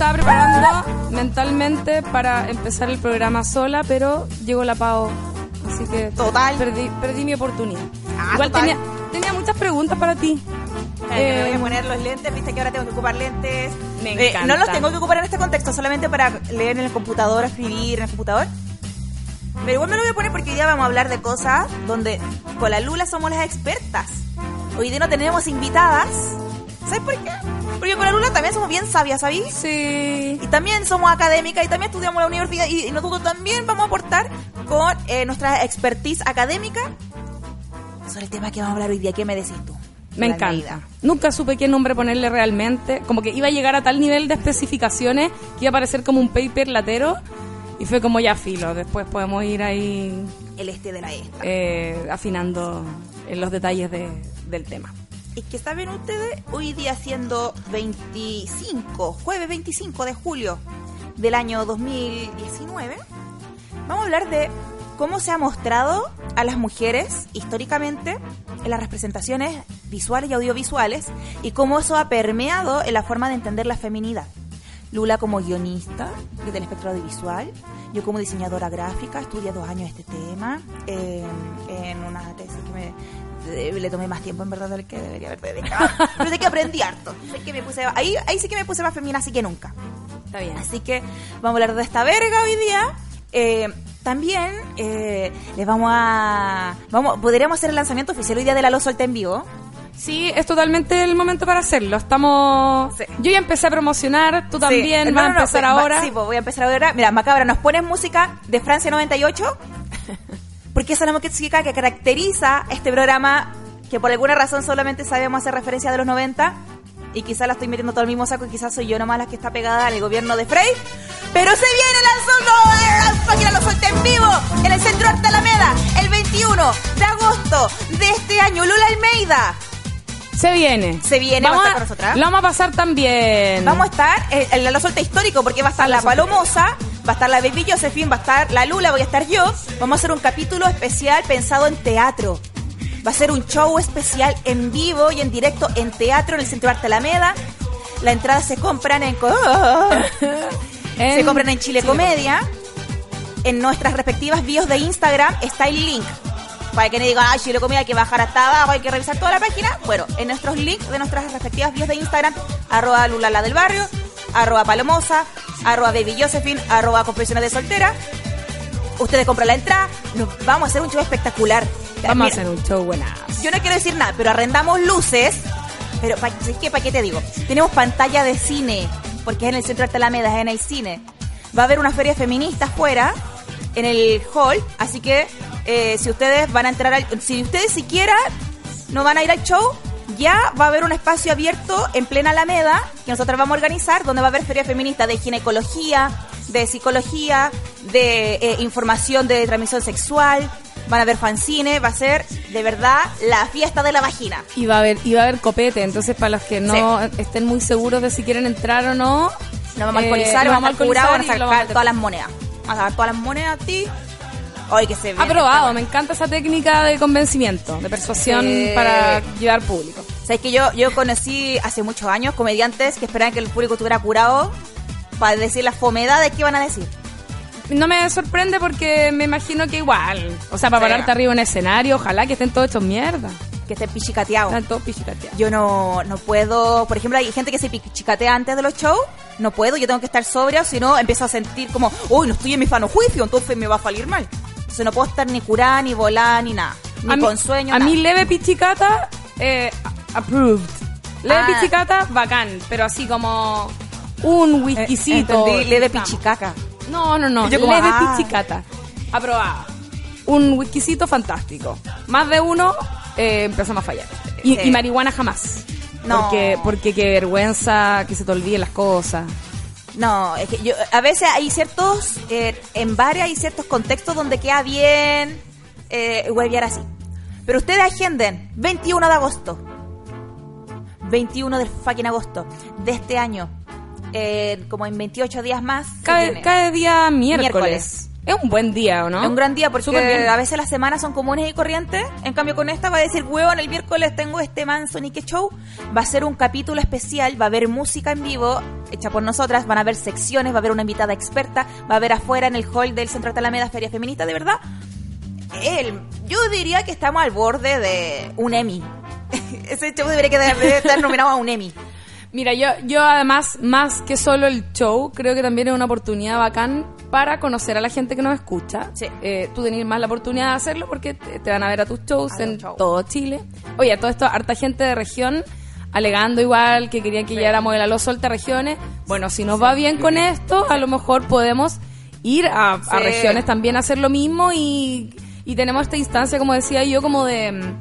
estaba preparando mentalmente para empezar el programa sola, pero llegó la Pau. Así que Total. perdí, perdí mi oportunidad. Ah, Igual total. tenía, tenía muchas preguntas para ti. Ay, me voy Eh, a poner los lentes, viste que ahora tengo que ocupar lentes. Me Eh, encanta. no los tengo que ocupar en este contexto, solamente para leer en el computador, escribir en el computador. Pero igual me lo voy a poner porque hoy día vamos a hablar de cosas donde con la Lula somos las expertas. Hoy día no tenemos invitadas. ¿Sabes por qué? Porque con la Lula también somos bien sabias, ¿sabéis? Sí. Y también somos académicas y también estudiamos en la universidad y, y nosotros también vamos a aportar con eh, nuestra expertise académica sobre el tema que vamos a hablar hoy día. ¿Qué me decís tú? Me encanta. Nunca supe qué nombre ponerle realmente. Como que iba a llegar a tal nivel de especificaciones que iba a parecer como un paper latero. Y fue como ya filo. Después podemos ir ahí El este de la esta. eh, afinando en los detalles de- del tema. Es que saben ustedes, hoy día siendo 25, jueves 25 de julio del año 2019, vamos a hablar de cómo se ha mostrado a las mujeres históricamente en las representaciones visuales y audiovisuales y cómo eso ha permeado en la forma de entender la feminidad. Lula como guionista del espectro audiovisual, yo como diseñadora gráfica, estudié dos años este tema eh, en una tesis que me le tomé más tiempo en verdad del que debería haber dedicado. Pero sé que aprendí harto. Sé que me puse, ahí, ahí sí que me puse más femenina así que nunca. Está bien. Así que vamos a hablar de esta verga hoy día. Eh, también eh, les vamos a... Vamos, podríamos hacer el lanzamiento oficial hoy día de la Lo Solta en vivo. Sí, es totalmente el momento para hacerlo. Estamos. Sí. Yo ya empecé a promocionar, tú también Sí. vas No, a no, no, empezar va- ahora. Sí, pues voy a empezar ahora. Mira, Macabra, nos pones música de Francia 98. Porque esa es la música que caracteriza este programa que por alguna razón solamente sabemos hacer referencia de los 90. Y quizás la estoy metiendo todo el mismo saco y quizás soy yo nomás la que está pegada al gobierno de Frey. Pero se viene la solo máquina lo suelta en vivo en el Centro Arte Alameda el 21 de agosto de este año. Lula Almeida. Se viene. Se viene, va a vamos estar con nosotras. Lo vamos a pasar también. Vamos a estar eh, en la suelta histórico porque va a estar La. Palomosa, va a estar la Baby Josephine, va a estar la Lula, voy a estar yo. Vamos a hacer un capítulo especial pensado en teatro. Va a ser un show especial en vivo y en directo en teatro en el Centro Arte Alameda. Las entradas se compran en, En- se compran en Chile Comedia. En nuestras respectivas bios de Instagram está el link. Para que no digan, ay, Chile Comedia hay que bajar hasta abajo, hay que revisar toda la página. Bueno, en nuestros links de nuestras respectivas bios de Instagram, arroba Lulala del Barrio, arroba Palomosa, arroba Baby Josephine, arroba Confesiones de Soltera. Ustedes compran la entrada, nos vamos a hacer un show espectacular. Vamos a hacer un show buenazo. yo no quiero decir nada, pero arrendamos luces. Pero, pa- ¿sabes qué? ¿Para qué te digo? Tenemos pantalla de cine, porque es en el centro de Alameda, es en el cine. Va a haber una feria feminista afuera, en el hall, así que eh, si ustedes van a entrar al... Si ustedes siquiera no van a ir al show, ya va a haber un espacio abierto en plena Alameda, que nosotros vamos a organizar, donde va a haber feria feminista de ginecología, de psicología, de eh, información de transmisión sexual, van a haber fanzine, va a ser de verdad la fiesta de la vagina. Y va a haber, y va a haber copete, entonces para los que no estén muy seguros de si quieren entrar o no. Nos vamos a eh, alcoholizar, nos vamos a alcoholizar curar, vamos a sacar todas las monedas. Vamos a sacar todas las monedas a ti. Ay, que se ve. Aprobado, me encanta esa técnica de convencimiento, de persuasión Sí. para llevar público. Sabes que yo, yo conocí hace muchos años comediantes que esperaban que el público estuviera curado para decir las fomedades que iban a decir. No me sorprende porque me imagino que igual. O sea, para Sí. pararte arriba en un escenario, ojalá que estén todos hechos mierda. Que estén pichicateados. Están todos pichicateados. Yo no, no puedo, por ejemplo, hay gente que se pichicatea antes de los shows, no puedo, yo tengo que estar sobria, si no empiezo a sentir como, uy, no estoy en mi sano juicio, entonces me va a salir mal. Entonces no puedo estar ni curada, ni volada, ni nada. Ni a con sueño, A nada. mí leve pichicata, eh, approved. Leve Ah. pichicata, bacán. Pero así como un Eh, whiskycito. leve pichicaca. No, no, no. Yo como, leve ah. pichicata. Aprobada. Un whiskycito fantástico. Más de uno, eh, empezamos a fallar. Y, Sí. y marihuana jamás. No. Porque, porque qué vergüenza que se te olviden las cosas. No, es que yo, a veces hay ciertos, eh, en bares hay ciertos contextos donde queda bien eh, huevear así. Pero ustedes agenden, 21 de agosto. 21 de fucking agosto de este año. Eh, como en 28 días más. cae día miércoles. Es un buen día, ¿o no? Es un gran día bien. porque a veces las semanas son comunes y corrientes. En cambio, con esta va a decir, huevón, el miércoles tengo este manso Nique Show. Va a ser un capítulo especial, va a haber música en vivo hecha por nosotras, van a haber secciones, va a haber una invitada experta, va a haber afuera en el hall del Centro de Alameda Feria Feminista, de verdad. El, yo diría que estamos al borde de un Emmy. Ese show debería quedar- estar nominado a un Emmy. Mira, yo, yo además, más que solo el show, creo que también es una oportunidad bacán para conocer a la gente que nos escucha. Sí. Eh, tú tenés más la oportunidad de hacerlo porque te, te van a ver a tus shows A en todo Chile. Oye, a todo esto, harta gente de región alegando igual que querían que llegáramos la Los Solta regiones. Bueno, si nos va bien con esto, a lo mejor podemos ir a, a regiones también a hacer lo mismo y, y tenemos esta instancia, como decía yo, como de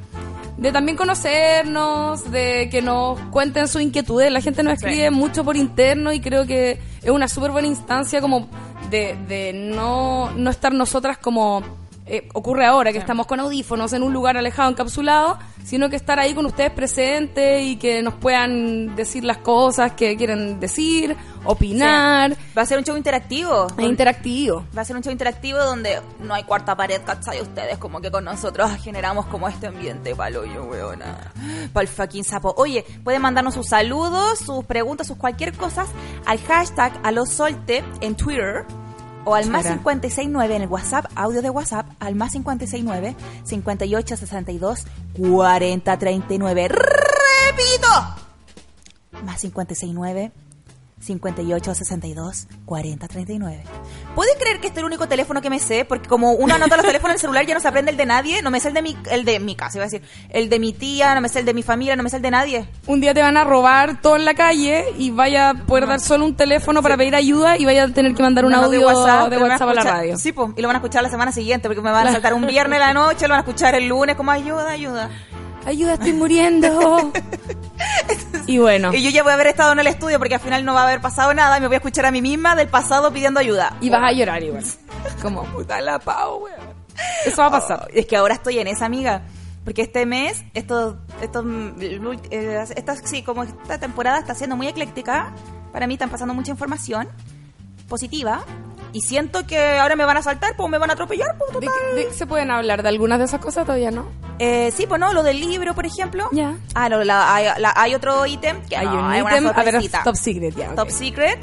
de también conocernos, de que nos cuenten sus inquietudes. La gente nos escribe Sí. mucho por interno y creo que es una súper buena instancia como de, de no, no estar nosotras como eh, ocurre ahora, que estamos con audífonos en un lugar alejado, encapsulado, sino que estar ahí con ustedes presentes y que nos puedan decir las cosas que quieren decir, opinar. Va a ser un show interactivo. Es interactivo. Va a ser un show interactivo donde no hay cuarta pared, ¿cachai? Ustedes como que con nosotros generamos como este ambiente palo yo, weona. Pa'l fucking sapo. Oye, pueden mandarnos sus saludos, sus preguntas, sus cualquier cosa al hashtag alosolte en Twitter o al más Chara. 569 en el WhatsApp, audio de WhatsApp, al más 569 5862 4039. ¡Repito! Más 569 5862 4039. ¿Puedes creer que este es el único teléfono que me sé? Porque como uno anota los teléfonos en el celular ya no se aprende el de nadie, no me sé el de mi, el de mi casa, iba a decir, el de mi tía, no me sé el de mi familia, no me sé el de nadie. un día te van a robar todo en la calle y vaya a poder dar solo un teléfono para pedir ayuda y vaya a tener que mandar un No, audio de WhatsApp, a la radio. Sí, po, y lo van a escuchar la semana siguiente porque me van a saltar un viernes la noche, lo van a escuchar el lunes como ayuda, ayuda. Ayuda, estoy muriendo. y bueno, Y yo ya voy a haber estado en el estudio porque al final no va a haber pasado nada y me voy a escuchar a mí misma del pasado pidiendo ayuda. y vas a llorar igual. Como, puta la pao, weón. Eso va a pasar. Es que ahora estoy en esa amiga. Porque este mes, esto, esto, eh, esta, sí, como esta temporada está siendo muy ecléctica, para mí están pasando mucha información positiva. Y siento que ahora me van a saltar, pues me van a atropellar, pues ¿De total. qué- de- ¿Se pueden hablar de algunas de esas cosas todavía, no? Eh, sí, pues no, lo del libro, por ejemplo. Ya. Ah, lo- la- hay, la- hay otro ítem que Hay no, un es una ítem, a ver, sorpresita. top secret, ya. Top secret,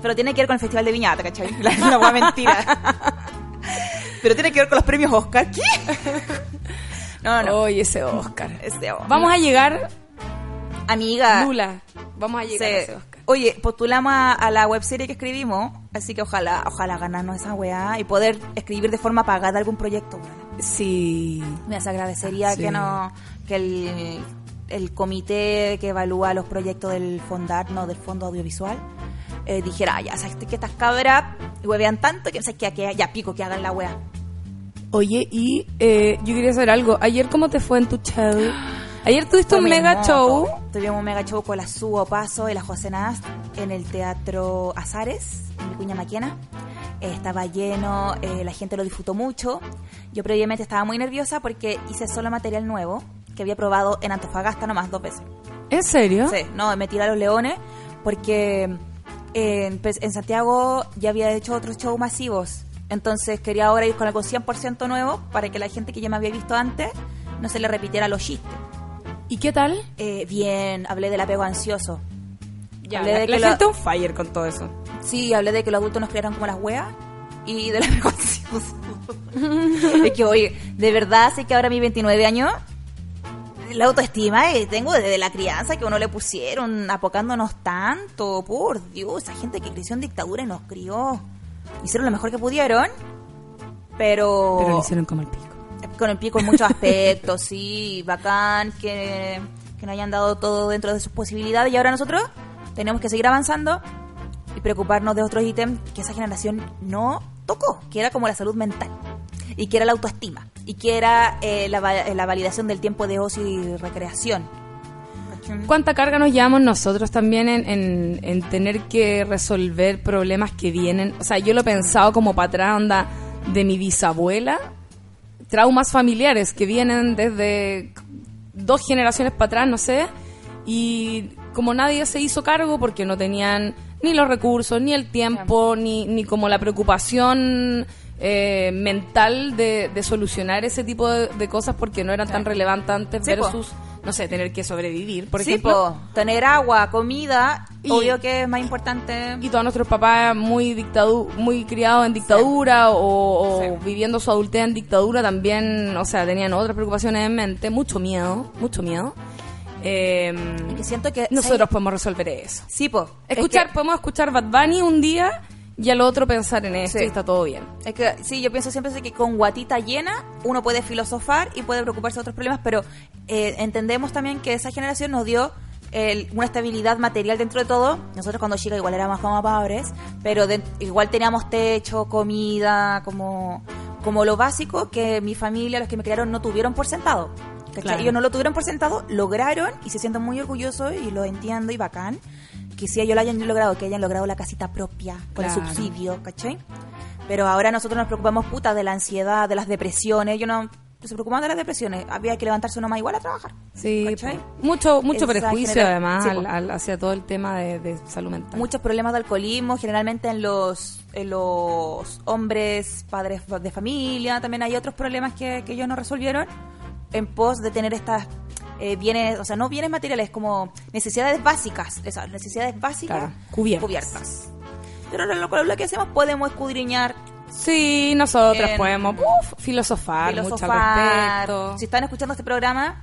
pero tiene que ver con el Festival de Viñata, ¿cachai? La, la hueá mentira. pero tiene que ver con los premios Oscar. ¿Qué? No, no. Oye, ese Oscar. Este, oh. Vamos a llegar, Amiga. Lula. Vamos a llegar a se- ese Oscar. Oye, postulamos a, a la webserie que escribimos, así que ojalá, ojalá ganarnos esa weá y poder escribir de forma pagada algún proyecto. Sí. Me agradecería Sí. que no, que el, el comité que evalúa los proyectos del Fondar, no, del Fondo Audiovisual, eh, dijera, "Ah, ya sabes que estas cabras huevean tanto que, sea, que, que ya pico que hagan la weá. Oye, y eh, yo quería saber algo. Ayer, ¿cómo te fue en tu show? Ayer tuviste un mega hermoso. show. Tuvimos un mega show con la Subo Paso y la José Nast en el Teatro Azares, en Vicuña Maquena. Eh, estaba lleno, eh, la gente lo disfrutó mucho. Yo previamente estaba muy nerviosa porque hice solo material nuevo que había probado en Antofagasta nomás dos veces. ¿En serio? Sí, no, me tiré a los leones porque eh, en, pues, en Santiago ya había hecho otros shows masivos. Entonces quería ahora ir con algo 100% nuevo para que la gente que ya me había visto antes no se le repitiera los chistes. ¿Y qué tal? Eh, bien, hablé del apego ansioso. Ya, Hablé la, de la que lo- gente on fire con todo eso. Sí, hablé de que los adultos nos criaron como las weas y del apego ansioso. es que, oye, de verdad sé que ahora a mis 29 años la autoestima que tengo desde la crianza que uno le pusieron apocándonos tanto. Por Dios, esa gente que creció en dictadura y nos crió. Hicieron lo mejor que pudieron, pero... Pero lo hicieron como el pico. Con el pico en muchos aspectos, sí, bacán, que, que nos hayan dado todo dentro de sus posibilidades y ahora nosotros tenemos que seguir avanzando y preocuparnos de otros ítems que esa generación no tocó, que era como la salud mental y que era la autoestima y que era eh, la, va- la validación del tiempo de ocio y recreación. ¿Cuánta carga nos llevamos nosotros también en, en- en tener que resolver problemas que vienen? O sea, yo lo he pensado como para atrás, onda, de mi bisabuela, traumas familiares que vienen desde dos generaciones para atrás, no sé, y como nadie se hizo cargo porque no tenían ni los recursos, ni el tiempo, ni, ni como la preocupación eh, mental de, de solucionar ese tipo de, de cosas porque no eran tan relevantes antes Sí, po. No sé, tener que sobrevivir, por sí, ejemplo. po, tener agua, comida, Y- obvio que es más importante. Y todos nuestros papás muy dictadu muy criados en dictadura o, o Sí. viviendo su adultez en dictadura también, o sea, tenían otras preocupaciones en mente, mucho miedo, mucho miedo. Eh, que siento que nosotros podemos resolver eso. Sí, po. Es Escuchar, que- podemos escuchar Bad Bunny un día y al otro pensar en esto Sí. y está todo bien. Es que sí, yo pienso siempre que con guatita llena uno puede filosofar y puede preocuparse de otros problemas, pero eh, entendemos también que esa generación nos dio el- una estabilidad material dentro de todo. Nosotros cuando chicas igual éramos como pobres, pero de- igual teníamos techo, comida, como, como lo básico que mi familia, los que me criaron, no tuvieron por sentado. Ellos no lo tuvieron por sentado, lograron y se sienten muy orgullosos y lo entiendo y bacán. Que si ellos lo hayan logrado, que hayan logrado la casita propia con el Claro. subsidio, ¿cachai? Pero ahora nosotros nos preocupamos, puta, de la ansiedad, de las depresiones. Yo no se preocupaban de las depresiones. Había que levantarse uno más igual a trabajar. Sí, ¿Cachai? mucho mucho Esa prejuicio además sí, al- po. al- hacia todo el tema de, de salud mental. Muchos problemas de alcoholismo, generalmente en los, en los hombres padres de familia. También hay otros problemas que, que ellos no resolvieron en pos de tener estas eh, bienes, o sea, no bienes materiales, como necesidades básicas. Esas necesidades básicas Claro, cubiertas. Pero lo, lo- lo que hacemos podemos escudriñar Sí, nosotras En- podemos uf, filosofar, mucho al filosofar. respecto. Si están escuchando este programa,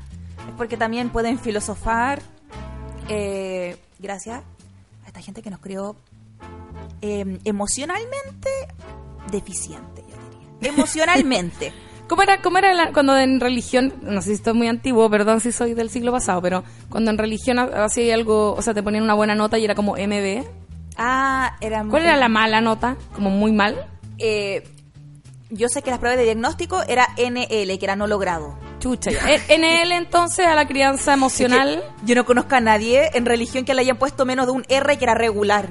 es porque también pueden filosofar. eh, gracias a esta gente que nos creó eh, emocionalmente deficiente, yo diría. Emocionalmente. ¿Cómo era, cómo era la- cuando en religión, no sé si esto es muy antiguo, perdón si soy del siglo pasado, pero cuando en religión ha- hacía algo, o sea, te ponían una buena nota y era como MB? ah, era ¿Cuál era la mala nota? Como muy mal. eh, yo sé que las pruebas de diagnóstico era NL, que era no logrado. Chucha. ya. Eh, NL entonces a la crianza emocional. Es que yo no conozco a nadie en religión que le hayan puesto menos de un R que era regular.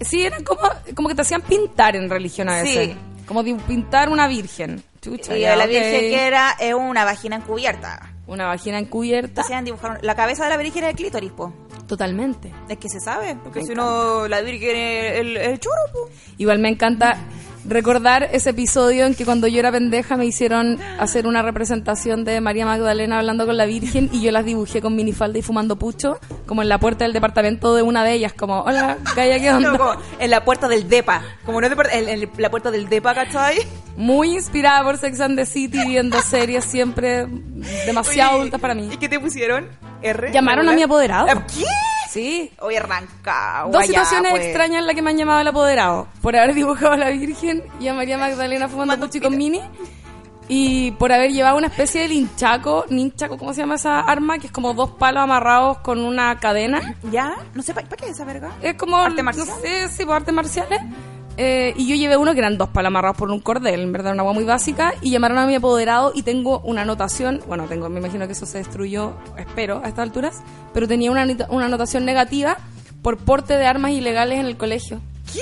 Sí, era como, como que te hacían pintar en religión a veces. Sí. Como pintar una virgen. Chucha, Y ya, la ok. virgen que era es una vagina encubierta. Una vagina encubierta. Hacían dibujar la cabeza de la virgen era el clítoris, po. Totalmente. Es que se sabe, porque Me si no, la virgen es el, el choro, po. Igual me encanta recordar ese episodio en que cuando yo era pendeja me hicieron hacer una representación de María Magdalena hablando con la Virgen y yo las dibujé con minifalda y fumando pucho, como en la puerta del departamento de una de ellas, como, hola, ¿qué onda? No, como en la puerta del DEPA. Como no es en, en la puerta del DEPA, ¿cachai? Muy inspirada por Sex and the City, viendo series siempre demasiado Oye, adultas para mí. ¿Y qué te pusieron? ¿R? Llamaron a mi apoderado. ¿Eh, ¿Qué? Sí. Hoy arranca. Dos situaciones pues. extrañas en las que me han llamado el apoderado. Por haber dibujado a la Virgen y a María Magdalena fumando puchi con mini. Y por haber llevado una especie de linchaco, ninchaco, ¿cómo se llama esa arma? Que es como dos palos amarrados con una cadena. ¿Ya? No sé, ¿para qué es esa verga? Es como... ¿Arte no marcial? sé, sí, por artes marciales. Eh, y yo llevé uno que eran dos palos amarrados por un cordel, en verdad, una agua muy básica. Y llamaron a mi apoderado y tengo una anotación. Bueno, tengo, me imagino que eso se destruyó, espero, a estas alturas. Pero tenía una, una anotación negativa por porte de armas ilegales en el colegio. ¿Qué?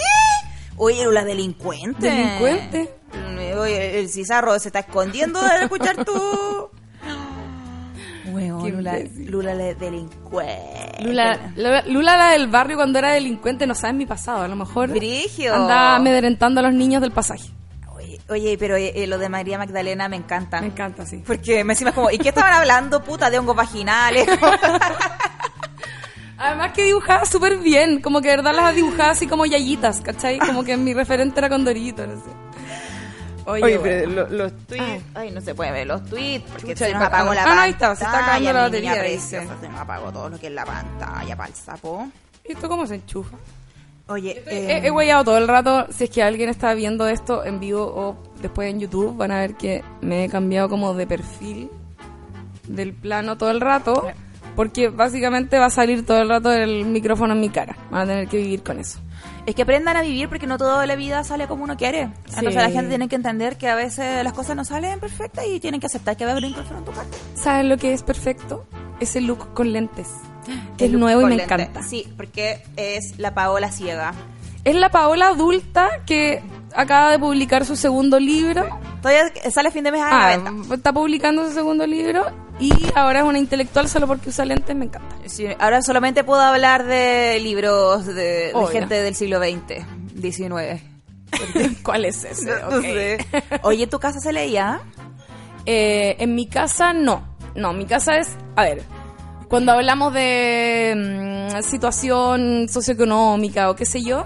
Oye, la delincuente. ¿Delincuente? Mm, Oye, el cizarro se está escondiendo de escuchar tu... Weón, Lula. Lula la delincuente. Lula, Lula, Lula, la del barrio cuando era delincuente, no sabe mi pasado. A lo mejor Brigio. andaba amedrentando a los niños del pasaje. Oye, oye, pero eh, lo de María Magdalena me encanta. Me encanta, sí. Porque me encima como, ¿y qué estaban hablando, puta, de hongos vaginales? Además que dibujaba súper bien, como que de verdad las dibujaba así como yayitas, ¿cachai? Como que mi referente era Condorito, no sé. Oye, Oye, bueno. pero lo- los tweets. Ay, no se puede ver los tweets porque Chucha, se y nos pa- apagó la ah, pantalla. ahí está, se está acabando la mi niña batería, dice. preciosa, Se nos apagó todo lo que es la pantalla para el sapo. ¿Y esto cómo se enchufa? Oye, He, eh, he huellado todo el rato. Si es que alguien está viendo esto en vivo o después en YouTube, van a ver que me he cambiado como de perfil del plano todo el rato. Porque básicamente va a salir todo el rato el micrófono en mi cara. Van a tener que vivir con eso. Es que aprendan a vivir porque no toda la vida sale como uno quiere. Entonces la gente tiene que entender que a veces las cosas no salen perfectas y tienen que aceptar que va a haber un en tu cara. ¿Saben lo que es perfecto? Ese look con lentes. Que es nuevo y me lente. encanta. Sí, porque es la Paola ciega. Es la Paola adulta que acaba de publicar su segundo libro. Todavía sale fin de mes a Ah, la venta. está publicando su segundo libro y ahora es una intelectual solo porque usa lentes, me encanta. Sí, ahora solamente puedo hablar de libros de, gente del siglo XX, XIX. ¿Cuál es ese? No, no sé. Oye, ¿en tu casa se leía? Eh, en mi casa no. No, mi casa es, a ver, cuando hablamos de mm, situación socioeconómica o qué sé yo,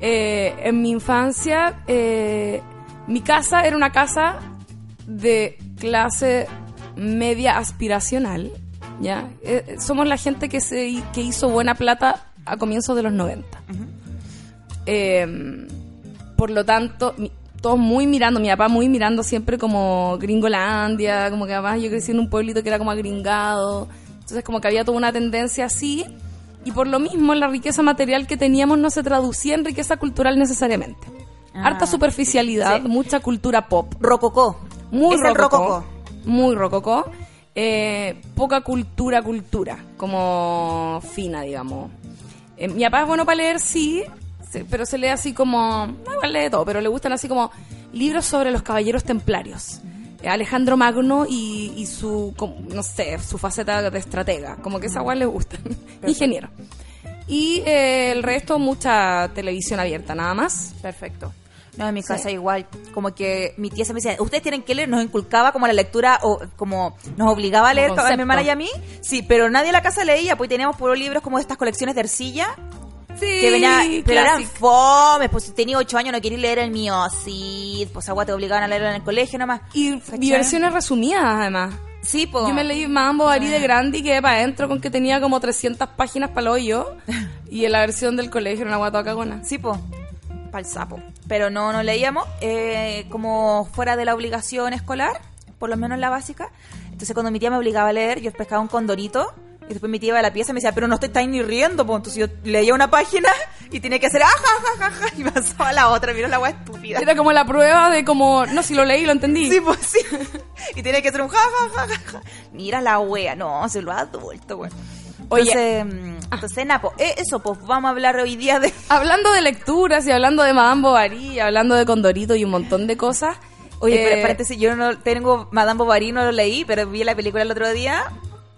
eh, en mi infancia, eh, mi casa era una casa de clase media aspiracional, ¿ya? Eh, somos la gente que, se, que hizo buena plata a comienzos de los 90. Eh, por lo tanto, mi- todos muy mirando, mi papá muy mirando siempre como Gringolandia, como que además yo crecí en un pueblito que era como agringado, entonces como que había toda una tendencia así, y por lo mismo la riqueza material que teníamos no se traducía en riqueza cultural necesariamente. Ah. Harta superficialidad, Sí. mucha cultura pop, Rococó. muy Es el rococó, rococó. Muy rococó, eh, poca cultura, cultura, como fina, digamos. Eh, mi papá es bueno para leer, sí, pero se lee así como, no, igual lee todo, pero le gustan así como libros sobre los caballeros templarios. Eh, Alejandro Magno y, y su, como, no sé, su faceta de estratega, como que esa igual le gusta, ingeniero. Y eh, el resto, mucha televisión abierta, nada más. Perfecto. No, en mi Sí. casa igual, como que mi tía se me decía, ustedes tienen que leer, nos inculcaba como la lectura o como nos obligaba a leer a mi hermana y a mí, sí, pero nadie en la casa leía, pues teníamos puros libros como estas colecciones de arcilla, Sí, que venía, pero eran clásico. fome, pues si tenía ocho años no quería leer el mío, sí, pues agua te obligaban a leerlo en el colegio nomás. Y versiones resumidas, además. Sí, pues. Yo me leí Mambo Bari de grande y quedé para adentro con que tenía como 300 páginas para el hoyo. Y en la versión del colegio era una guata cagona. Sí, po. Pa'l sapo. Pero no, no leíamos eh, como fuera de la obligación escolar, por lo menos la básica. Entonces cuando mi tía me obligaba a leer, yo pescaba un condorito y después mi tía iba a la pieza y me decía, pero no te estáis ni riendo, po. Entonces yo leía una página y tenía que hacer ah, ja, ja, ja, ja", y pasaba a la otra, mira la weá estúpida. Era como la prueba de como, no, si lo leí, lo entendí. Sí, pues sí. Y tenía que hacer un ja, ja, ja, ja, ja. Mira la wea, no, se lo ha adulto, weón. Oye. Entonces, mm, entonces nada, po, eh, eso, pues vamos a hablar hoy día de... Hablando de lecturas y hablando de Madame Bovary, y hablando de Condorito y un montón de cosas. Oye, eh, pero paréntesis, yo no tengo Madame Bovary, no lo leí, pero vi la película el otro día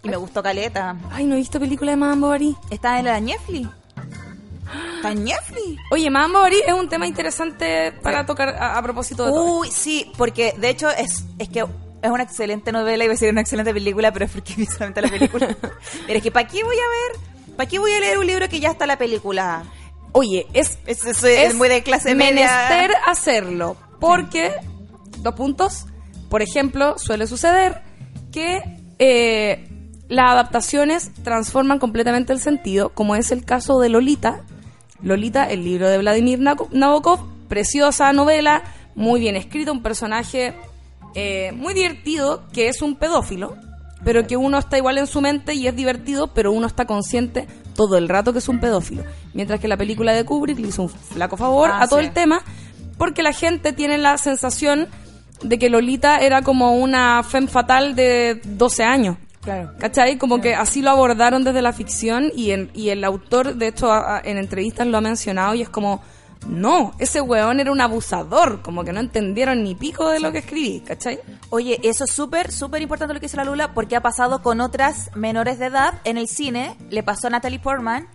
y me gustó caleta. Ay, no he visto película de Madame Bovary. Está en la Netflix. Está en Netflix. Oye, Madame Bovary es un tema interesante para tocar a, a propósito de todo. Uy, sí, porque de hecho es, es que es una excelente novela, iba a decir una excelente película, pero es porque vi solamente la película. pero es que ¿para qué voy a ver? ¿Para qué voy a leer un libro que ya está la película? Oye, es, Es, es- es muy de clase menester media. hacerlo. Porque, dos puntos, por ejemplo, suele suceder que eh, las adaptaciones transforman completamente el sentido, como es el caso de Lolita. Lolita, el libro de Vladimir Nabokov, preciosa novela, muy bien escrita, un personaje eh, muy divertido, que es un pedófilo, pero que uno está igual en su mente y es divertido, pero uno está consciente todo el rato que es un pedófilo. Mientras que la película de Kubrick le hizo un flaco favor Ah, a todo sí. el tema, porque la gente tiene la sensación de que Lolita era como una femme fatal de 12 años. Claro. ¿Cachai? Como que así lo abordaron desde la ficción y, en- y el autor, de hecho, a- a- en entrevistas lo ha mencionado y es como, no, ese weón era un abusador, como que no entendieron ni pico de lo que escribí, ¿cachai? Oye, eso es súper, súper importante lo que dice la Lula, porque ha pasado con otras menores de edad en el cine. Le pasó a Natalie Portman.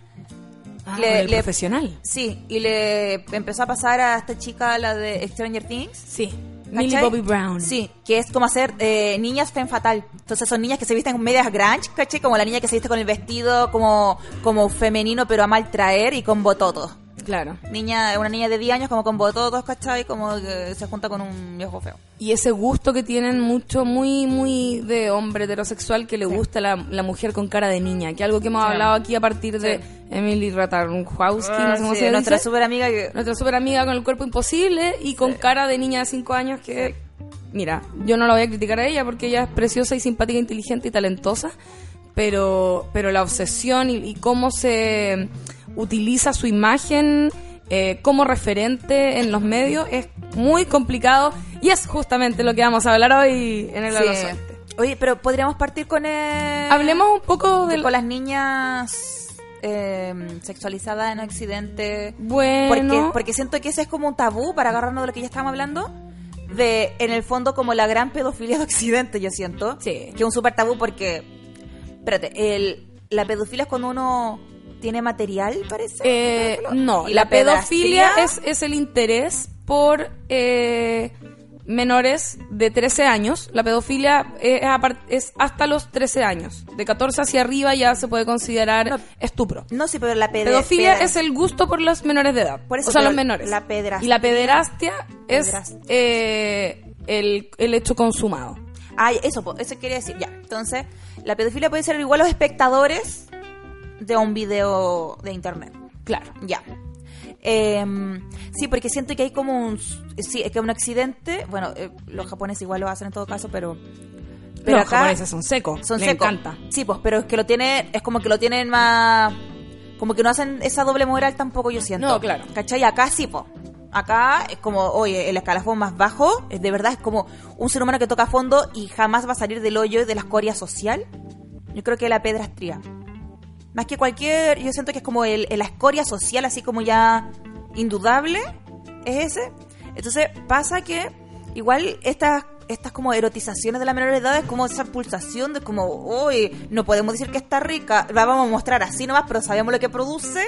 Ah, Le- con el le- profesional. Sí, y le empezó a pasar a esta chica, la de Stranger Things. Sí. ¿cachai? Millie Bobby Brown. Sí, que es como hacer eh, niñas femme fatal. Entonces son niñas que se visten medias grunge, ¿cachai? Como la niña que se viste con el vestido como, como femenino pero a mal traer y con bototos. Claro. Niña, una niña de 10 años como con bototos, ¿cachai? Como que se junta con un viejo feo. Y ese gusto que tienen mucho, muy, muy de hombre heterosexual que le gusta la, la mujer con cara de niña, que algo que hemos Sí. hablado aquí a partir de. Emily Ratajkowski, no Ah, sé cómo sí, se nuestra super amiga que... Nuestra super amiga con el cuerpo imposible y con cara de niña de 5 años que, mira, yo no la voy a criticar a ella porque ella es preciosa y simpática, inteligente y talentosa, pero, pero la obsesión y, y cómo se utiliza su imagen eh, como referente en los medios es muy complicado y es justamente lo que vamos a hablar hoy en el Sí. Suerte. Oye, pero podríamos partir con el... Hablemos un poco de con las niñas eh, sexualizadas en Occidente. Bueno... Porque, porque siento que ese es como un tabú para agarrarnos de lo que ya estábamos hablando. De, en el fondo, como la gran pedofilia de Occidente, yo siento. Sí. Que es un súper tabú porque. Espérate, el, la pedofilia es cuando uno tiene material, parece. Eh, no, Y la, la pedofilia es, es el interés por eh, menores de 13 años. La pedofilia es, apar- es hasta los 13 años. De 14 hacia arriba ya se puede considerar No. estupro. No, sí, pero la Pedofilia es el gusto por los menores de edad. Por eso, o sea, los menores. la y la pederastia es eh, el, el hecho consumado. Ah, eso, eso quería decir. Ya, entonces, la pedofilia puede ser igual a los espectadores de un video de internet. Claro. Ya. Em, sí, porque siento que hay como un... Sí, es que un accidente... Bueno, eh, los japoneses igual lo hacen en todo caso, pero... Pero los acá japoneses son secos. son secos. encanta. Sí, pues, pero es que lo tiene... Es como que lo tienen más... Como que no hacen esa doble moral tampoco, yo siento. No, claro. ¿Cachai? Acá sí, pues. Acá es como, oye, el escalafón más bajo, es de verdad es como un ser humano que toca fondo y jamás va a salir del hoyo de la escoria social. Yo creo que la pedrastría. Más que cualquier, yo siento que es como el, la escoria social, así como ya indudable, es ese. Entonces pasa que igual estas estas como erotizaciones de la menor edad es como esa pulsación de como, uy, no podemos decir que está rica, la vamos a mostrar así nomás, pero sabemos lo que produce,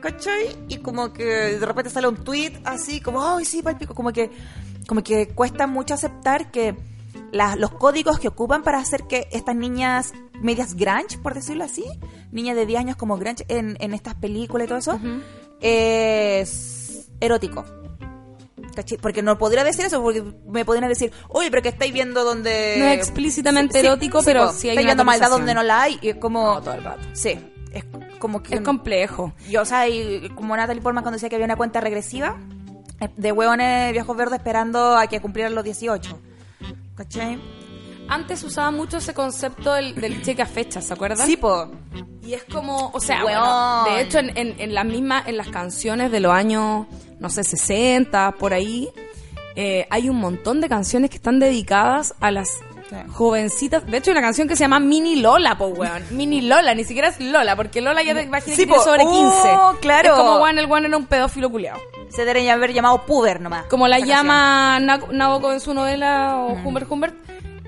¿cachai? Y como que de repente sale un tweet así, como, ay, sí, palpico, como que, como que cuesta mucho aceptar que la- los códigos que ocupan para hacer que estas niñas medias grunge, por decirlo así, niñas de 10 años como grunge en, en estas películas y todo eso, es erótico. Porque no podría decir eso, porque me podrían decir, oye, pero que estáis viendo donde... No es explícitamente erótico, pero sí hay Estáis viendo maldad donde no la hay, y es como... No, todo el rato. Sí, es como que... Es complejo. Yo, o sea, y como Natalie Portman cuando decía que había una cuenta regresiva eh, de hueones viejos verdes esperando a que cumplieran los 18. ¿Cachai? Antes usaba mucho ese concepto del, del cheque a fecha, ¿se acuerdan? Sí, po. Y es como, o sea, bueno, de hecho en, en, en las mismas, en las canciones de los años, no sé, 60, por ahí, eh, hay un montón de canciones que están dedicadas a las Sí. jovencitas. De hecho, hay una canción que se llama Mini Lola, po, weón. Mini Lola, ni siquiera es Lola, porque Lola ya te imaginas Sí, que tiene po. sobre 15. Oh, claro. Es como, weón, el weón era un pedófilo culiado. Se debería haber llamado Puber nomás. Como la llama Na- Nabokov en su novela o Mm. Humbert Humbert,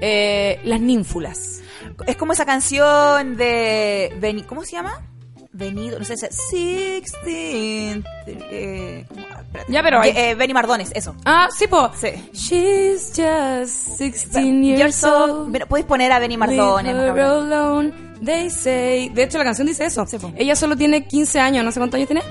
eh, las ninfulas. Es como esa canción de... Beni- ¿Cómo se llama? Venido, no sé, si- Sixteen... Eh. Ah. Ya, pero hay- Eh, Benny Mardones, eso. Ah, sí, po. Sí. She's just 16 years old. Puedes poner a Benny Mardones. Alone, they say. De hecho, la canción dice eso. Sí. Ella solo tiene 15 años, no sé cuántos años tiene.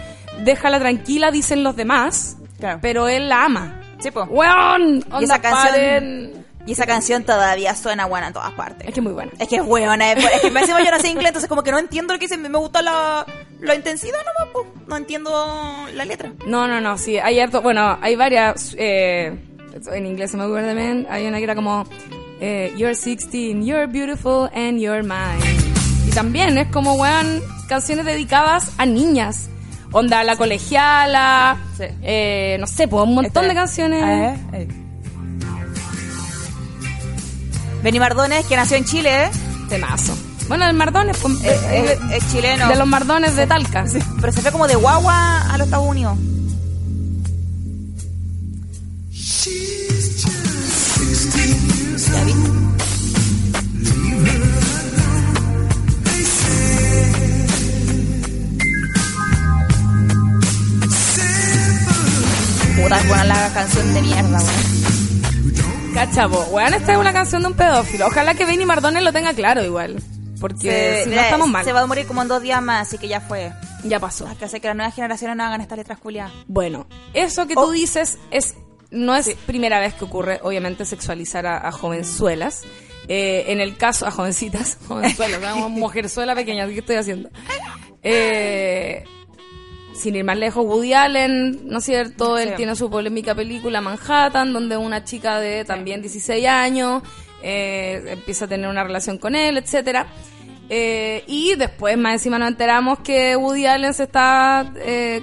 Déjala tranquila, dicen los demás. Claro. Pero él la ama. Sí, po. ¡Weón! Y esa canción... paren. Y esa canción todavía suena buena en todas partes. Es que es muy buena. Es que es buena, es, es que me encima yo no sé inglés, entonces como que no entiendo lo que dicen, me, me gusta la, la intensidad nomás, po. no entiendo la letra. No, no, no, sí. Hay harto. Bueno, hay varias. eh, en inglés se me acuerda también. Hay una que era como. eh, you're 16, you're beautiful and you're mine. Y también es como, weón, canciones dedicadas a niñas. Onda, la colegiala. Sí. eh, no sé, pues un montón Este- de canciones. Eh, eh. Benny Mardones, que nació en Chile, ¿eh? Temazo. Bueno, el Mardones, pues, es, eh, es- es chileno. de los Mardones de Talca. Pero se fue como de guagua a los Estados Unidos. Vi. Puta, buena la canción de mierda, weón. Cachavo, weón, esta es una canción de un pedófilo. Ojalá que Benny Mardones lo tenga claro igual. Porque si no estamos mal. Se va a morir como en dos días más, así que ya fue. Ya pasó. Hay que hacer que las nuevas generaciones no hagan estas letras culiadas. Bueno, eso que Oh. tú dices es no es primera vez que ocurre, obviamente, sexualizar a, a jovenzuelas. Eh, en el caso, a jovencitas, jovenzuelas, mujerzuela pequeña, ¿qué estoy haciendo? Eh, sin ir más lejos, Woody Allen, ¿no es cierto? Él Sí. tiene su polémica película Manhattan, donde una chica de también 16 años eh, empieza a tener una relación con él, etcétera. Eh, y después, más encima, nos enteramos que Woody Allen se está. eh,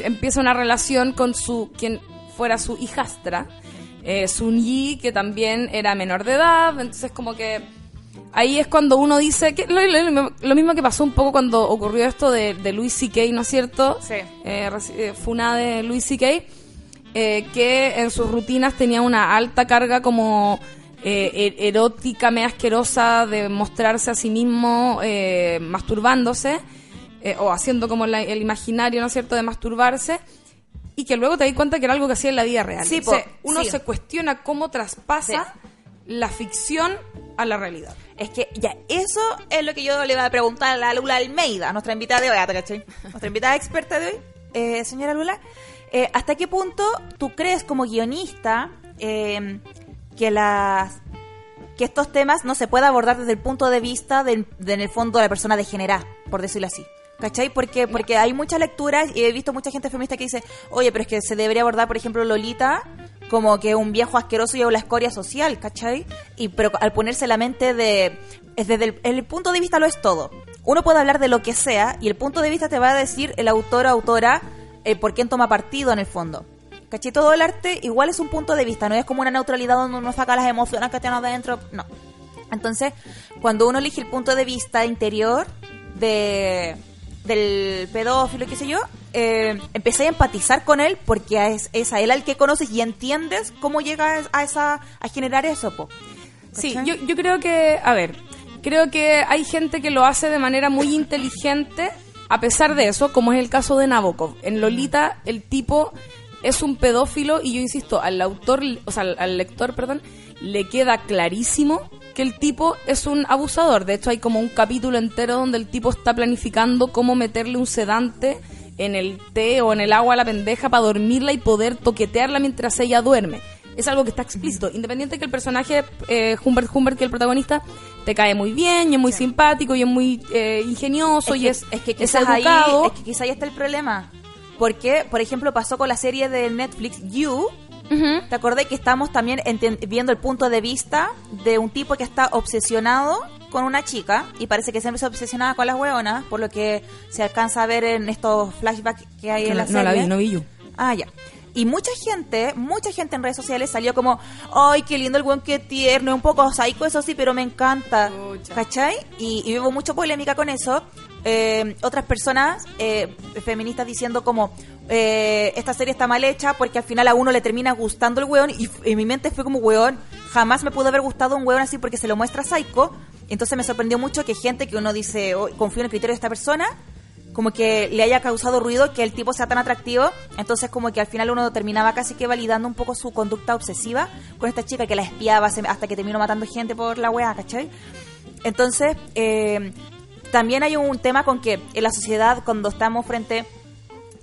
empieza una relación con su. quien fuera su hijastra, eh, Sun Yi, que también era menor de edad. Entonces, como que. Ahí es cuando uno dice que lo, lo- lo mismo que pasó un poco cuando ocurrió esto de, de Louis C.K., ¿no es cierto? Sí. Eh, eh, Funa de Louis C.K., eh, que en sus rutinas tenía una alta carga como eh, er- erótica, medio asquerosa de mostrarse a sí mismo eh, masturbándose eh, o haciendo como la- el imaginario, ¿no es cierto?, de masturbarse. y que luego te das cuenta que era algo que hacía en la vida real. Sí, O sea, uno sí. se cuestiona cómo traspasa la ficción a la realidad. Es que ya, eso es lo que yo le voy a preguntar a la Lula Almeida, nuestra invitada de hoy, ah, ¿te cachai? Nuestra invitada experta de hoy, eh, señora Lula. Eh, ¿Hasta qué punto tú crees como guionista eh, que las que estos temas no se puede abordar desde el punto de vista de, de, en el fondo de la persona degenerada, por decirlo así? ¿Cachai? Porque, porque hay muchas lecturas y he visto mucha gente feminista que dice, oye, pero es que se debería abordar, por ejemplo, Lolita como que un viejo asqueroso y la escoria social, ¿cachai? Y pero al ponerse la mente de... Es desde el, el punto de vista lo es todo. Uno puede hablar de lo que sea y el punto de vista te va a decir el autor o autora eh, por quién toma partido en el fondo. ¿Cachai? Todo el arte igual es un punto de vista, no es como una neutralidad donde uno saca las emociones que tiene adentro, no. Entonces, cuando uno elige el punto de vista interior de del pedófilo, qué sé yo, eh, empecé a empatizar con él porque es, es, a él al que conoces y entiendes cómo llega a esa a generar eso, po. Sí, yo, yo creo que, a ver, creo que hay gente que lo hace de manera muy inteligente a pesar de eso, como es el caso de Nabokov. En Lolita, el tipo es un pedófilo y yo insisto, al autor, o sea, al lector, perdón, le queda clarísimo que el tipo es un abusador. De hecho, hay como un capítulo entero donde el tipo está planificando cómo meterle un sedante en el té o en el agua a la pendeja para dormirla y poder toquetearla mientras ella duerme. Es algo que está explícito. Independiente que el personaje, eh, Humbert Humbert, que es el protagonista, te cae muy bien y es muy sí. simpático y es muy eh, ingenioso es y es, es que es quizás educado. ahí, es que quizás ahí está el problema. Porque, por ejemplo, pasó con la serie de Netflix You, Uh -huh. ¿Te acordé que estamos también viendo el punto de vista de un tipo que está obsesionado con una chica y parece que siempre se obsesionada con las hueonas, por lo que se alcanza a ver en estos flashbacks que hay no, en la no serie? No la vi, no vi yo. Ah, ya. Y mucha gente, mucha gente en redes sociales salió como, ay, qué lindo el buen, qué tierno, un poco psycho, eso sí, pero me encanta. Pucha. ¿Cachai? Y, y hubo mucha polémica con eso. Eh, otras personas eh, feministas diciendo como eh, esta serie está mal hecha porque al final a uno le termina gustando el weón y en mi mente fue como weón jamás me pudo haber gustado un weón así porque se lo muestra psycho entonces me sorprendió mucho que gente que uno dice oh, confío en el criterio de esta persona como que le haya causado ruido que el tipo sea tan atractivo entonces como que al final uno terminaba casi que validando un poco su conducta obsesiva con esta chica que la espiaba hasta que terminó matando gente por la weá ¿cachai? entonces eh, también hay un tema con que en la sociedad cuando estamos frente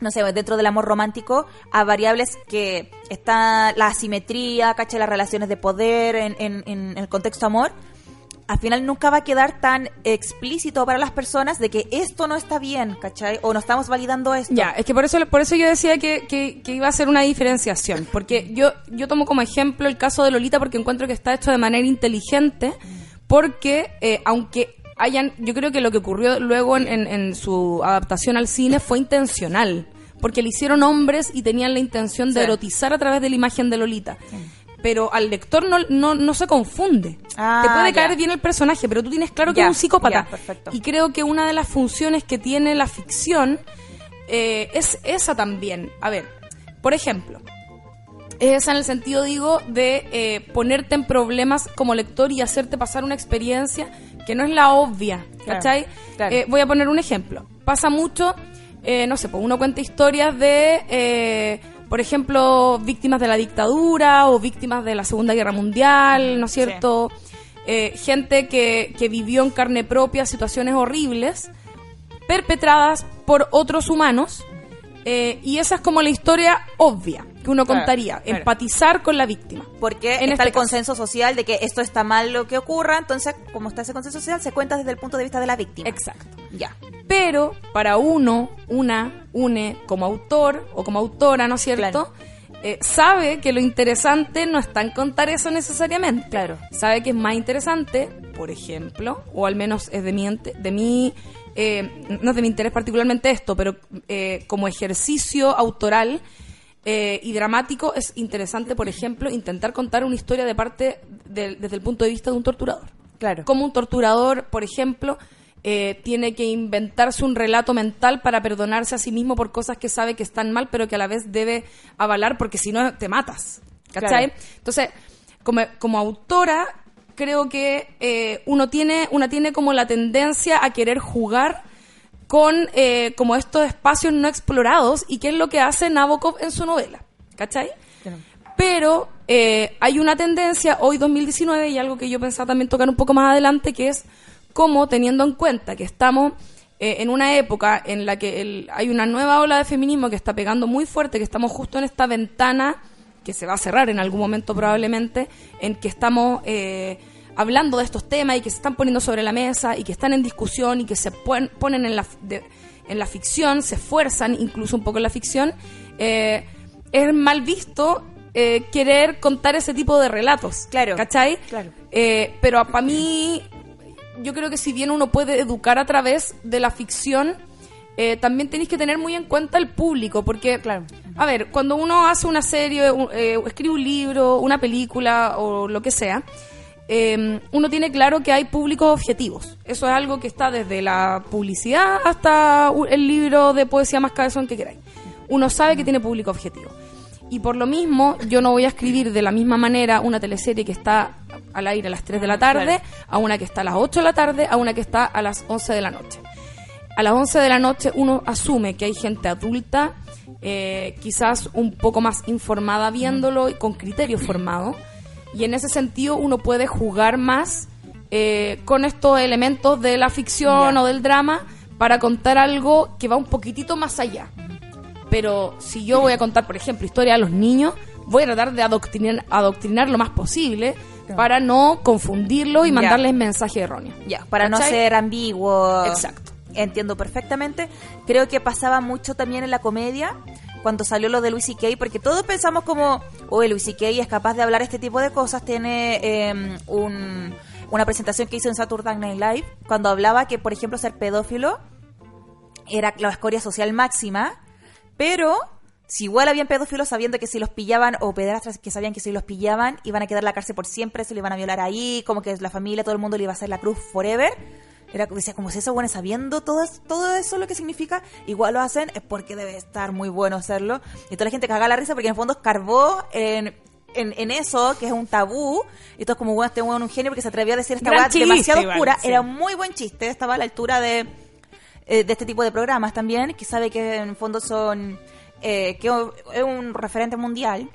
no sé, dentro del amor romántico, a variables que está la asimetría, ¿cachai? Las relaciones de poder en, en, en, el contexto amor, al final nunca va a quedar tan explícito para las personas de que esto no está bien, ¿cachai? O no estamos validando esto. Ya, es que por eso, por eso yo decía que, que, que iba a ser una diferenciación, porque yo, yo tomo como ejemplo el caso de Lolita porque encuentro que está hecho de manera inteligente, porque eh, aunque hayan, yo creo que lo que ocurrió luego en, en, en, su adaptación al cine fue intencional, porque le hicieron hombres y tenían la intención de Sí. erotizar a través de la imagen de Lolita. Pero al lector no, no, no se confunde. Ah, Te puede ya. caer bien el personaje, pero tú tienes claro que Ya, es un psicópata. ya, perfecto. Y creo que una de las funciones que tiene la ficción eh, es esa también. A ver, por ejemplo, es esa en el sentido, digo, de eh, ponerte en problemas como lector y hacerte pasar una experiencia que no es la obvia, ¿cachai? claro. Eh, voy a poner un ejemplo. Pasa mucho, eh, no sé, pues uno cuenta historias de, por ejemplo, víctimas de la dictadura o víctimas de la Segunda Guerra Mundial, ¿no es cierto? Eh, gente que, que vivió en carne propia situaciones horribles perpetradas por otros humanos eh, y esa es como la historia obvia que uno Claro, contaría, claro. empatizar con la víctima. Porque En está este el caso. consenso social de que esto está mal lo que ocurra, entonces, como está ese consenso social, se cuenta desde el punto de vista de la víctima. Exacto. Ya. Pero para uno, una, une como autor o como autora, ¿no es cierto? Eh, sabe que lo interesante no está en contar eso necesariamente. Claro. Sabe que es más interesante, por ejemplo, o al menos es de mi, ente- de mi eh, no es de mi interés particularmente esto, pero eh, como ejercicio autoral eh, y dramático es interesante, por ejemplo, intentar contar una historia de parte del- desde el punto de vista de un torturador. Claro. Como un torturador, por ejemplo, eh, tiene que inventarse un relato mental para perdonarse a sí mismo por cosas que sabe que están mal, pero que a la vez debe avalar porque si no te matas. ¿Cachai? Claro. Entonces, como, como autora, creo que eh, uno tiene, una tiene como la tendencia a querer jugar con eh, como estos espacios no explorados y qué es lo que hace Nabokov en su novela. ¿Cachai? Pero eh, hay una tendencia hoy 2019 y algo que yo pensaba también tocar un poco más adelante, que es cómo teniendo en cuenta que estamos eh, en una época en la que hay una nueva ola de feminismo que está pegando muy fuerte, que estamos justo en esta ventana que se va a cerrar en algún momento probablemente, en que estamos eh, hablando de estos temas y que se están poniendo sobre la mesa y que están en discusión y que se ponen en la, en la ficción, se esfuerzan incluso un poco en la ficción, eh, es mal visto eh, querer contar ese tipo de relatos. Claro. ¿Cachai? Claro. pero para mí, yo creo que si bien uno puede educar a través de la ficción, eh, también tenéis que tener muy en cuenta el público, porque, claro, a ver, cuando uno hace una serie, eh, escribe un libro, una película o lo que sea, eh, uno tiene claro que hay públicos objetivos. Eso es algo que está desde la publicidad hasta el libro de poesía más cabezón que queráis. Uno sabe que tiene público objetivo. Y por lo mismo, yo no voy a escribir de la misma manera una teleserie que está al aire a las 3 de la tarde, a una que está a las 8 de la tarde, a una que está a las 11 de la noche a las 11 de la noche uno asume que hay gente adulta, eh, quizás un poco más informada viéndolo y con criterio formado. Y en ese sentido uno puede jugar más eh, con estos elementos de la ficción o del drama para contar algo que va un poquitito más allá. Pero si yo voy a contar, por ejemplo, historia a los niños, voy a tratar de adoctrinar, adoctrinar lo más posible para no confundirlo y mandarles mensaje erróneo. Ya, para no ser ambiguo. Exacto entiendo perfectamente. Creo que pasaba mucho también en la comedia cuando salió lo de Louis C.K., porque todos pensamos como, oye, Louis C.K. es capaz de hablar este tipo de cosas, tiene em, una presentación que hizo en Saturday Night Live, cuando hablaba que, por ejemplo, ser pedófilo era la escoria social máxima, pero si igual habían pedófilos sabiendo que si los pillaban, o pedrastras que sabían que si los pillaban, iban a quedar en la cárcel por siempre, se le iban a violar ahí, como que la familia, todo el mundo le iba a hacer la cruz forever era, decía, como si eso, bueno, sabiendo todo, todo eso lo que significa, igual lo hacen, es porque debe estar muy bueno hacerlo. Y toda la gente caga la risa porque en el fondo escarbó en, en, eso, que es un tabú, y todo es como, bueno, este bueno un genio porque se atrevió a decir esta weá demasiado oscura. Era un muy buen chiste, estaba a la altura de, eh, de este tipo de programas también, que sabe que en el fondo son, eh, que es un referente mundial.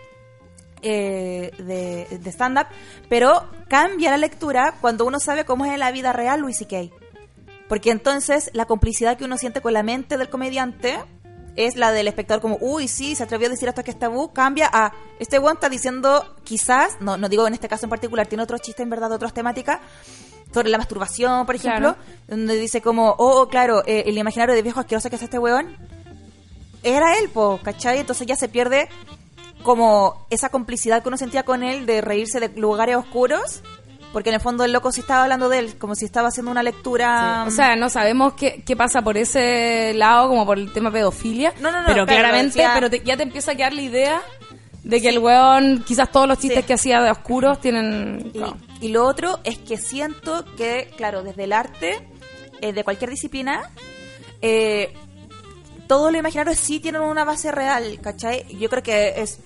Eh, de, de stand-up, pero cambia la lectura cuando uno sabe cómo es en la vida real Luis C.K. Porque entonces la complicidad que uno siente con la mente del comediante es la del espectador como, uy, sí, se atrevió a decir esto que es tabú, cambia a, este one está diciendo, quizás, no, no digo en este caso en particular, tiene otros chistes en verdad otras temáticas, sobre la masturbación, por ejemplo, donde dice como, oh, oh claro, eh, el imaginario de viejo asqueroso que es este weón, era él, po, ¿cachai? Entonces ya se pierde como esa complicidad que uno sentía con él de reírse de lugares oscuros porque en el fondo el loco sí estaba hablando de él, como si estaba haciendo una lectura. O sea, no sabemos qué, qué, pasa por ese lado, como por el tema pedofilia. No, no, no. Pero claramente, pero ya te empieza a quedar la idea de que el weón, quizás todos los chistes que hacía de oscuros tienen. Y, lo otro es que siento que, claro, desde el arte, eh, de cualquier disciplina, eh, todo lo imaginario sí tienen una base real, ¿cachai? Yo creo que es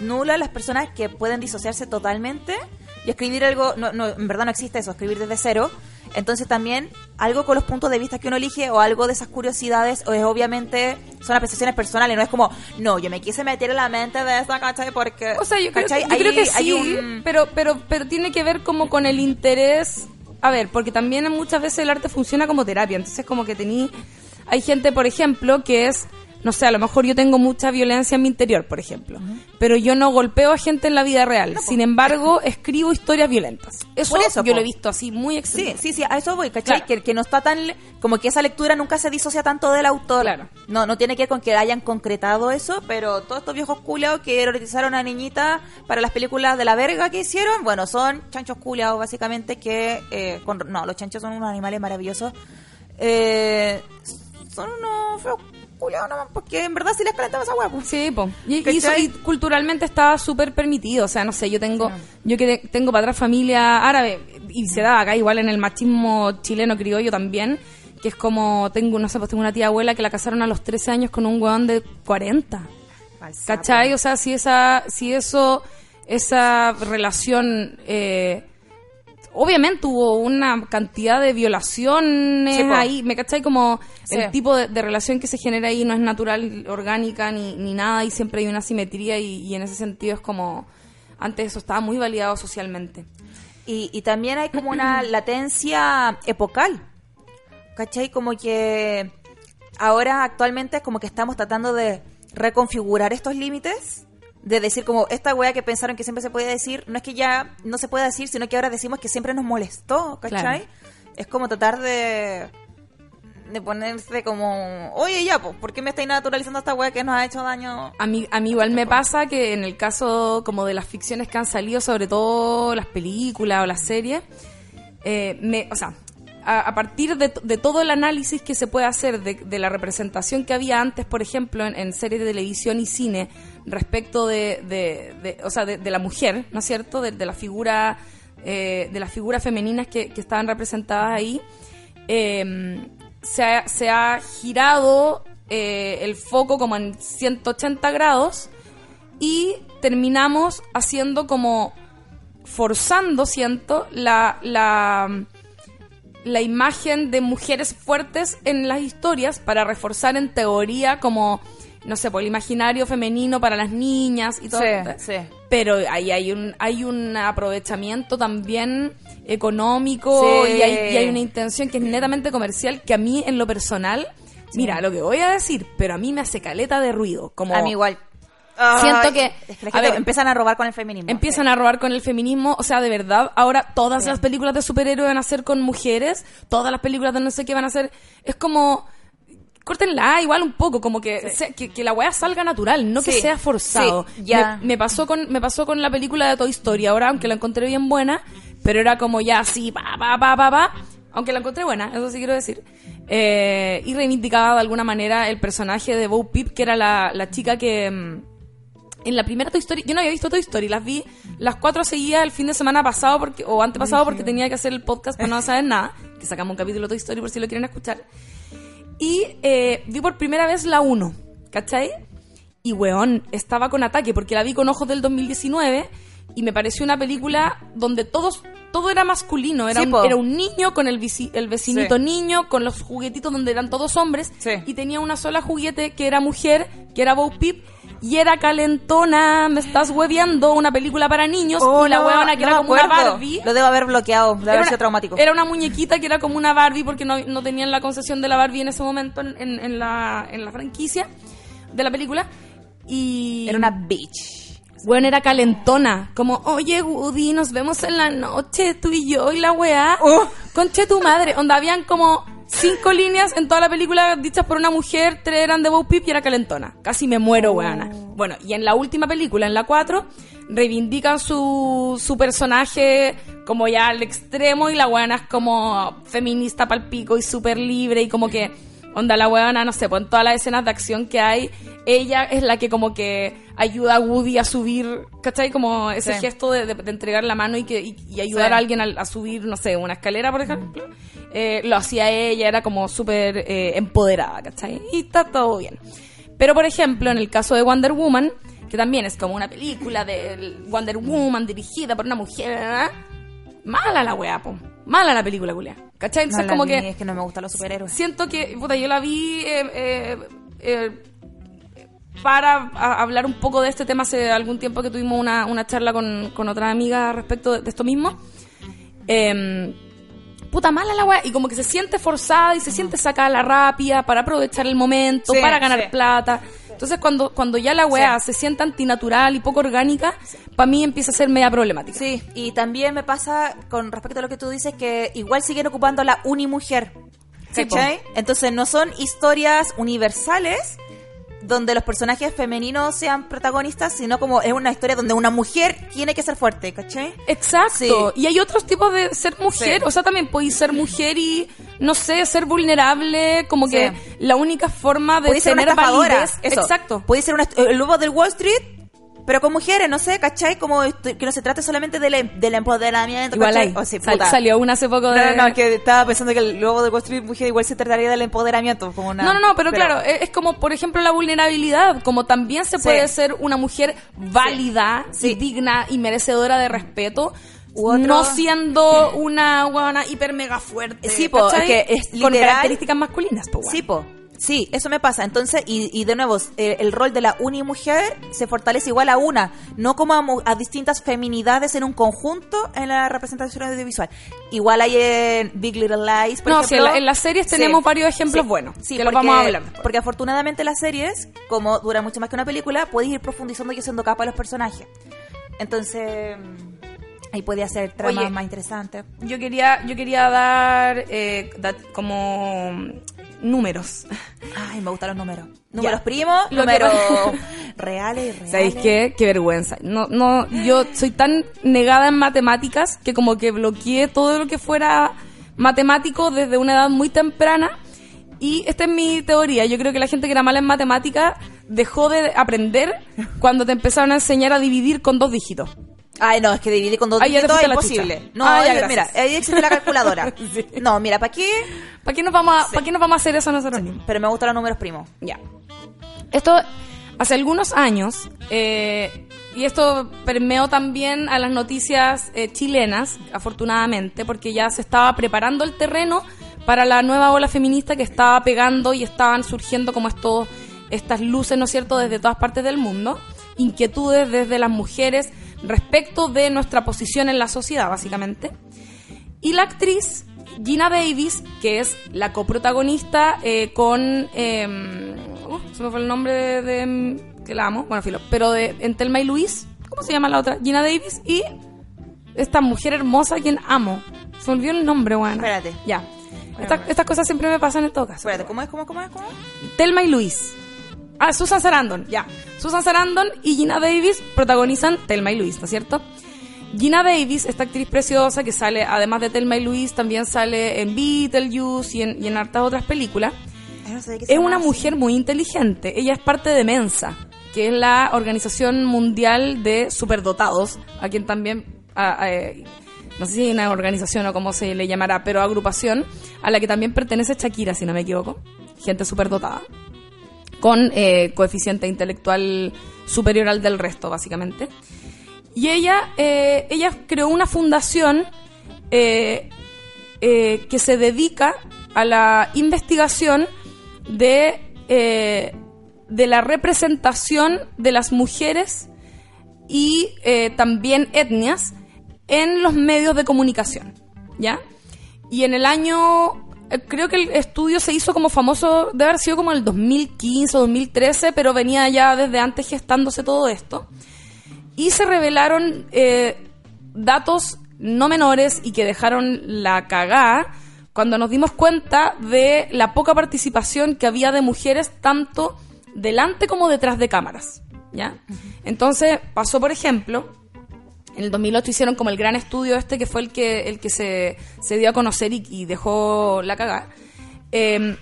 nula las personas que pueden disociarse totalmente y escribir algo, no, no, en verdad no existe eso, escribir desde cero. Entonces también algo con los puntos de vista que uno elige o algo de esas curiosidades o es obviamente son apreciaciones personales, no es como, no, yo me quise meter en la mente de esa, ¿cachai? Porque... O sea, yo creo, que sí, pero, pero, pero tiene que ver como con el interés... A ver, porque también muchas veces el arte funciona como terapia, entonces como que tení... Hay gente, por ejemplo, que es no sé, a lo mejor yo tengo mucha violencia en mi interior, por ejemplo, pero yo no golpeo a gente en la vida real. Sin embargo, escribo historias violentas. Eso, yo lo he visto así, muy extremo. Sí, sí, sí, a eso voy, ¿cachai? Que, que, no está tan... Como que esa lectura nunca se disocia tanto del autor. Claro. No, no tiene que ver con que hayan concretado eso, pero todos estos viejos culiados que erotizaron a niñita para las películas de la verga que hicieron, bueno, son chanchos culiados básicamente que... Eh, no, los chanchos son unos animales maravillosos. Eh, son unos feos porque en verdad sí les calentaba esa hueá. Sí, po. Y, culturalmente está súper permitido, o sea, no sé, yo tengo, yo que tengo para atrás familia árabe, y se da acá igual en el machismo chileno criollo también, que es como, tengo, no sé, pues tengo una tía abuela que la casaron a los 13 años con un hueón de 40. ¿Cachai? O sea, si esa, si eso, esa relación, eh, obviamente hubo una cantidad de violaciones Sí, ahí, ¿me cachai? Como Sí. el tipo de, de relación que se genera ahí no es natural, orgánica, ni, ni nada, y siempre hay una simetría, y, y en ese sentido es como, antes eso estaba muy validado socialmente. Y, y también hay como una latencia epocal. ¿Cachai? Como que ahora actualmente es como que estamos tratando de reconfigurar estos límites. De decir como esta wea que pensaron que siempre se podía decir, no es que ya no se pueda decir, sino que ahora decimos que siempre nos molestó, ¿cachai? Claro. Es como tratar de de ponerse como, oye ya, pues, ¿por qué me estáis naturalizando esta wea que nos ha hecho daño? A mí, a mí igual me pasa que en el caso como de las ficciones que han salido, sobre todo las películas o las series, eh, me, o sea, a, a partir de, de todo el análisis que se puede hacer de, de la representación que había antes, por ejemplo, en, en series de televisión y cine, respecto de, o sea, de, la mujer, ¿no es cierto? De, la figura, eh, de las figuras femeninas que, estaban representadas ahí, eh, se, ha, girado eh, el foco como en 180 grados y terminamos haciendo como forzando, siento, la, la imagen de mujeres fuertes en las historias para reforzar en teoría como, no sé, por el imaginario femenino para las niñas y todo. esto. sí. Pero ahí hay un, hay un aprovechamiento también económico Sí. y, hay, y hay una intención que es netamente comercial que a mí en lo personal, mira, lo que voy a decir, pero a mí me hace caleta de ruido. Como A mí igual. Siento Ay, que- es que la a ver, empiezan a robar con el feminismo. empiezan a robar con el feminismo, o sea, de verdad, ahora todas Sí. las películas de superhéroes van a ser con mujeres, todas las películas de no sé qué van a ser, es como córtenla igual un poco, como que sea- que, que la weá salga natural, no que Sí, sea forzado. sí, ya. Me, me pasó con me pasó con la película de Toy Story, ahora aunque la encontré bien buena, pero era como ya así pa pa pa pa pa, aunque la encontré buena, eso sí quiero decir. Eh, y reivindicaba de alguna manera el personaje de Bo Peep, que era la, la chica que mm, en la primera Toy Story, yo no había visto Toy Story, las vi las cuatro seguidas el fin de semana pasado porque, o antepasado porque tenía que hacer el podcast pero no saber nada, que sacamos un capítulo de Toy Story por si lo quieren escuchar. Y eh, vi por primera vez la 1, ¿cachai? Y weón, estaba con ataque porque la vi con ojos del 2019 y me pareció una película donde todos todo era masculino, era, Sí, un, era un niño con el, vici- el vecinito Sí. niño, con los juguetitos donde eran todos hombres Sí. y tenía una sola juguete que era mujer, que era Bo Peep y era calentona, me estás hueveando, una película para niños Oh, y la no, huevona que no era como una. Barbie. Lo debo haber bloqueado, debe haber Era sido una- traumático. Era una muñequita que era como una Barbie porque no, no tenían la concesión de la Barbie en ese momento en, en- en la, en la franquicia de la película. Y. Era una bitch. Bueno, era calentona. Como, oye, Woody, nos vemos en la noche, tú y yo y la weá. Oh. Conche tu madre. Onda, habían como cinco líneas en toda la película dichas por una mujer, tres eran de Bo Peep y era calentona. Casi me muero, weana. Bueno, y en la última película, en la 4, reivindican su, su personaje como ya al extremo y la weana es como feminista palpico y súper libre y como que Onda, la weona, no sé, pues en todas las escenas de acción que hay, ella es la que como que ayuda a Woody a subir, ¿cachai? Como ese Sí. gesto de, de- de entregar la mano y, que, y, y ayudar Sí. a alguien a, a subir, no sé, una escalera, por ejemplo. Eh, lo hacía ella, era como súper eh, empoderada, ¿cachai? Y está todo bien. Pero, por ejemplo, en el caso de Wonder Woman, que también es como una película de Wonder Woman dirigida por una mujer, ¿verdad? mala la weá, po. Mala la película, culia. ¿Cachai? Entonces, como vi, que es que no me gustan los superhéroes. siento que, puta, yo la vi eh, eh, eh, para hablar un poco de este tema hace algún tiempo que tuvimos una, una charla con, con otra amiga respecto de, de esto mismo. Em, puta mala la weá, y como que se siente forzada y se siente sacada la rápida para aprovechar el momento, Sí, para ganar sí. plata. Entonces cuando, cuando ya la weá Sí. se siente antinatural y poco orgánica, para mí empieza a ser media problemática. Sí, y también me pasa con respecto a lo que tú dices que igual siguen ocupando la unimujer. Sí, ¿Cachai? Entonces no son historias universales donde los personajes femeninos sean protagonistas, sino como es una historia donde una mujer tiene que ser fuerte, ¿cachai? Exacto. Sí. Y hay otros tipos de ser mujer. Sí. O sea, también podéis ser mujer y, no sé, ser vulnerable. Como Sí. que la única forma de Puede ser una tener validez. Eso. Exacto. Puede ser una, el lobo del Wall Street, pero con mujeres, no sé, ¿cachai? Como que no se trate solamente del, em- del empoderamiento, Igual hay. O sea, Sal- puta. salió una hace poco de... No, no, no, que estaba pensando que del Wall Street mujer igual se trataría del empoderamiento. Como una, No, no, no, pero, claro, es, es como, por ejemplo, la vulnerabilidad. Como también se Sí. puede ser una mujer válida, Sí. y digna y merecedora de respeto. No siendo una guana hiper mega fuerte. Sí, po, que es Con literal- características masculinas, po, guana. Sí, po. Sí, eso me pasa. Entonces, y, y de nuevo, eh, el rol de la unimujer se fortalece igual a una, no como a, a distintas feminidades en un conjunto en la representación audiovisual. Igual hay en Big Little Lies, por No, ejemplo. sí, en la- en las series tenemos varios ejemplos Sí. buenos, Sí, que los porque, vamos a hablar después. Porque afortunadamente las series, como duran mucho más que una película, puedes ir profundizando y haciendo capa a los personajes. Entonces, mm, ahí puede hacer tramas Oye, más interesantes. Yo quería, yo quería dar eh, dat- como números. Ay, me gustan los números. Números primos, números reales y reales. ¿Sabéis qué? Qué vergüenza. No, no, yo soy tan negada en matemáticas que como que bloqueé todo lo que fuera matemático desde una edad muy temprana. Y esta es mi teoría. Yo creo que la gente que era mala en matemáticas dejó de aprender cuando te empezaron a enseñar a dividir con dos dígitos. Ay, no, es que dividir con dos ya te dígitos es fuiste a la imposible. chucha. No, Ah, ya, eh, mira, gracias. ahí existe la calculadora. Sí. No, mira, ¿para qué? ¿Para qué nos vamos a, ¿para qué nos vamos a hacer eso nosotros mismos? Pero me gustan los números primos. Ya. Esto, hace algunos años, eh, y esto permeó también a las noticias eh, chilenas, afortunadamente, porque ya se estaba preparando el terreno para la nueva ola feminista que estaba pegando y estaban surgiendo como estos, estas luces, ¿no es cierto?, desde todas partes del mundo, inquietudes desde las mujeres respecto de nuestra posición en la sociedad, básicamente. Y la actriz Gina Davis, que es la coprotagonista eh, con... eh, uh, se me fue el nombre de, de- que la amo, bueno, filo, pero de en Thelma y Luis, ¿cómo se llama la otra? Gina Davis y esta mujer hermosa a quien amo. Se olvidó el nombre, bueno. Espérate. Ya. Estas, estas cosas siempre me pasan en todo caso. Espérate, ¿cómo es? ¿Cómo es? ¿Cómo es? ¿Cómo es? Telma y Luis. Ah, Susan Sarandon, ya. Susan Sarandon y Gina Davis protagonizan Telma y Luis, ¿no es cierto? Gina Davis, esta actriz preciosa que sale, además de Telma y Luis, también sale en Beetlejuice y en, y en hartas otras películas. No Es una así. mujer muy inteligente. Ella es parte de Mensa, que es la Organización Mundial de Superdotados, a quien también, a- a- eh, no sé si hay una organización o cómo se le llamará, pero agrupación, a la que también pertenece Shakira, si no me equivoco. Gente superdotada. Con eh, coeficiente intelectual superior al del resto, básicamente. Y ella, eh, ella creó una fundación eh, que se dedica a la investigación de, de la representación de las mujeres y también etnias en los medios de comunicación, ¿ya? Y en el año, creo que el estudio se hizo como famoso, debe haber sido como el 2015 o 2013, pero venía ya desde antes gestándose todo esto. Y se revelaron eh, datos no menores y que dejaron la cagada cuando nos dimos cuenta de la poca participación que había de mujeres tanto delante como detrás de cámaras. ¿ya? Entonces pasó, por ejemplo, en el 2008 hicieron como el gran estudio este que fue el que, el que se, se dio a conocer y, y dejó la cagada, eh,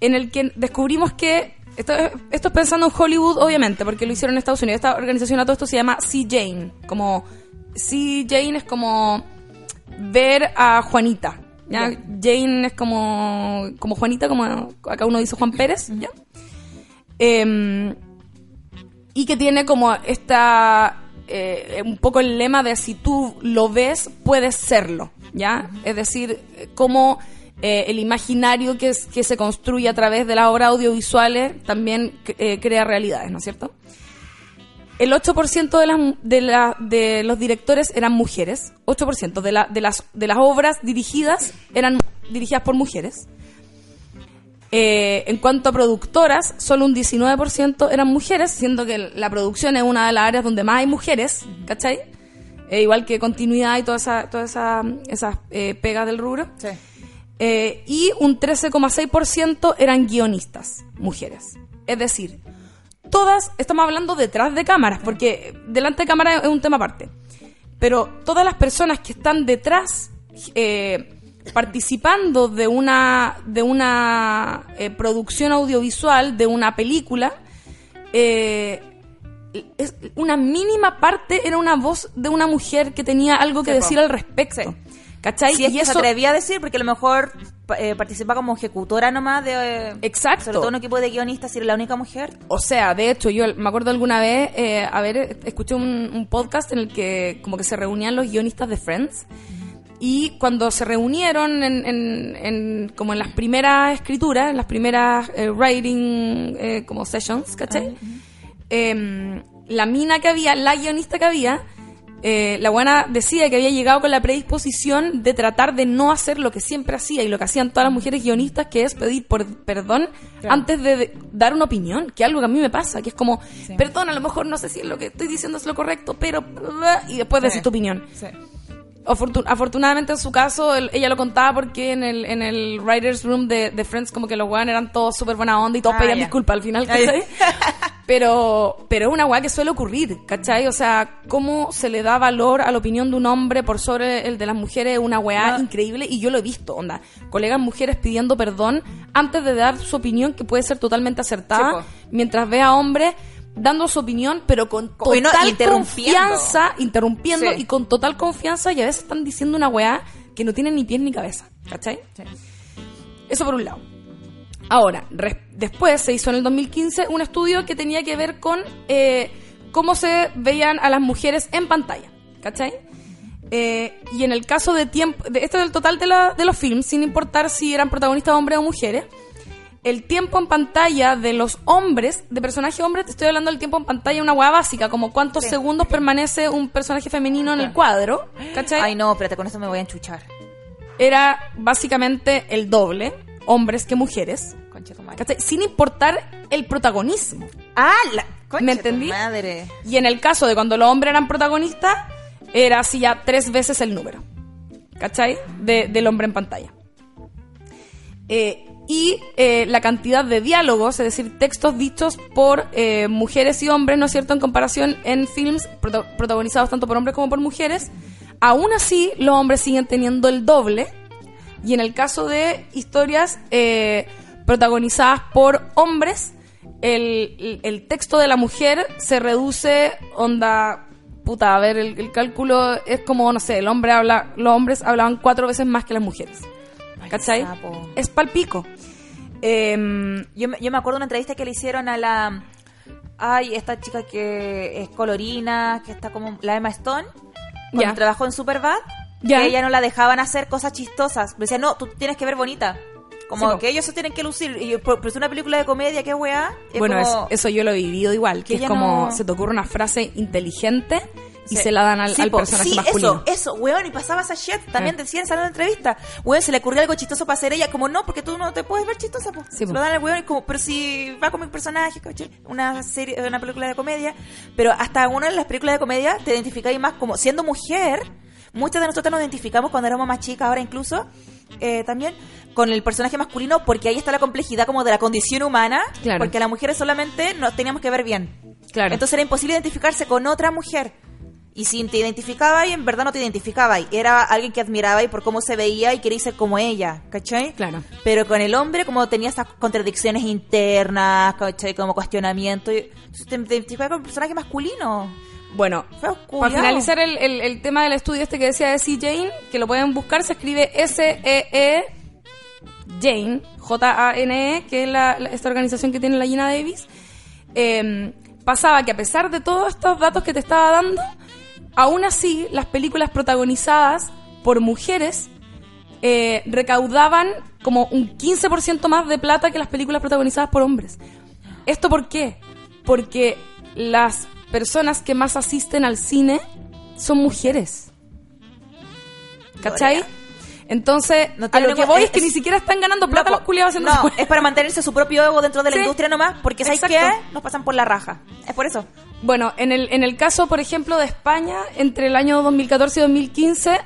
en el que descubrimos que, esto, es- esto es pensando en Hollywood obviamente, porque lo hicieron en Estados Unidos, esta organización a todo esto se llama C. Jane, como C. Jane es como ver a Juanita, ¿ya? Ya. Jane es como, como Juanita, como acá uno dice Juan Pérez, ¿ya? Em, y que tiene como esta eh, un poco el lema de si tú lo ves puedes serlo ya es decir cómo eh, el imaginario que, se construye a través de las obras audiovisuales también eh, crea realidades no es cierto el 8% de, de, los directores eran mujeres 8% de, de las obras dirigidas eran dirigidas por mujeres eh, en cuanto a productoras, solo un 19% eran mujeres, siendo que la producción es una de las áreas donde más hay mujeres, ¿cachai? Eh, igual que continuidad y todas esa, toda esa, esas eh, pegas del rubro. Sí. Y un 13,6% eran guionistas, mujeres. Es decir, todas, estamos hablando detrás de cámaras, porque delante de cámara es un tema aparte. Pero todas las personas que están detrás, eh, participando de una, de una eh, producción audiovisual, de una película, eh, es una mínima parte era una voz de una mujer que tenía algo que Sí, po. decir al respecto. Sí. ¿Cachai? Si es y que eso, se atrevía a decir, porque a lo mejor eh, participa como ejecutora nomás de... eh, Exacto. Sobre todo un equipo de guionistas, si era la única mujer. O sea, de hecho, yo me acuerdo alguna vez, eh, a ver, escuché un, un podcast en el que como que se reunían los guionistas de Friends y cuando se reunieron en, en- en- como en las primeras escrituras, en las primeras eh, writing eh, como sessions, ¿cachai? Em, la mina que había, la guionista que había, eh, la buena decía que había llegado con la predisposición de tratar de no hacer lo que siempre hacía y lo que hacían todas las mujeres guionistas, que es pedir por perdón Claro. antes de, de dar una opinión, que algo que a mí me pasa, que es como, perdón, a lo mejor no sé si lo que estoy diciendo es lo correcto, pero... Y después Sí. decir tu opinión. Sí. Afortun- afortunadamente en su caso él- ella lo contaba porque en el, en el writer's room de, de Friends como que los weones eran todos súper buena onda y todos Ah, pedían ya. disculpas al final, Ah. ¿cachai? pero, pero es una weá que suele ocurrir, ¿cachai? O sea, cómo se le da valor a la opinión de un hombre por sobre el de las mujeres es una weá No. increíble y yo lo he visto, onda. Colegas mujeres pidiendo perdón antes de dar su opinión que puede ser totalmente acertada, Sí, mientras ve a hombres dando su opinión pero con no, total interrumpiendo. confianza interrumpiendo Sí. y con total confianza y a veces están diciendo una weá que no tiene ni pies ni cabeza, ¿cachai? Eso por un lado. Ahora, después se hizo en el 2015 un estudio que tenía que ver con eh, cómo se veían a las mujeres en pantalla, ¿cachai? Eh, y en el caso de tiempo, de, esto es el total de, la- de los films, sin importar si eran protagonistas hombres o mujeres, el tiempo en pantalla de los hombres, de personaje hombre, te estoy hablando del tiempo en pantalla, una hueá básica, como cuántos Sí. segundos permanece un personaje femenino en el cuadro, ¿cachai? Ay, no, espérate, con esto me voy a enchuchar. Era básicamente el doble, hombres que mujeres. ¿cachai? Sin importar el protagonismo. Ah, la... Concha ¿Me entendí? madre. Y en el caso de cuando los hombres eran protagonistas, era así ya tres veces el número. ¿Cachai? De- del hombre en pantalla. Eh, y eh, la cantidad de diálogos, es decir, textos dichos por eh, mujeres y hombres, ¿no es cierto?, en comparación en films prota- protagonizados tanto por hombres como por mujeres, aún así los hombres siguen teniendo el doble. Y en el caso de historias eh, protagonizadas por hombres, el, el- el texto de la mujer se reduce, onda, puta, a ver, el, el cálculo es como, no sé, el hombre habla, los hombres hablaban cuatro veces más que las mujeres. ¿Cachai? sapo. Es palpico. Em, Yo, me- yo me acuerdo de una entrevista que le hicieron a la... Ay, esta chica que es colorina, que está como la Emma Stone, cuando Ya. trabajó en Superbad, Ya. que ella no la dejaban hacer cosas chistosas. Me decía, no, tú tienes que ver bonita. Como Sí, que ellos se tienen que lucir. Y pero es una película de comedia, qué weá. Es bueno, como- eso, eso yo lo he vivido igual, que que es como no- se te ocurre una frase inteligente y Sí. se la dan al, Sí, al personaje sí, masculino. Eso, eso, weón, y pasaba esa shit. También Eh. decían en salón de entrevista. Weón, se le ocurrió algo chistoso para hacer ella. Como no, porque tú no te puedes ver chistosa. Sí, se po. lo dan al weón y como, pero si va con mi personaje. Una serie, una película de comedia. Pero hasta una de las películas de comedia te identificáis más como siendo mujer. Muchas de nosotros nos identificamos cuando éramos más chicas, ahora incluso, eh, también, con el personaje masculino, porque ahí está la complejidad como de la condición humana. Claro. Porque las mujeres solamente nos teníamos que ver bien. Claro. Entonces era imposible identificarse con otra mujer. Y si te identificaba y en verdad no te identificaba. y Era alguien que admiraba y por cómo se veía y quería ser como ella, ¿cachai? Claro. Pero con el hombre, como tenía estas contradicciones internas, ¿cachai? Como cuestionamiento. y- te identificaba con un personaje masculino. Bueno, para finalizar el, el- el tema del estudio este que decía de C. Jane, que lo pueden buscar, se escribe S-E-E Jane, J-A-N-E, que es la- la- esta organización que tiene la Gina Davis. eh, pasaba que a pesar de todos estos datos que te estaba dando, aún así las películas protagonizadas por mujeres eh, recaudaban como un 15% más de plata que las películas protagonizadas por hombres. ¿Esto por qué? Porque las personas que más asisten al cine son mujeres. ¿Cachai? Entonces, No a lo que voy es, que ni siquiera están ganando plata No, los culiados haciendo No, es para mantenerse su propio ego dentro de la Sí. industria nomás, porque ¿sabes qué? Nos pasan por la raja. Es por eso. Bueno, en el, en el caso, por ejemplo, de España, entre el año 2014 y 2015,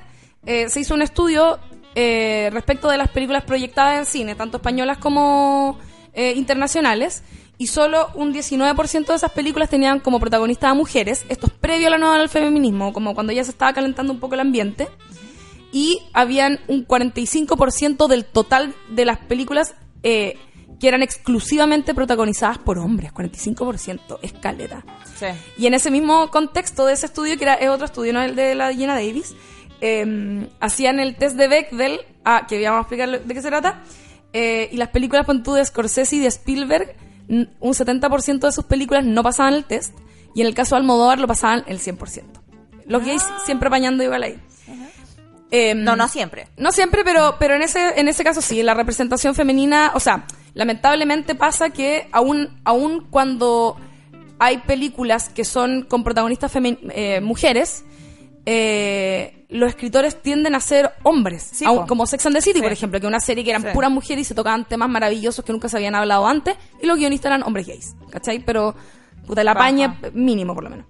eh, se hizo un estudio eh, respecto de las películas proyectadas en cine, tanto españolas como eh, internacionales, y solo un 19% de esas películas tenían como protagonistas a mujeres. Esto es previo a la nueva del feminismo, como cuando ya se estaba calentando un poco el ambiente. Y habían un 45% del total de las películas eh, que eran exclusivamente protagonizadas por hombres. 45%, escalera. Sí. Y en ese mismo contexto de ese estudio, que era, es otro estudio, no el de la Gina Davis, eh, hacían el test de Bechdel, ah, que vamos a explicar de qué se trata, eh, y las películas tú de Scorsese y de Spielberg, un 70% de sus películas no pasaban el test, y en el caso de Almodóvar lo pasaban el 100%. Los gays siempre apañando igual ahí. Em, No, no siempre. no siempre, pero, pero en ese, en ese caso sí, la representación femenina, o sea, lamentablemente pasa que aún, aún cuando hay películas que son con protagonistas femen- eh, mujeres, eh, los escritores tienden a ser hombres, Sí, como Sex and the City, Sí. por ejemplo, que es una serie que eran Sí. puras mujeres y se tocaban temas maravillosos que nunca se habían hablado antes, y los guionistas eran hombres gays, ¿cachai? Pero, puta, el apañe Baja. mínimo, por lo menos.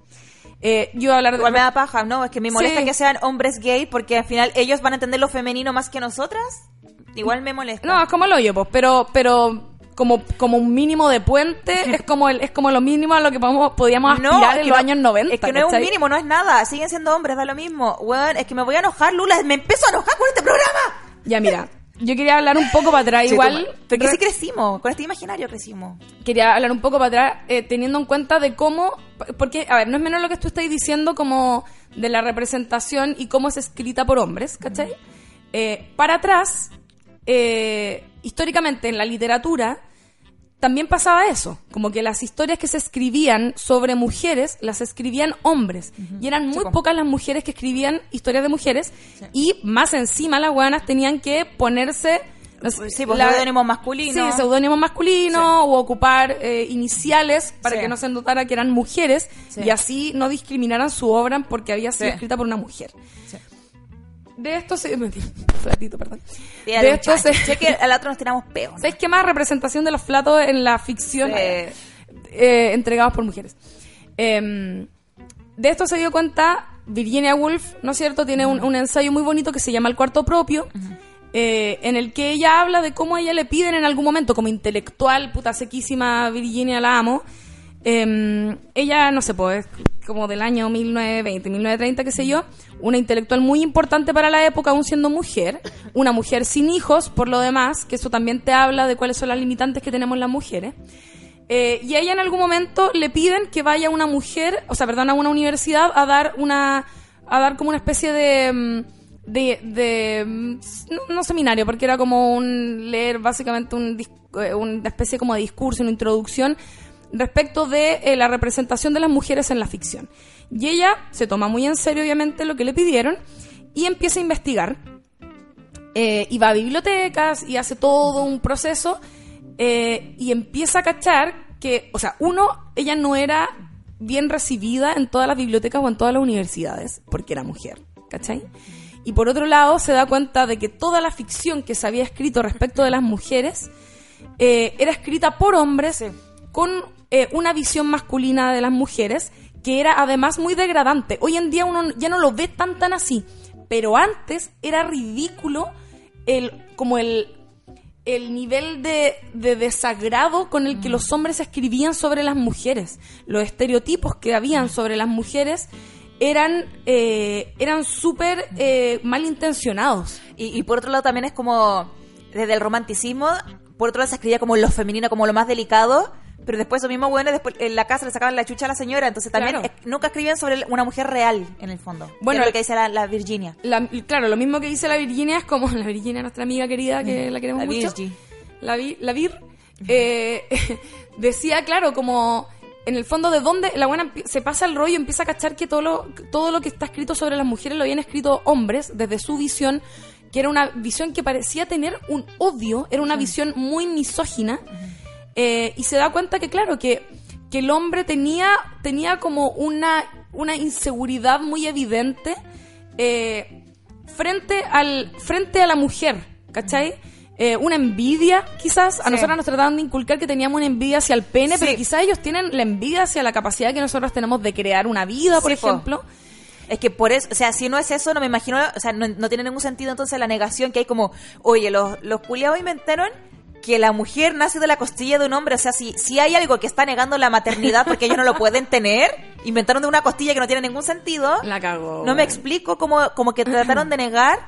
Eh, yo hablar de... Igual me da paja, ¿no? Es que me molesta Sí. que sean hombres gay porque al final ellos van a entender lo femenino más que nosotras. Igual me molesta. No, es como el hoyo, pues, pero, pero como, como un mínimo de puente, es como el, es como lo mínimo a lo que podíamos No, aspirar es en los no- años 90. Es que no es un ¿cachai? mínimo, no es nada. Siguen siendo hombres, da lo mismo. Weón, es que me voy a enojar, Lula. Me empiezo a enojar con este programa. Ya, mira, yo quería hablar un poco para atrás, igual. Porque re- sí crecimos. Con este imaginario crecimos. quería hablar un poco para atrás, eh, teniendo en cuenta de cómo, porque, a ver, no es menos lo que tú estás diciendo como de la representación y cómo es escrita por hombres, ¿cachai? Eh, para atrás, eh, históricamente en la literatura, también pasaba eso, como que las historias que se escribían sobre mujeres las escribían hombres y eran muy po. pocas las mujeres que escribían historias de mujeres y más encima las buenas tenían que ponerse no sé, Sí, pues la-. Sí, masculinos o ocupar eh, iniciales para Sí. que no se notara que eran mujeres y así no discriminaran su obra porque había sido escrita por una mujer. De esto se... Flatito, perdón. De esto se... Sé que al otro nos tiramos peos. ¿no? ¿Sabes qué más representación de los platos en la ficción Sí. eh, eh, entregados por mujeres? Em, de esto se dio cuenta Virginia Woolf, ¿no es cierto? Tiene un, un ensayo muy bonito que se llama El cuarto propio, eh, en el que ella habla de cómo a ella le piden en algún momento, como intelectual, puta sequísima Virginia, la amo. em, ella, no sé, pues, como del año 1920, 1930, qué sé yo, una intelectual muy importante para la época, aún siendo mujer, una mujer sin hijos, por lo demás, que eso también te habla de cuáles son las limitantes que tenemos las mujeres. Eh, y a ella en algún momento le piden que vaya una mujer, o sea, perdón, a una universidad a dar una, a dar como una especie de, mm, de, de mm, no, seminario, porque era como un leer básicamente un, eh, una especie como de discurso, una introducción respecto de eh, la representación de las mujeres en la ficción. Y ella se toma muy en serio, obviamente, lo que le pidieron y empieza a investigar eh, y va a bibliotecas y hace todo un proceso eh, y empieza a cachar que, o sea, uno, ella no era bien recibida en todas las bibliotecas o en todas las universidades porque era mujer, ¿cachai? Y por otro lado se da cuenta de que toda la ficción que se había escrito respecto de las mujeres eh, era escrita por hombres con eh, una visión masculina de las mujeres que era además muy degradante. Hoy en día uno ya no lo ve tan tan así, pero antes era ridículo el como el el nivel de, de desagrado con el que los hombres escribían sobre las mujeres. Los estereotipos que habían sobre las mujeres eran eh, eran súper eh, malintencionados. Y, y por otro lado también es como, desde el romanticismo, por otro lado se escribía como lo femenino, como lo más delicado, pero después esos mismos buenos después en la casa le sacaban la chucha a la señora, entonces también Claro. es- nunca escribían sobre una mujer real, en el fondo. Bueno, lo que dice la, la Virginia. La- claro, lo mismo que dice la Virginia es como la Virginia, nuestra amiga querida, que la queremos La mucho. Virgi. La, Vi- la Vir. eh, decía, claro, como en el fondo de dónde la buena se pasa el rollo y empieza a cachar que todo lo, todo lo que está escrito sobre las mujeres lo habían escrito hombres desde su visión, que era una visión que parecía tener un odio, era una visión muy misógina. Eh, y se da cuenta que, claro, que, que el hombre tenía, tenía como una, una inseguridad muy evidente eh, frente, al, frente a la mujer, ¿cachai? Eh, una envidia, quizás. A Sí. nosotros nos trataban de inculcar que teníamos una envidia hacia el pene, Sí. pero quizás ellos tienen la envidia hacia la capacidad que nosotros tenemos de crear una vida, por Sí, po. ejemplo. Es que por eso, o sea, si no es eso, no me imagino, o sea, no, no tiene ningún sentido entonces la negación que hay como, oye, los, los culiados inventaron que la mujer nace de la costilla de un hombre, o sea, si, si hay algo que está negando la maternidad porque ellos no lo pueden tener, inventaron de una costilla que no tiene ningún sentido, La cagó. no me explico cómo, como que trataron de negar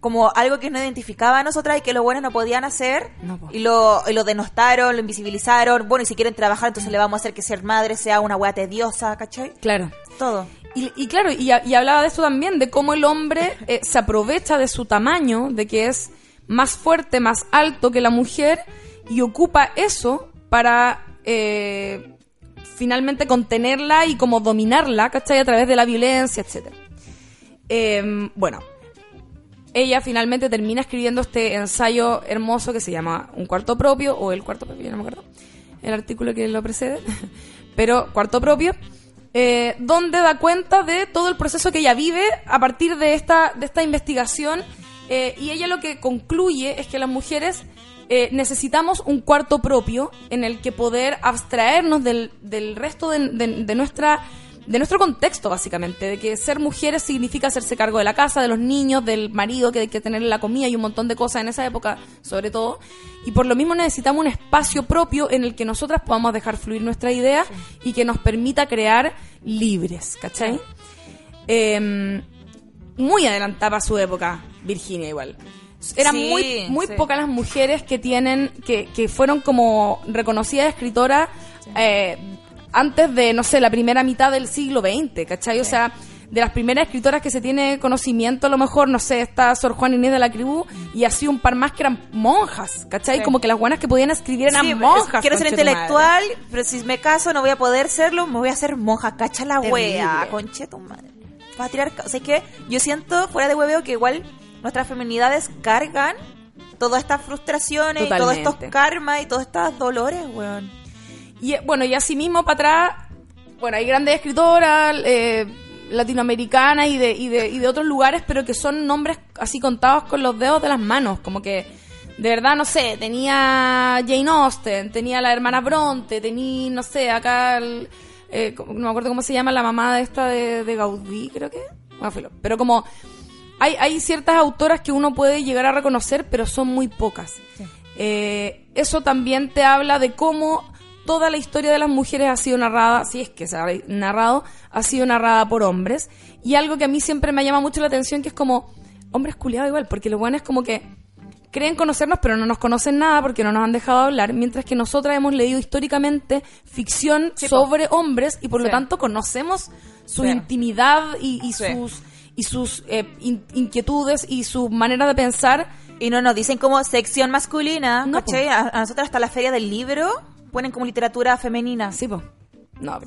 como algo que nos identificaba a nosotras y que los buenos no podían hacer No, y, lo, y lo denostaron, lo invisibilizaron. Bueno, y si quieren trabajar, entonces le vamos a hacer que ser madre sea una wea tediosa, ¿cachai? Claro. Todo. Y, y claro, y, y hablaba de esto también, de cómo el hombre eh, se aprovecha de su tamaño, de que es más fuerte, más alto que la mujer, y ocupa eso para eh, finalmente contenerla y como dominarla, ¿cachai? A través de la violencia, etcétera. Eh, bueno, ella finalmente termina escribiendo este ensayo hermoso que se llama Un cuarto propio, o El cuarto propio, ya no me acuerdo, el artículo que lo precede, pero cuarto propio, eh, donde da cuenta de todo el proceso que ella vive a partir de esta, de esta investigación, eh, y ella lo que concluye es que las mujeres eh, necesitamos un cuarto propio en el que poder abstraernos del, del resto de, de- de nuestra de nuestro contexto básicamente, de que ser mujeres significa hacerse cargo de la casa, de los niños, del marido, que hay que tener la comida y un montón de cosas en esa época, sobre todo, y por lo mismo necesitamos un espacio propio en el que nosotras podamos dejar fluir nuestra idea y que nos permita crear libres, ¿cachai? Em, muy adelantada a su época, Virginia igual. Eran Sí, muy, muy sí. pocas las mujeres que tienen, que, que fueron como reconocidas escritoras eh, antes de, no sé, la primera mitad del siglo XX, ¿cachai? O sea, de las primeras escritoras que se tiene conocimiento, a lo mejor, no sé, está Sor Juan Inés de la Cribú y así un par más que eran monjas, ¿cachai? Sí. Como que las buenas que podían escribir eran Sí, monjas. quiero ser intelectual, pero si me caso no voy a poder serlo, me voy a hacer monja, cacha la Terrible. wea, conche tu madre. Patriarca, o sea, es que yo siento fuera de hueveo que igual nuestras feminidades cargan todas estas frustraciones y todos estos karmas y todos estos dolores, weón. Y eh, bueno, y así mismo para atrás, bueno, hay grandes escritoras eh, latinoamericanas y de, y, de, y de otros lugares, pero que son nombres así contados con los dedos de las manos, como que de verdad, no sé, tenía Jane Austen, tenía la hermana Bronte, tenía, no sé, acá, el, eh, no me acuerdo cómo se llama la mamá de esta de, de Gaudí, creo que. Bueno, filo. Pero como hay, hay ciertas autoras que uno puede llegar a reconocer, pero son muy pocas. Eh, eso también te habla de cómo toda la historia de las mujeres ha sido narrada, si es que se ha narrado, ha sido narrada por hombres. Y algo que a mí siempre me llama mucho la atención, que es como, hombres culiados igual, porque lo bueno es como que creen conocernos, pero no nos conocen nada porque no nos han dejado hablar, mientras que nosotras hemos leído históricamente ficción Sí, sobre hombres y por lo tanto conocemos su Sí. intimidad y, sus y sus eh, in- inquietudes y su manera de pensar. Y no nos dicen como sección masculina, No, ¿cachai? A, a nosotros hasta la feria del libro ponen como literatura femenina. Sí, po. No.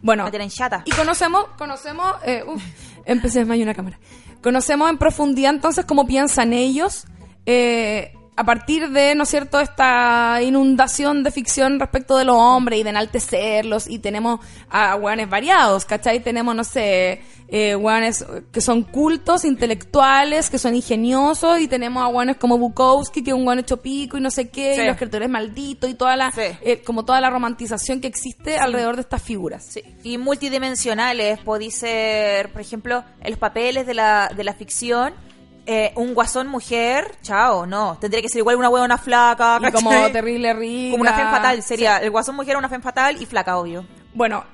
Bueno, Me tienen chata. y conocemos, conocemos, eh, uf, empecé a una cámara. Conocemos en profundidad entonces cómo piensan ellos eh, a partir de, ¿no es cierto?, esta inundación de ficción respecto de los hombres y de enaltecerlos y tenemos a hueones variados, ¿cachai? Tenemos, no sé, eh, hueones que son cultos, intelectuales, que son ingeniosos y tenemos a hueones como Bukowski, que es un hueón hecho pico y no sé qué, Sí. y los escritores malditos y toda la, Sí. eh, como toda la romantización que existe alrededor de estas figuras. Sí, y multidimensionales, podéis ser, por ejemplo, en los papeles de la, de la ficción, eh, un guasón mujer, chao, no, tendría que ser igual una huevona flaca, Y como terrible rica. Como una femme fatal, Sí. sería el guasón mujer una femme fatal y flaca, obvio. Bueno,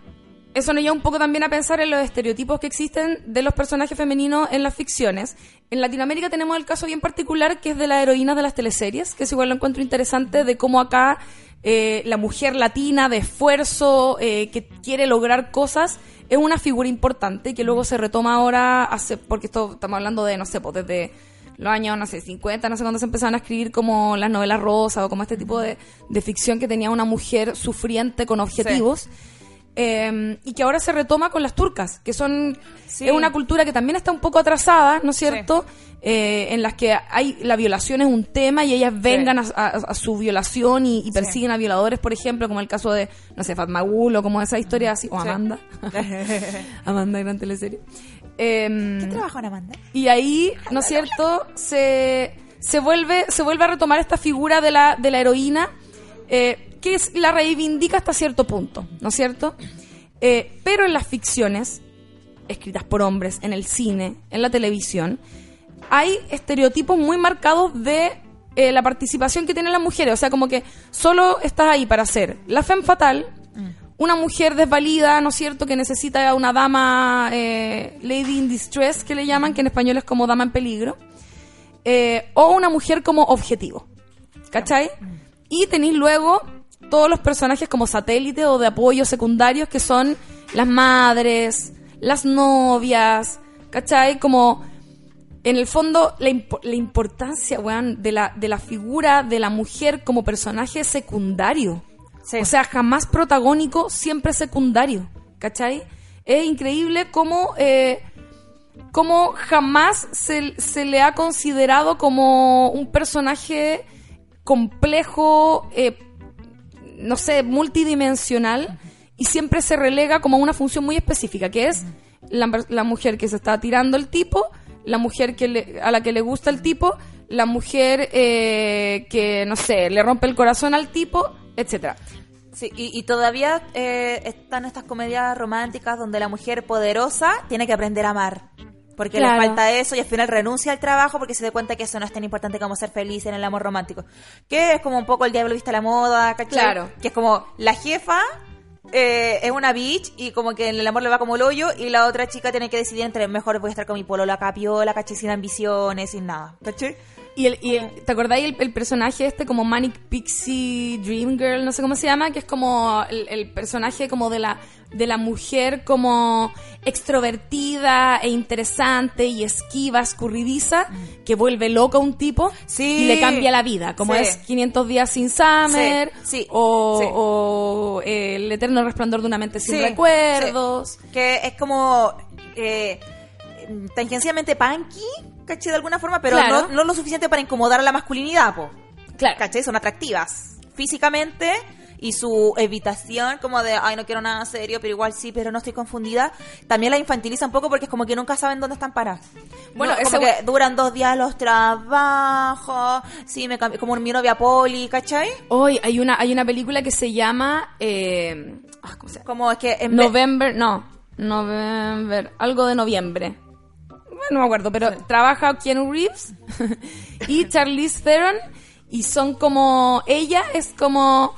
eso nos lleva un poco también a pensar en los estereotipos que existen de los personajes femeninos en las ficciones. En Latinoamérica tenemos el caso bien particular que es de las heroínas de las teleseries, que es igual lo encuentro interesante de cómo acá eh, la mujer latina de esfuerzo, eh, que quiere lograr cosas, es una figura importante que luego se retoma ahora, hace, porque esto estamos hablando de, no sé, pues desde los años, no sé, 50, no sé cuándo se empezaron a escribir como las novelas rosas o como este tipo de, de ficción que tenía una mujer sufriente con objetivos. Eh, y que ahora se retoma con las turcas, que son Sí. es una cultura que también está un poco atrasada, ¿no es cierto? Eh, en las que hay la violación es un tema y ellas vengan a, a- a su violación y, y persiguen a violadores, por ejemplo, como el caso de, no sé, Fatma Gul o como esa historia así, o. Amanda. Amanda, gran teleserie. Em, ¿Qué trabajo en Amanda? y ahí, ¿no es cierto? Se, se, vuelve, se vuelve a retomar esta figura de la, de la heroína, eh, que es, la reivindica hasta cierto punto, ¿no es cierto? Eh, pero en las ficciones, escritas por hombres, en el cine, en la televisión, hay estereotipos muy marcados de eh, la participación que tienen las mujeres. O sea, como que solo estás ahí para ser la femme fatal, una mujer desvalida, ¿no es cierto?, que necesita una dama, eh, lady in distress, que le llaman, que en español es como dama en peligro. eh, o una mujer como objetivo. ¿Cachai? Y tenéis luego todos los personajes como satélite o de apoyo secundarios que son las madres, las novias, ¿cachai? Como en el fondo la, la importancia, weón, de la, de la figura de la mujer como personaje secundario. Sí. O sea, jamás protagónico, siempre secundario. ¿Cachai? Es increíble cómo, eh, cómo jamás se, se le ha considerado como un personaje complejo, eh, no sé, multidimensional, y siempre se relega como a una función muy específica, que es la, la mujer que se está tirando el tipo, la mujer que le- a la que le gusta el tipo, la mujer eh, que, no sé, le rompe el corazón al tipo, etcétera. Sí, y, todavía eh, están estas comedias románticas donde la mujer poderosa tiene que aprender a amar. Porque Claro. le falta eso y al final renuncia al trabajo porque se da cuenta que eso no es tan importante como ser feliz en el amor romántico. Que es como un poco el diablo viste a la moda, ¿cachai? Claro. Que es como la jefa eh, es una bitch y como que en el amor le va como el hoyo y la otra chica tiene que decidir entre mejor voy a estar con mi polola capiola, ¿cachai? Sin ambiciones, sin nada, ¿cachai? Y, el, y el- ¿te acordáis el, el personaje este como Manic Pixie Dream Girl, no sé cómo se llama? Que es como el, el personaje como de la, de la mujer como extrovertida e interesante y esquiva, escurridiza, que vuelve loca a un tipo Sí. y le cambia la vida, como Sí. es 500 días sin Summer Sí, o, o, eh, El eterno resplandor de una mente sin recuerdos. Que es como eh, tangencialmente punky, ¿cachai? De alguna forma, pero Claro. no, no lo suficiente para incomodar a la masculinidad, po. Claro. ¿Cachai? Son atractivas físicamente y su evitación como de, ay, no quiero nada serio, pero igual sí, pero no estoy confundida, también la infantiliza un poco porque es como que nunca saben dónde están paradas. Bueno, Bueno, ese como que duran dos días los trabajos, sí, me cambié, como mi novia Poli, ¿cachai? Hoy hay una, hay una película que se llama... eh, ah, ¿Cómo se llama? Como es que en November, no, November, algo de noviembre. Bueno, no me acuerdo, pero trabaja Keanu Reeves y Charlize Theron y son como, ella es como,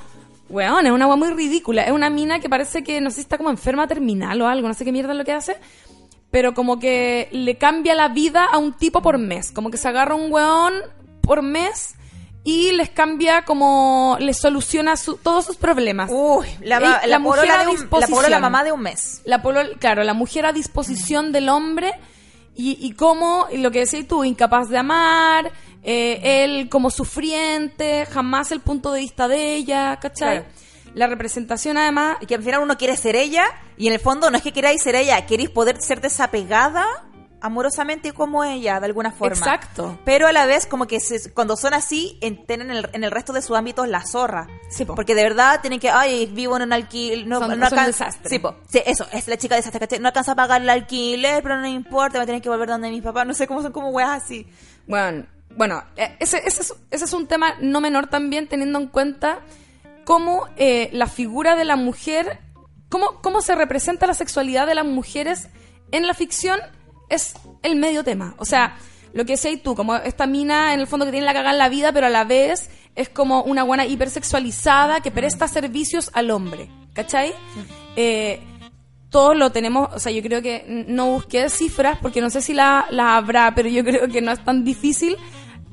weón, es una weá muy ridícula, es una mina que parece que, no sé si está como enferma terminal o algo, no sé qué mierda es lo que hace, pero como que le cambia la vida a un tipo por mes, como que se agarra un weón por mes y les cambia como, les soluciona su- todos sus problemas. Uy, la, la la, mujer a de un- la disposición. polola mamá de un mes. La polo- claro, la mujer a disposición del hombre y, y cómo, lo que decís tú, incapaz de amar, eh, él como sufriente, jamás el punto de vista de ella, ¿cachai? Claro. La representación además, Y que al final uno quiere ser ella y en el fondo no es que queráis ser ella, queréis poder ser desapegada amorosamente como ella, de alguna forma. Exacto. Pero a la vez como que se- cuando son así, en- tienen en el, en el resto de sus ámbitos la zorra. Sí, po. Porque de verdad tienen que, ay, vivo en un alquiler, no, Son- no son desastre. Sí, po. Sí, eso, es la chica desastre, ¿cachai? No alcanza a pagar el alquiler, pero no importa, me tienen que volver donde mis papás, no sé cómo son como weas así. bueno, bueno, eh, ese, ese, es, ese es un tema no menor también teniendo en cuenta cómo eh, la figura de la mujer, cómo, cómo se representa la sexualidad de las mujeres en la ficción es el medio tema. O sea, lo que decías tú, como esta mina en el fondo que tiene la cagada en la vida, pero a la vez es como una buena hipersexualizada que presta servicios al hombre. ¿Cachai? Eh, todos lo tenemos, o sea, yo creo que no busqué cifras porque no sé si la, la habrá, pero yo creo que no es tan difícil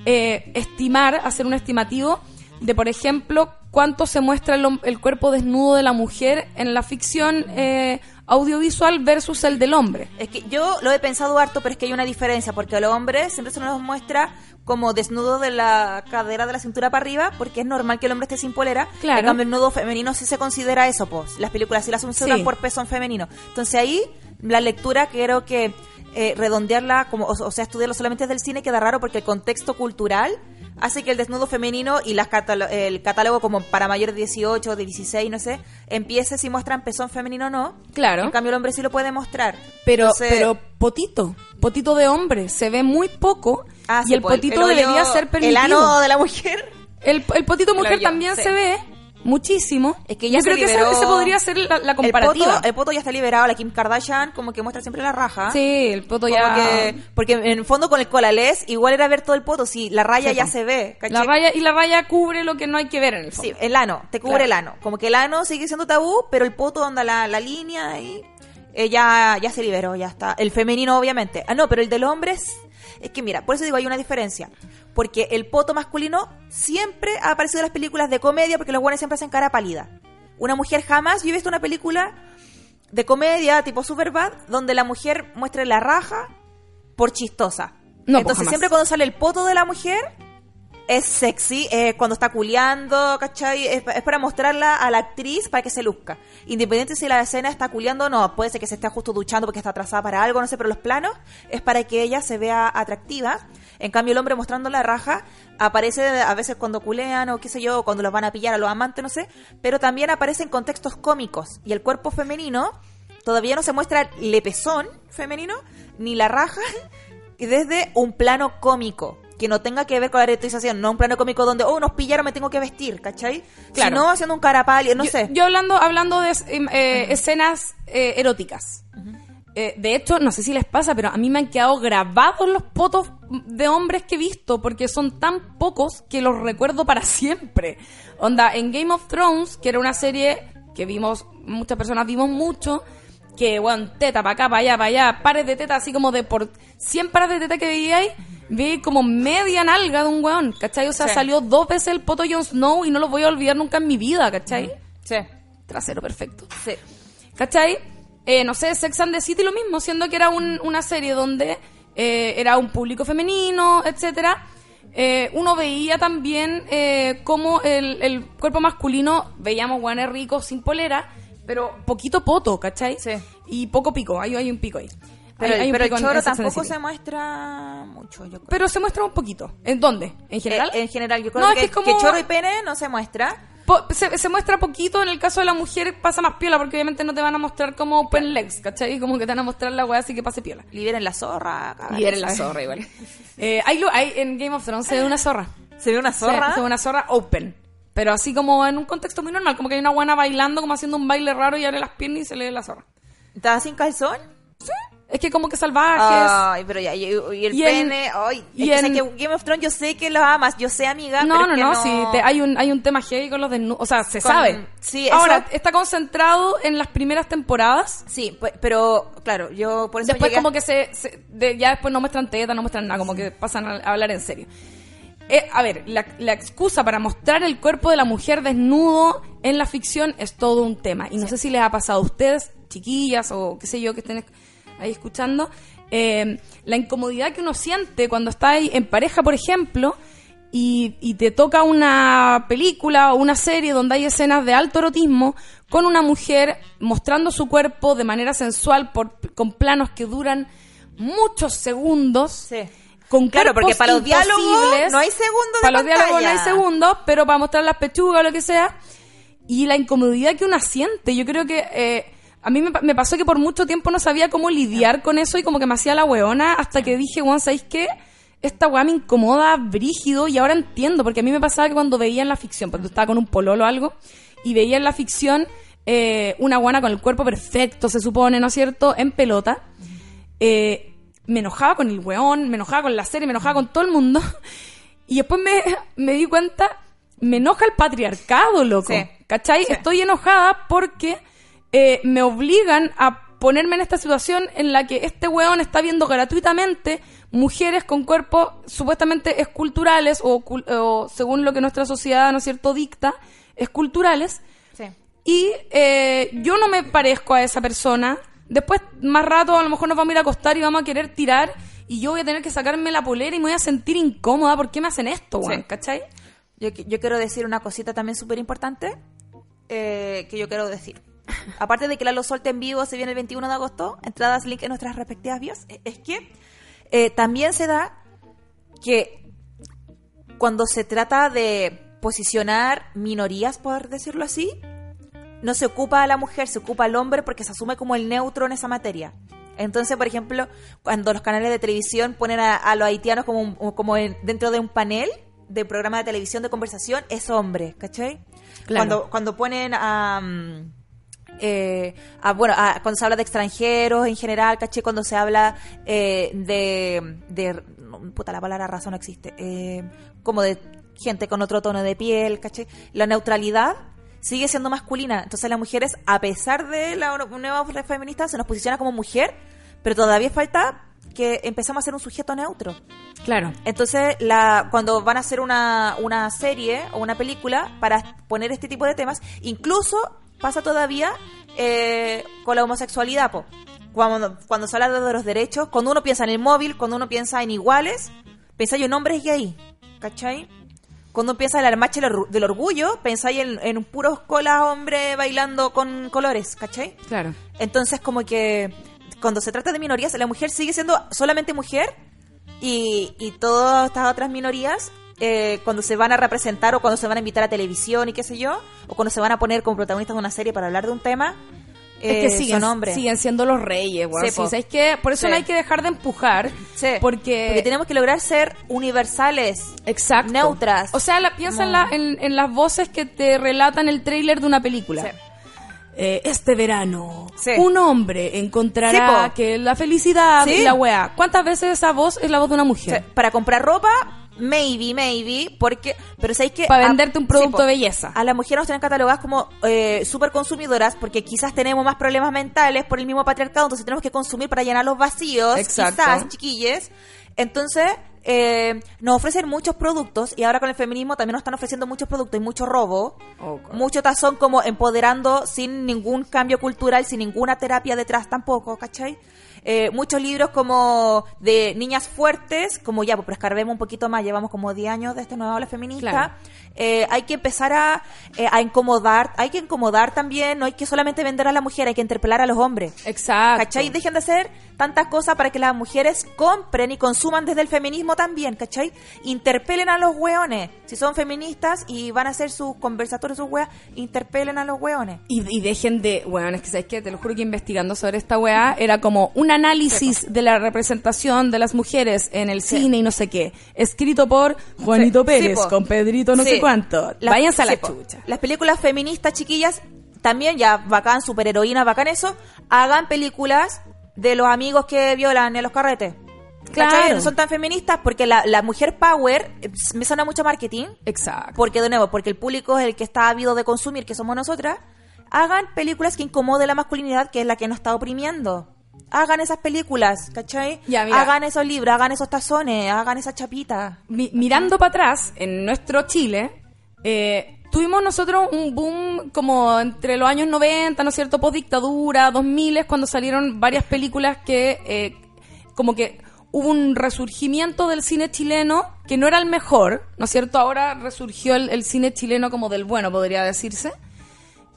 eh, estimar, hacer un estimativo de, por ejemplo, cuánto se muestra el, el cuerpo desnudo de la mujer en la ficción eh, audiovisual versus el del hombre. Es que yo lo he pensado harto, pero es que hay una diferencia, porque al hombre siempre se nos muestra como desnudo de la cadera de la cintura para arriba, porque es normal que el hombre esté sin polera. Claro. En cambio, el nudo femenino sí se considera eso, pues. Las películas sí las censuran Sí. por pezón femenino. Entonces ahí, la lectura creo que eh, redondearla, como, o, o sea, estudiarlo solamente desde el cine queda raro porque el contexto cultural hace que el desnudo femenino y las catalo- el catálogo como para mayores de 18, de 16, no sé, empiece si muestran pezón femenino o no. Claro. En cambio, el hombre sí lo puede mostrar. Pero, Entonces- pero potito, potito de hombre, se ve muy poco Ah, y sí, el potito el debería ser permitido. El ano de la mujer. El, el potito mujer hoyo, también sí. se ve muchísimo. Es que ya Yo se creo que liberó- esa, esa podría ser la, la El comparativa. poto, el poto ya está liberado. La Kim Kardashian como que muestra siempre la raja. Sí, el poto Como ya... que- porque en el fondo con el colales igual era ver todo el poto. Si la raya Sí, ya se ve. ¿cachai? La raya, y la raya cubre lo que no hay que ver en el fondo. Sí, el ano. Te cubre Claro. el ano. Como que el ano sigue siendo tabú, pero el poto anda la, la línea y... eh, ya, ya se liberó, ya está. El femenino, obviamente. Ah, no, pero el del hombre es- Es que mira, por eso digo, hay una diferencia. Porque el poto masculino siempre ha aparecido en las películas de comedia porque los buenos siempre hacen cara pálida. Una mujer jamás, yo he visto una película de comedia tipo Superbad donde la mujer muestra la raja por chistosa. No, pues, Entonces siempre cuando sale el poto de la mujer es sexy, eh, cuando está culeando, ¿cachai? Es para mostrarla a la actriz para que se luzca. Independiente si la escena está culeando o no, puede ser que se esté justo duchando porque está atrasada para algo, no sé, pero los planos es para que ella se vea atractiva. En cambio, el hombre mostrando la raja aparece a veces cuando culean o qué sé yo, cuando los van a pillar a los amantes, no sé, pero también aparece en contextos cómicos. Y el cuerpo femenino todavía no se muestra el pezón femenino ni la raja y desde un plano cómico que no tenga que ver con la erotización, no un plano cómico donde, oh, nos pillaron, me tengo que vestir, ¿cachai? Claro. Sino haciendo un carapal, no yo, sé. Yo hablando, hablando de eh, escenas eh, eróticas. Eh, de hecho, no sé si les pasa, pero a mí me han quedado grabados los potos de hombres que he visto, porque son tan pocos que los recuerdo para siempre. Onda, en Game of Thrones, que era una serie que vimos, muchas personas vimos mucho, que, bueno, teta para acá, para allá, para allá, pares de teta, así como de por 100 pares de teta que veíais, vi como media nalga de un weón, ¿cachai? O sea, Sí. salió dos veces el poto Jon Snow y no lo voy a olvidar nunca en mi vida, ¿cachai? Sí, Trasero perfecto. sí. ¿Cachai? Eh, no sé, Sex and the City lo mismo, siendo que era un- una serie donde eh, era un público femenino, etcétera. Eh, uno veía también eh, cómo el, el cuerpo masculino, veíamos guanes ricos sin polera, pero poquito poto, ¿cachai? Sí. Y poco pico, hay, hay un pico ahí. Pero, Hay- hay un pero el choro tampoco se muestra mucho, yo creo. Pero se muestra un poquito. ¿En dónde? ¿En general? Eh, en general, yo creo No, es que, es como- que choro y pene no se muestra. Po- se, se muestra poquito, en el caso de la mujer pasa más piola, porque obviamente no te van a mostrar como open legs, ¿cachai? Como que te van a mostrar la weá así que pase piola. Liberen la zorra. cabrón, eres la zorra igual. Eh, hay, hay- en Game of Thrones se ve una zorra. ¿Se ve una zorra? Se, se ve una zorra open. Pero así como en un contexto muy normal, como que hay una buena bailando, como haciendo un baile raro y abre las piernas y se le ve la zorra. ¿Estaba sin calzón? Es que como que salvajes. Ay, pero ya, y, y el Y pene, ay, y es en- que Game of Thrones yo sé que lo amas, yo sé amiga, no, pero no, es que no, sí, te- hay, un, hay un tema heavy con los desnudos. O sea, se Con- sabe. sí, eso- Ahora, está concentrado en las primeras temporadas. Sí, pues, pero claro, yo por eso Después llegué a- como que se, se- de- ya después no muestran teta, no muestran nada, como que pasan a, a hablar en serio. Eh, a ver, la, la excusa para mostrar el cuerpo de la mujer desnudo en la ficción es todo un tema. Y no sé si les ha pasado a ustedes, chiquillas o qué sé yo, que estén ahí escuchando, eh, la incomodidad que uno siente cuando está ahí en pareja, por ejemplo, y, y te toca una película o una serie donde hay escenas de alto erotismo con una mujer mostrando su cuerpo de manera sensual por, con planos que duran muchos segundos. Sí. Con Claro, porque para los diálogos no hay segundos de Para los diálogos no hay segundos, pero para mostrar las pechugas o lo que sea. Y la incomodidad que una siente. Yo creo que eh, a mí me, pa- me pasó que por mucho tiempo no sabía cómo lidiar con eso y como que me hacía la weona hasta que dije, bueno, ¿sabéis qué? Esta weá me incomoda brígido y ahora entiendo, porque a mí me pasaba que cuando veía en la ficción, cuando estaba con un pololo o algo, y veía en la ficción eh, una guana con el cuerpo perfecto, se supone, ¿no es cierto?, en pelota, eh, me enojaba con el weón, me enojaba con la serie, me enojaba con todo el mundo. Y después me, me di cuenta, me enoja el patriarcado, loco. Sí. ¿Cachai? Sí. Estoy enojada porque eh, me obligan a ponerme en esta situación en la que este weón está viendo gratuitamente mujeres con cuerpos supuestamente esculturales o, según lo que nuestra sociedad, ¿no es cierto?, dicta, esculturales. Sí. Y eh, yo no me parezco a esa persona. Después, más rato, a lo mejor nos vamos a ir a acostar y vamos a querer tirar. Y yo voy a tener que sacarme la polera y me voy a sentir incómoda. ¿Por qué me hacen esto, weón? Sí. ¿Cachai? Yo quiero decir una cosita también súper importante eh, que yo quiero decir. Aparte de que la Lo Solte en vivo se viene el 21 de agosto, entradas, link en nuestras respectivas bios, eh, es que eh, también se da que cuando se trata de posicionar minorías, por decirlo así, no se ocupa a la mujer, se ocupa al hombre porque se asume como el neutro en esa materia. Entonces, por ejemplo, cuando los canales de televisión ponen a, a los haitianos como, un- como en- dentro de un panel de programa de televisión de conversación, es hombre, ¿cachai? Claro. Cuando, cuando ponen a... mm, eh, a, bueno, a- cuando se habla de extranjeros en general, ¿caché? Cuando se habla eh, de, Puta, la palabra raza no existe. eh, como de gente con otro tono de piel, ¿caché? La neutralidad sigue siendo masculina. Entonces las mujeres, a pesar de la nueva feminista, se nos posiciona como mujer, pero todavía falta que empezamos a ser un sujeto neutro. Claro. Entonces, la, cuando van a hacer una, una serie o una película para poner este tipo de temas, incluso pasa todavía eh, con la homosexualidad, po. Cuando, cuando se habla de los derechos, cuando uno piensa en el móvil, cuando uno piensa en iguales, pensáis en hombres gay, ¿cachai? Cuando piensa en la marcha del orgullo, pensáis en, en puros colas hombres bailando con colores, ¿cachai? Claro. Entonces, como que cuando se trata de minorías, la mujer sigue siendo solamente mujer y, y todas estas otras minorías, eh, cuando se van a representar o cuando se van a invitar a televisión y qué sé yo, o cuando se van a poner como protagonistas de una serie para hablar de un tema, eh, es que siguen, son hombres. siguen siendo los reyes, weón. Sí. ¿sabes qué? Por eso Sí. no hay que dejar de empujar. Sí, Porque, porque tenemos que lograr ser universales. Exacto. neutras. O sea, la, piensa en, la- en- en las voces que te relatan el tráiler de una película. Eh, este verano, un hombre encontrará que la felicidad y la weá. ¿Cuántas veces esa voz es la voz de una mujer? para comprar ropa, maybe, maybe, porque, pero sabéis que... Para venderte un producto de belleza. A las mujeres nos tienen catalogadas como eh, super consumidoras porque quizás tenemos más problemas mentales por el mismo patriarcado, entonces tenemos que consumir para llenar los vacíos, Exacto. quizás, chiquilles. Entonces, eh, nos ofrecen muchos productos y ahora con el feminismo también nos están ofreciendo muchos productos y mucho robo, Ok. mucho tazón como empoderando sin ningún cambio cultural, sin ninguna terapia detrás tampoco, ¿cachai? Eh, muchos libros como de niñas fuertes, como ya, pues escarbemos un poquito más, llevamos como 10 años de esta nueva ola feminista. Eh, hay que empezar a, eh, a incomodar, hay que incomodar también, no hay que solamente vender a la mujer, hay que interpelar a los hombres. Exacto. ¿Cachai? Dejen de hacer tantas cosas para que las mujeres compren y consuman desde el feminismo también, ¿cachai? Interpelen a los hueones. Si son feministas y van a hacer sus conversatorios, sus weas, interpelen a los hueones. Y, y dejen de, bueno, es que sabes que te lo juro que investigando sobre esta weá era como un análisis de la representación de las mujeres en el cine y no sé qué, escrito por Juanito Sí, Pérez po. con Pedrito no sé cuánto. Las- Váyanse a la sí, po. chucha. Las películas feministas, chiquillas, también ya bacán, superheroínas, bacán eso, hagan películas de los amigos que violan en los carretes. Claro. No son tan feministas porque la, la mujer power eh, me suena mucho a marketing. Exacto. Porque, de nuevo, porque el público es el que está ávido de consumir, que somos nosotras. Hagan películas que incomoden la masculinidad, que es la que nos está oprimiendo. Hagan esas películas, ¿cachai? Ya, mira. hagan esos libros, hagan esos tazones, hagan esas chapitas. Mi- mirando para atrás, en nuestro Chile, eh, tuvimos nosotros un boom como entre los años 90, ¿no es cierto? Post dictadura, 2000, cuando salieron varias películas que eh, como que hubo un resurgimiento del cine chileno que no era el mejor, ¿no es cierto? Ahora resurgió el, el cine chileno como del bueno, podría decirse.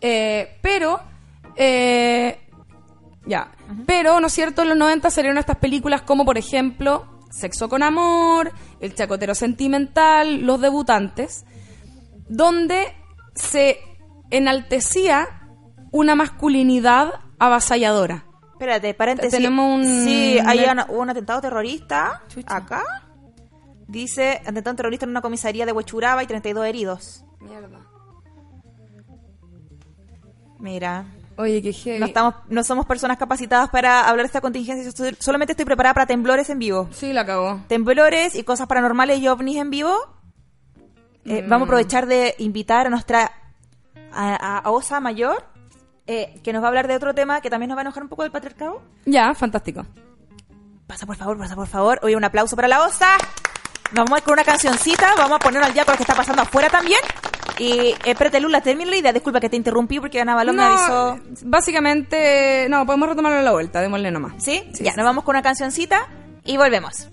Eh, pero, eh, ya, pero, ¿no es cierto? En los 90 salieron estas películas como, por ejemplo, Sexo con Amor, El Chacotero Sentimental, Los Debutantes, donde se enaltecía una masculinidad avasalladora. Espérate, paréntesis. Tenemos un- Sí, hay una- un atentado terrorista Chucha. acá. Dice, atentado terrorista en una comisaría de Huechuraba y 32 heridos. Mierda. Mira, Oye, qué heavy. no, estamos, no somos personas capacitadas para hablar de esta contingencia. Yo estoy- solamente estoy preparada para temblores en vivo. Sí, la cagó. Temblores y cosas paranormales y ovnis en vivo. Eh, Mm. Vamos a aprovechar de invitar a nuestra a Osa Mayor, eh, que nos va a hablar de otro tema que también nos va a enojar un poco del patriarcado. Ya, fantástico. Pasa por favor, pasa por favor. Oye, un aplauso para la Osa. Nos vamos a ir con una cancioncita, vamos a ponernos al día con lo que está pasando afuera también. Y eh, espérate, Lula, termino la idea. Disculpa que te interrumpí porque Ana Balón me avisó. básicamente, no, podemos retomarlo a la vuelta, démosle nomás. ¿Sí? Sí, ya, sí. nos vamos con una cancioncita y volvemos.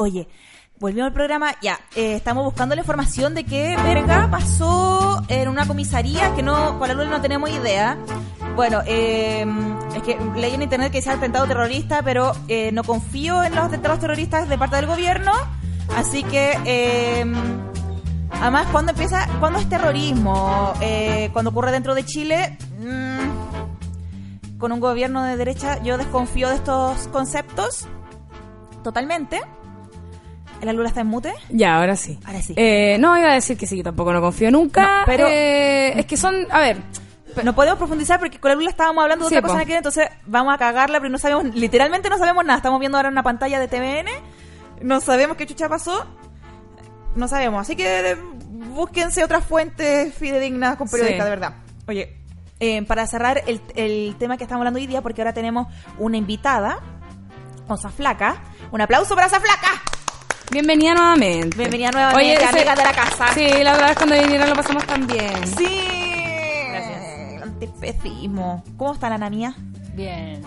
Oye, volvimos al programa, ya, eh, estamos buscando la información de qué verga pasó en una comisaría que no, con la luz no tenemos idea. Bueno, eh, es que leí en internet que se ha atentado terrorista, pero eh, no confío en los atentados terroristas de parte del gobierno, así que... eh, Además, cuando empieza, cuando es terrorismo, eh, cuando ocurre dentro de Chile, mm, con un gobierno de derecha, yo desconfío de estos conceptos totalmente. ¿La Lula está en mute? Ya, ahora sí. Ahora sí. Eh, no, iba a decir que sí, que tampoco no confío nunca. No, pero- eh, es que son, a ver, No podemos profundizar porque con la Lula estábamos hablando de Sí, otra cosa que entonces vamos a cagarla, pero no sabemos, literalmente no sabemos nada. Estamos viendo ahora una pantalla de TVN, no sabemos qué chucha pasó, no sabemos. Así que búsquense otras fuentes fidedignas con periodistas, Sí. de verdad. Oye, eh, para cerrar el, el tema que estamos hablando hoy día, porque ahora tenemos una invitada, Osa Flaca. Un aplauso para Osa Flaca. Bienvenida nuevamente. Bienvenida nuevamente, ese- amiga de la casa. Sí, la verdad es que cuando vinieron lo pasamos tan bien. Sí. Gracias. Antiespecismo. ¿Cómo está la Ana mía? Bien.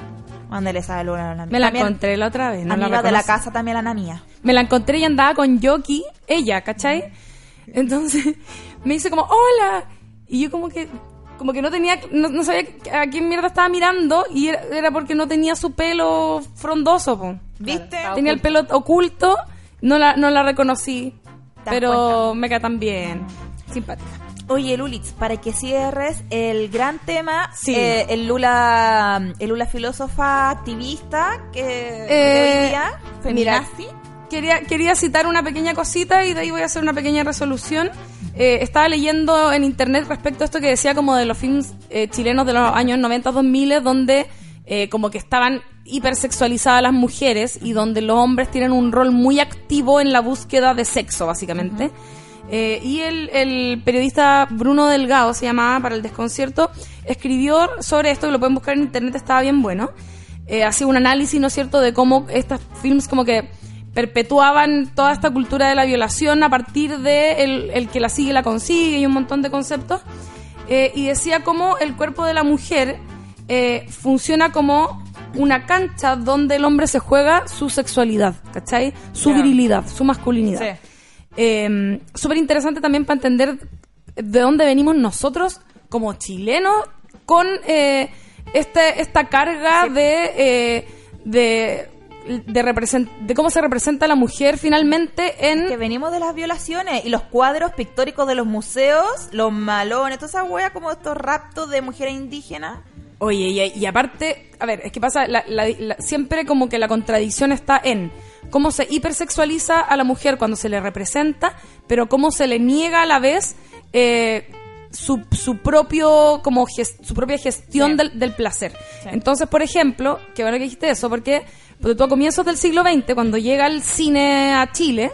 Mándale salud a la. Me la También- encontré la otra vez, no la amiga de la casa también la Ana mía. Me la encontré y andaba con Yoki, ella, ¿cachai? Entonces me dice como, hola. Y yo como que como que no tenía, no, no sabía a quién mierda estaba mirando y era, era porque no tenía su pelo frondoso, po. ¿Viste? Claro, Tenía el pelo oculto, no la, no la reconocí, pero me cae tan bien. Simpática. Oye, Lulitz, para que cierres el gran tema, Sí. eh, el Lula, el Lula filósofa activista que Eh, hoy día, feminazi. Quería, quería citar una pequeña cosita y de ahí voy a hacer una pequeña resolución. Eh, estaba leyendo en internet respecto a esto que decía como de los films eh, chilenos de los años 90-2000 donde eh, como que estaban hipersexualizadas las mujeres y donde los hombres tienen un rol muy activo en la búsqueda de sexo, básicamente. Eh, y el, el periodista Bruno Delgado, se llamaba, para el desconcierto, escribió sobre esto, lo pueden buscar en internet, estaba bien bueno. Eh, hacía un análisis, ¿no es cierto?, de cómo estos films como que perpetuaban toda esta cultura de la violación a partir de el, el que la sigue la consigue y un montón de conceptos. Eh, y decía cómo el cuerpo de la mujer eh, funciona como una cancha donde el hombre se juega su sexualidad, ¿cachai? Su virilidad, su masculinidad. Sí. Eh, Súper interesante también para entender de dónde venimos nosotros como chilenos con eh, este, esta carga de, eh, de, de, represent- de cómo se representa la mujer finalmente en... Que venimos de las violaciones y los cuadros pictóricos de los museos, los malones, toda esa wea como estos raptos de mujeres indígenas. Oye, y, y aparte, a ver, es que pasa, la- la- la- siempre como que la contradicción está en cómo se hipersexualiza a la mujer cuando se le representa, pero cómo se le niega a la vez eh, su, su propio como su propia gestión Sí. del, del placer. Sí. Entonces, por ejemplo, que bueno que dijiste eso, porque, porque tú a comienzos del siglo XX, cuando llega el cine a Chile,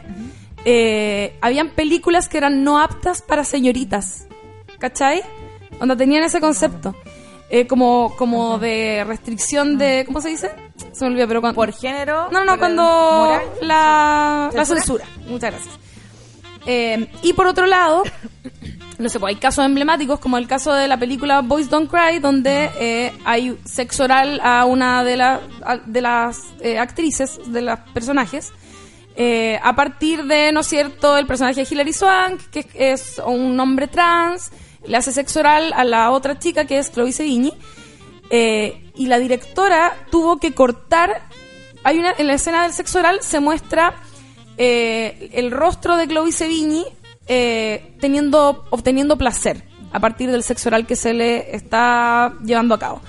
eh, habían películas que eran no aptas para señoritas. ¿Cachai? Donde tenían ese concepto. Eh, como como de restricción de... ¿Cómo se dice? Se me olvidó, pero cuando... Por género. No, no, cuando moral. la, la ¿Censura? Muchas gracias. Eh, y por otro lado, no sé, pues hay casos emblemáticos como el caso de la película Boys Don't Cry, donde eh, hay sexo oral a una de, la- a- de las eh, actrices, de los personajes, a partir de, ¿no es cierto?, el personaje de Hilary Swank, que es un hombre trans, le hace sexo oral a la otra chica que es Chloe Sevigny, eh, y la directora tuvo que cortar. Hay una en la escena del sexo oral se muestra eh, el rostro de Chloe Sevigny eh, teniendo obteniendo placer a partir del sexo oral que se le está llevando a cabo.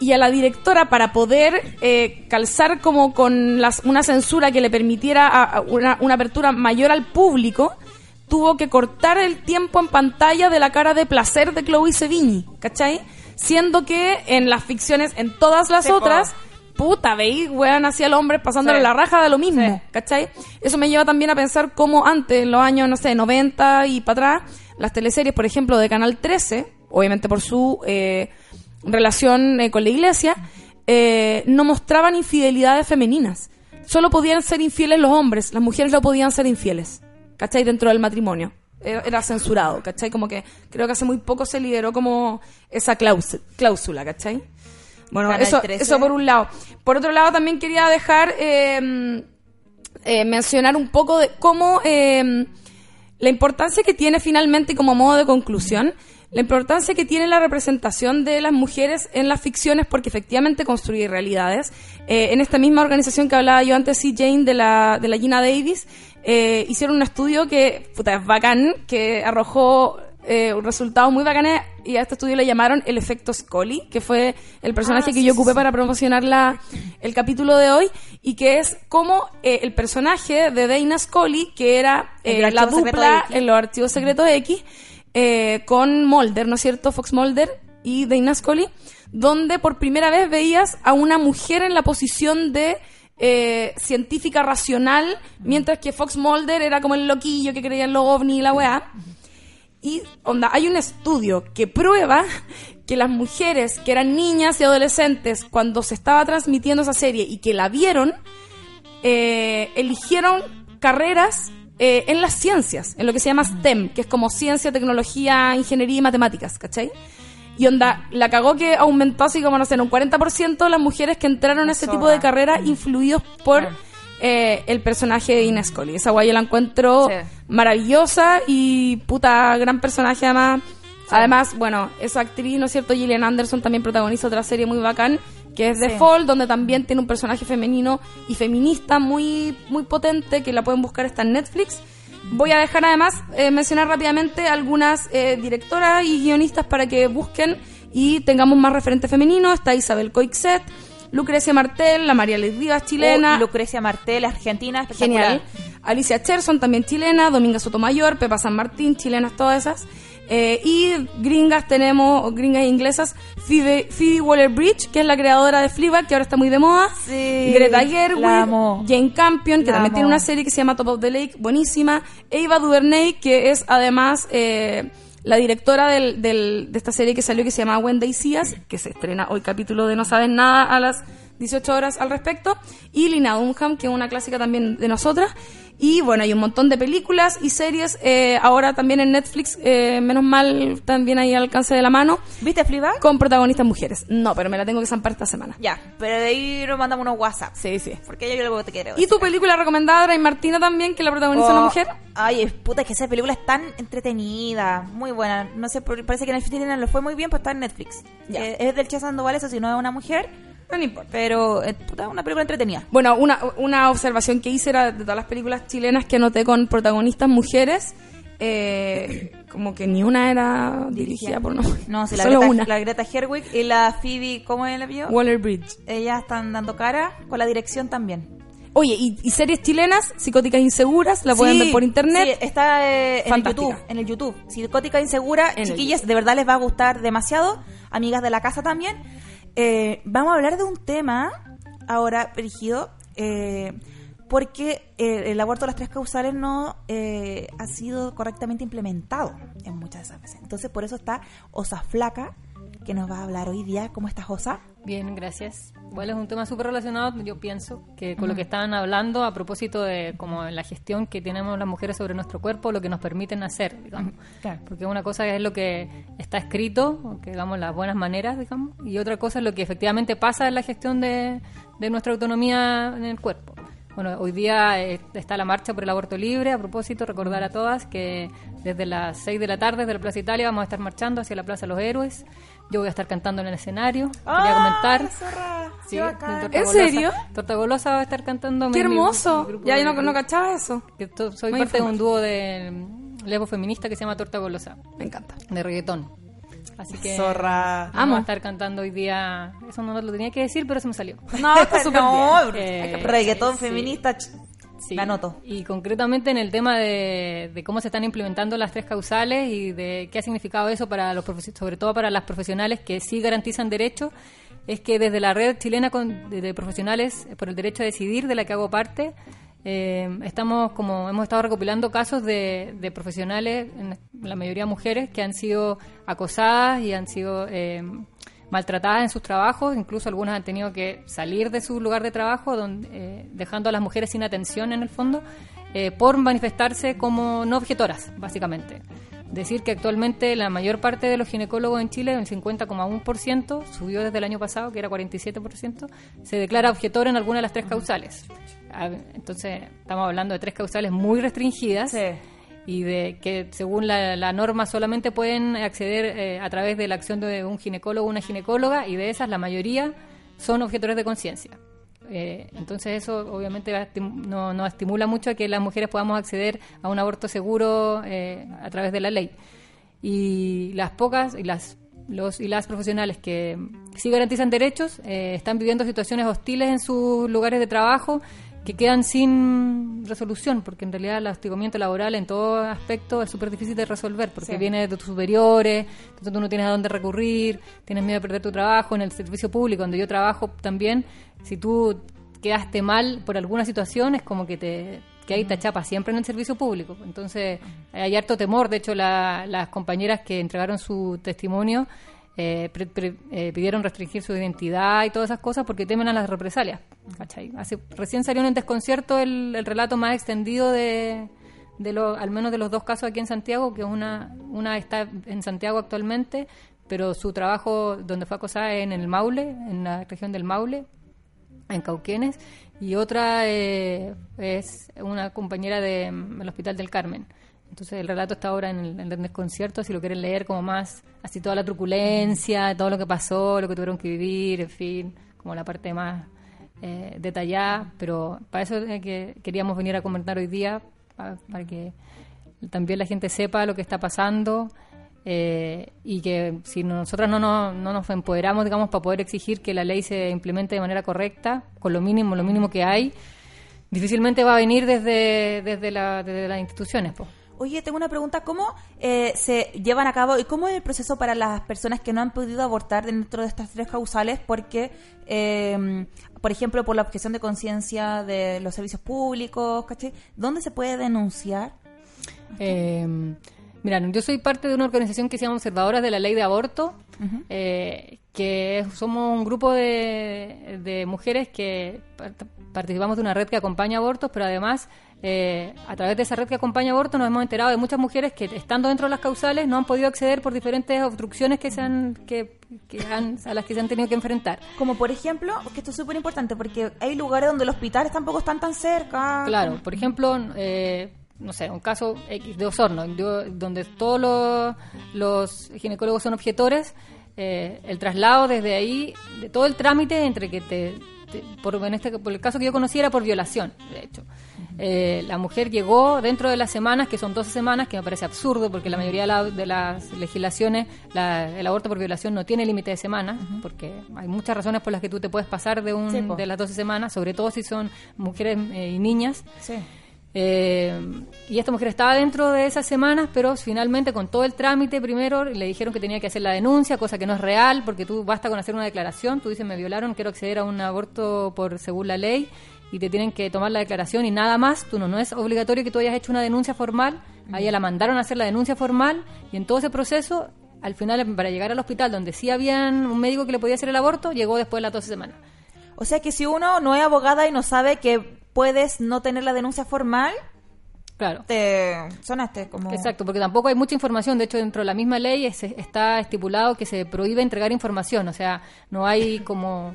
Y a la directora para poder eh, calzar como con las, una censura que le permitiera a- una, una apertura mayor al público, tuvo que cortar el tiempo en pantalla de la cara de placer de Chloe Sevigny, ¿cachai? Siendo que en las ficciones, en todas las Sí, otras, puta, veis, weón, hacia el hombre pasándole Sí. la raja de lo mismo, Sí. ¿cachai? Eso me lleva también a pensar cómo antes, en los años, no sé, 90 y para atrás, las teleseries, por ejemplo, de Canal 13, obviamente por su eh, relación eh, con la iglesia, eh, no mostraban infidelidades femeninas. Solo podían ser infieles los hombres, las mujeres no podían ser infieles, ¿cachai? Dentro del matrimonio. Era, era censurado, ¿cachai? Como que creo que hace muy poco se liberó como esa cláusula, ¿cachai? Bueno, Canal eso, 13. eso por un lado. Por otro lado, también quería dejar eh, eh, mencionar un poco de cómo eh, la importancia que tiene finalmente, como modo de conclusión, la importancia que tiene la representación de las mujeres en las ficciones, porque efectivamente construye realidades. Eh, en esta misma organización que hablaba yo antes, C. Jane, de la, de la Gina Davis, eh, hicieron un estudio que, puta, es bacán, que arrojó eh, resultados muy bacanes y a este estudio le llamaron el efecto Scully, que fue el personaje Ah, que yo ocupé sí. para promocionar la, el capítulo de hoy y que es como eh, el personaje de Dana Scully, que era eh, la dupla en los archivos secretos X eh, con Mulder, ¿no es cierto? Fox Mulder y Dana Scully, donde por primera vez veías a una mujer en la posición de eh, científica racional, mientras que Fox Mulder era como el loquillo que creía en los ovni y la weá. Y onda, hay un estudio que prueba que las mujeres que eran niñas y adolescentes cuando se estaba transmitiendo esa serie y que la vieron, eh, eligieron carreras eh, en las ciencias, en lo que se llama STEM, que es como ciencia, tecnología, ingeniería y matemáticas, ¿cachai? Y onda, la cagó que aumentó así como, no sé, en un 40% las mujeres que entraron a ese tipo de Zorra. carreras influidos por eh, el personaje de Ines Scully. Esa guay yo la encuentro Sí. maravillosa y puta gran personaje además. Además, bueno, esa actriz, ¿no es cierto? Gillian Anderson también protagoniza otra serie muy bacán, que es The Sí. Fall, donde también tiene un personaje femenino y feminista muy, muy potente, que la pueden buscar, está en Netflix. Voy a dejar además eh, mencionar rápidamente algunas eh, directoras y guionistas para que busquen y tengamos más referentes femeninos. Está Isabel Coixet, Lucrecia Martel, la María Liz Rivas, chilena. Oh, Lucrecia Martel, argentina. Genial. Alicia Cherson, también chilena. Dominga Sotomayor, Pepa San Martín, chilenas todas esas. Eh, y gringas tenemos, gringas inglesas, Phoebe, Phoebe Waller-Bridge, que es la creadora de Fleabag, que ahora está muy de moda. Sí, Greta Gerwig. Jane Campion, que La también tiene una serie que se llama Top of the Lake, buenísima. Eva DuVernay, que es además eh, la directora del, del- de esta serie que salió que se llama Wendy Seas, que se estrena hoy capítulo de No Sabes Nada a las 18 horas al respecto. Y Lina Dunham, que es una clásica también de nosotras. Y bueno, hay un montón de películas y series. eh, ahora también en Netflix, eh, menos mal, también ahí al alcance de la mano, ¿Viste Fleabag? con protagonistas mujeres. No, pero me la tengo que zampar esta semana. Ya, pero de ahí nos mandamos unos WhatsApp. Sí, sí. Porque yo luego te quiero. ¿Y tu película recomendada, Ray Martina, también, que la protagoniza Oh, una mujer? Ay, es- puta, es que esa película es tan entretenida, muy buena. No sé, parece que en el Argentina le fue muy bien, pero está en Netflix. Ya. Eh, es del Che Sandoval, eso si no es una mujer, No, no importa. pero es puta, una película entretenida. Bueno, una, una observación que hice era de todas las películas chilenas que anoté con protagonistas mujeres, eh, como que ni una era dirigida por. No, si la Solo Greta, una. la Greta Herwig y la Phoebe, ¿cómo es el apellido? Waller Bridge. Ellas están dando cara con la dirección también. Oye, y, y series chilenas, psicóticas inseguras, la pueden Sí, ver por internet. sí, está eh, en el Fantástica. YouTube. En el YouTube. Psicótica Insegura, En el chiquillas, de verdad les va a gustar demasiado. Amigas de la casa también. Eh, vamos a hablar de un tema ahora, Perigido, eh, porque eh, el aborto de las tres causales no eh, ha sido correctamente implementado en muchas de esas veces. Entonces, por eso está Osa Flaca, que nos va a hablar hoy día. ¿Cómo estás, Osa? Bien, gracias. Bueno, es un tema súper relacionado, yo pienso, que con lo que estaban hablando a propósito de como la gestión que tenemos las mujeres sobre nuestro cuerpo, lo que nos permiten hacer, digamos. Claro. Porque una cosa es lo que está escrito, que digamos las buenas maneras, digamos, y otra cosa es lo que efectivamente pasa en la gestión de, de nuestra autonomía en el cuerpo. Bueno, hoy día eh, está la marcha por el aborto libre. A propósito, recordar a todas que desde las 6 de la tarde desde la Plaza Italia vamos a estar marchando hacia la Plaza los Héroes. Yo voy a estar cantando en el escenario. Quería comentar. Sí, Torta ¿En serio? Torta Golosa va a estar cantando. ¡Qué mi- hermoso! mi ya yo no, no cachaba eso. que to- soy Muy parte de un dúo de mm, lesbo feminista que se llama Torta Golosa, Me encanta. de reggaetón. Así que Zorra. vamos Amo. a estar cantando hoy día. Eso no lo tenía que decir, pero se me salió. No, está súper no, bien. Eh, reggaetón sí. feminista. Sí. Me anoto. Y concretamente en el tema de, de cómo se están implementando las tres causales y de qué ha significado eso para los sobre todo para las profesionales que sí garantizan derechos, es que desde la red chilena con- de, de profesionales por el derecho a decidir, de la que hago parte, eh, estamos como hemos estado recopilando casos de, de profesionales, en la mayoría mujeres, que han sido acosadas y han sido eh, maltratadas en sus trabajos, incluso algunas han tenido que salir de su lugar de trabajo, donde, eh, dejando a las mujeres sin atención en el fondo, eh, por manifestarse como no objetoras, básicamente. decir que actualmente la mayor parte de los ginecólogos en Chile, el 50,1%, subió desde el año pasado, que era 47%, se declara objetor en alguna de las tres causales. A ver, Entonces, estamos hablando de tres causales muy restringidas Sí. Y de que según la, norma solamente pueden acceder eh, a través de la acción de un ginecólogo o una ginecóloga y de esas la mayoría son objetores de conciencia. Eh, entonces eso obviamente no, no estimula mucho a que las mujeres podamos acceder a un aborto seguro eh, a través de la ley. Y las pocas y las los y las profesionales que sí garantizan derechos eh, están viviendo situaciones hostiles en sus lugares de trabajo que quedan sin resolución, porque en realidad el hostigamiento laboral en todo aspecto es súper difícil de resolver, porque Sí. viene de tus superiores, entonces tú no tienes a dónde recurrir, tienes miedo de perder tu trabajo en el servicio público, donde yo trabajo también, si tú quedaste mal por alguna situación, es como que te que ahí te chapa siempre en el servicio público. Entonces, hay harto temor. De hecho, la- las compañeras que entregaron su testimonio eh, pre- pre- eh, pidieron restringir su identidad y todas esas cosas porque temen a las represalias. recién salió en el desconcierto el, el relato más extendido de, de lo, al menos de los dos casos aquí en Santiago, que una, una está en Santiago actualmente, pero su trabajo donde fue acosada es en el Maule, en la región del Maule, en Cauquenes, y otra eh, es una compañera del Hospital del Carmen. Entonces el relato está ahora en el, en el desconcierto, si lo quieren leer como más, así toda la truculencia, todo lo que pasó, lo que tuvieron que vivir, en fin, como la parte más eh, detallada, pero para eso es que queríamos venir a comentar hoy día, pa- para, que también la gente sepa lo que está pasando eh, y que si nosotras no, nos- no nos empoderamos, digamos, para poder exigir que la ley se implemente de manera correcta, con lo mínimo, lo mínimo que hay, difícilmente va a venir desde, desde, la- desde las instituciones. pues. Oye, tengo una pregunta. ¿Cómo eh, se llevan a cabo y cómo es el proceso para las personas que no han podido abortar dentro de estas tres causales? Porque, eh, por ejemplo, por la objeción de conciencia de los servicios públicos, ¿cachai? ¿Dónde se puede denunciar? Eh, mira, yo soy parte de una organización que se llama Observadoras de la Ley de Aborto, eh, que somos un grupo de, de mujeres que part- participamos de una red que acompaña abortos, pero además eh, a través de esa red que acompaña abortos nos hemos enterado de muchas mujeres que estando dentro de las causales no han podido acceder por diferentes obstrucciones que se han, que, que han- a las que se han tenido que enfrentar. Como por ejemplo, que esto es súper importante porque hay lugares donde los hospitales tampoco están tan cerca. Claro, por ejemplo, eh, no sé, un caso X de Osorno, donde todos los, los ginecólogos son objetores, eh, el traslado desde ahí, de todo el trámite entre que te, te- por, en este, por el caso que yo conocí era por violación, de hecho. Eh, la mujer llegó dentro de las semanas, que son 12 semanas, que me parece absurdo porque la mayoría de, la- de las legislaciones, la- el aborto por violación no tiene límite de semanas, porque hay muchas razones por las que tú te puedes pasar de, un, Sí, de las 12 semanas, sobre todo si son mujeres eh, y niñas. Sí. Eh, y esta mujer estaba dentro de esas semanas, pero finalmente con todo el trámite primero le dijeron que tenía que hacer la denuncia, cosa que no es real, porque tú basta con hacer una declaración, tú dices me violaron, quiero acceder a un aborto por según la ley y te tienen que tomar la declaración y nada más, tú no, no es obligatorio que tú hayas hecho una denuncia formal, a ella la mandaron a hacer la denuncia formal y en todo ese proceso, al final para llegar al hospital donde sí habían un médico que le podía hacer el aborto, llegó después de las 12 semanas. O sea que si uno no es abogada y no sabe que puedes no tener la denuncia formal, Claro. te sonaste como... Exacto, porque tampoco hay mucha información. De hecho, dentro de la misma ley es- está estipulado que se prohíbe entregar información. O sea, no hay como,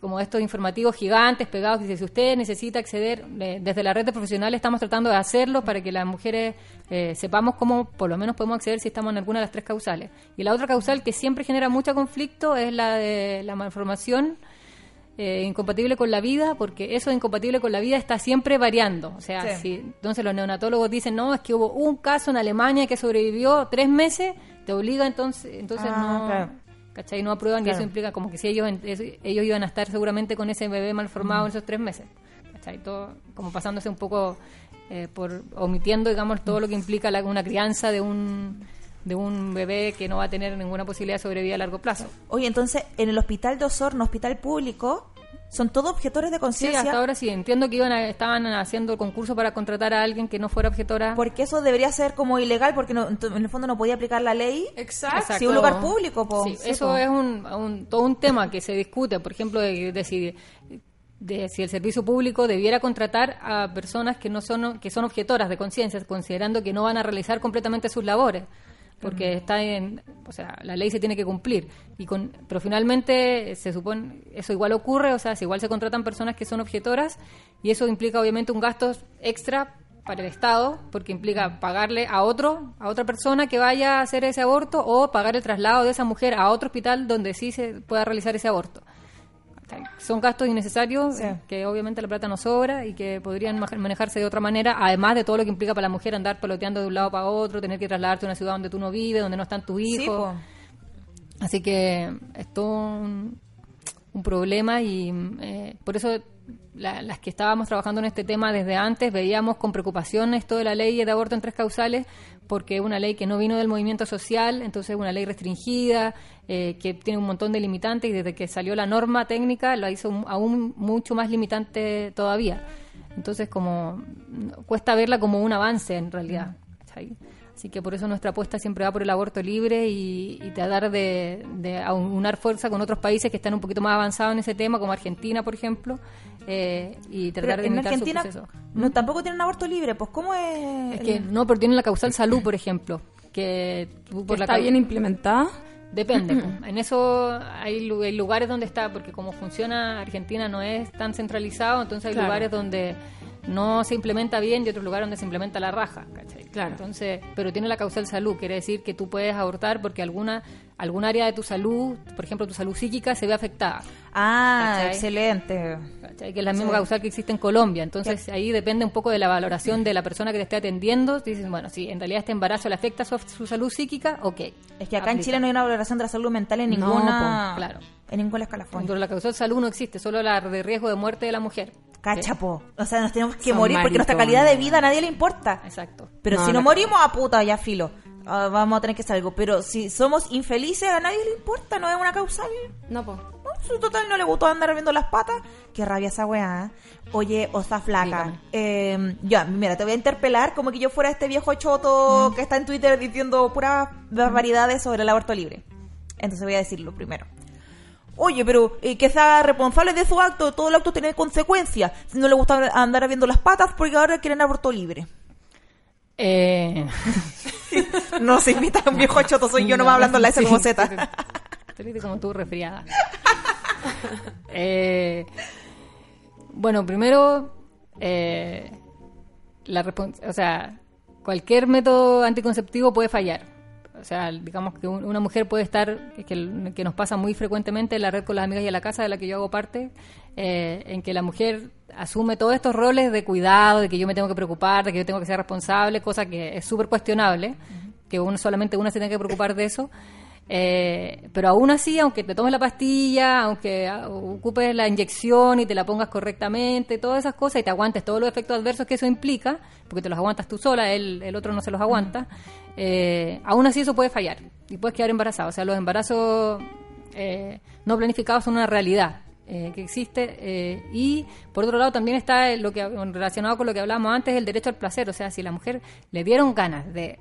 como estos informativos gigantes pegados que dice, si usted necesita acceder, eh, desde la red de profesionales estamos tratando de hacerlo para que las mujeres eh, sepamos cómo por lo menos podemos acceder si estamos en alguna de las tres causales. Y la otra causal que siempre genera mucho conflicto es la de la malformación eh, incompatible con la vida, porque eso de incompatible con la vida está siempre variando. O sea, Sí. si entonces los neonatólogos dicen, no, es que hubo un caso en Alemania que sobrevivió tres meses, te obliga entonces, entonces Ah, no... claro. ¿Cachai? No aprueban y Claro. eso implica como que si ellos, ellos iban a estar seguramente con ese bebé mal formado en esos tres meses. ¿Cachai? Todo como pasándose un poco eh, por omitiendo, digamos, todo lo que implica la- una crianza de un de un bebé que no va a tener ninguna posibilidad de sobrevivir a largo plazo. Oye, entonces, en el hospital de Osorno, hospital público, son todos objetores de Sí, conciencia. hasta ahora sí. Entiendo que iban a- estaban haciendo el concurso para contratar a alguien que no fuera objetora. Porque eso debería ser como ilegal, porque no- en el fondo no podía aplicar la ley. Exacto. Exacto. Si un lugar público, po. Sí, Sí, eso po. es un, un- todo un tema que se discute. Por ejemplo, de, de si de si el servicio público debiera contratar a personas que no son que son objetoras de conciencia, considerando que no van a realizar completamente sus labores, porque está en, o sea, la ley se tiene que cumplir y con, pero finalmente se supone eso igual ocurre, o sea, si igual se contratan personas que son objetoras y eso implica obviamente un gasto extra para el Estado, porque implica pagarle a otro, a otra persona que vaya a hacer ese aborto o pagar el traslado de esa mujer a otro hospital donde sí se pueda realizar ese aborto. Son gastos innecesarios Sí. que obviamente la plata no sobra y que podrían manejarse de otra manera, además de todo lo que implica para la mujer andar peloteando de un lado para otro, tener que trasladarte a una ciudad donde tú no vives, donde no están tus hijos. Así que es todo un, un problema y eh, por eso la- las que estábamos trabajando en este tema desde antes veíamos con preocupación esto de la ley de aborto en tres causales porque es una ley que no vino del movimiento social, entonces es una ley restringida, eh, que tiene un montón de limitantes y desde que salió la norma técnica la hizo aún mucho más limitante todavía. Entonces como mm, cuesta verla como un avance en realidad. Así que por eso nuestra apuesta siempre va por el aborto libre y, y tratar de, de aunar fuerza con otros países que están un poquito más avanzados en ese tema, como Argentina, por ejemplo, eh, y Pero tratar de en imitar Argentina su proceso. no, tampoco tienen aborto libre, pues ¿cómo es? Es que no, pero tienen la causal salud, por ejemplo, que por la ¿Está bien implementada? Depende. po. En eso hay, lu- hay lugares donde está, porque como funciona Argentina no es tan centralizado, entonces hay Claro. lugares donde no se implementa bien y otros lugares donde se implementa la raja. ¿cachai? Claro. Entonces, pero tiene la causal salud, quiere decir que tú puedes abortar porque alguna algún área de tu salud, por ejemplo tu salud psíquica, se ve afectada. Ah, ¿Cachai? excelente. ¿cachai? Que es la misma causal que existe en Colombia. Entonces ahí depende un poco de la valoración de la persona que te esté atendiendo. Dicen, bueno, si en realidad este embarazo le afecta su, su salud psíquica, ok. Es que acá en. Chile no hay una valoración de la salud mental en No, ninguna. claro. En ningún escalafón. Pero la causal salud no existe, solo la de riesgo de muerte de la mujer. Cachapo. O sea, nos tenemos que Son morir porque nuestra calidad de vida a nadie le importa. Exacto. Pero No, si nos morimos, a puta, ya filo. Ah, vamos a tener que hacer algo. Pero si somos infelices, a nadie le importa, no es una causal. No, po. No, total no le gustó andar viendo las patas. Qué rabia esa weá. ¿eh? Oye, osa flaca. Dígame. Eh, ya, mira, te voy a interpelar como que yo fuera este viejo choto Mm. que está en Twitter diciendo puras barbaridades sobre el aborto libre. Entonces voy a decirlo primero. Oye, pero eh, que sea responsable de su acto, todo el acto tiene consecuencias. Si no le gusta andar viendo las patas porque ahora quieren aborto libre. Eh, No se invita a un viejo choto, soy yo nomás hablando la S como Sí, Z. sí, sí. Estoy como tú resfriada. Eh, bueno, primero, eh, la o sea, cualquier método anticonceptivo puede fallar. O sea, digamos que un- una mujer puede estar, que, que- nos pasa muy frecuentemente en la red con las amigas y a la casa de la que yo hago parte, eh, en que la mujer asume todos estos roles de cuidado, de que yo me tengo que preocupar, de que yo tengo que ser responsable, cosa que es súper cuestionable, que uno solamente una se tiene que preocupar de eso. Eh, pero aún así, aunque te tomes la pastilla, aunque ah, ocupes la inyección y te la pongas correctamente, todas esas cosas y te aguantes todos los efectos adversos que eso implica, porque te los aguantas tú sola, el, el otro no se los aguanta, eh, aún así eso puede fallar y puedes quedar embarazado. O sea, los embarazos eh, no planificados son una realidad. eh, que existe eh, y por otro lado también está lo que relacionado con lo que hablábamos antes el derecho al placer o sea si la mujer le dieron ganas de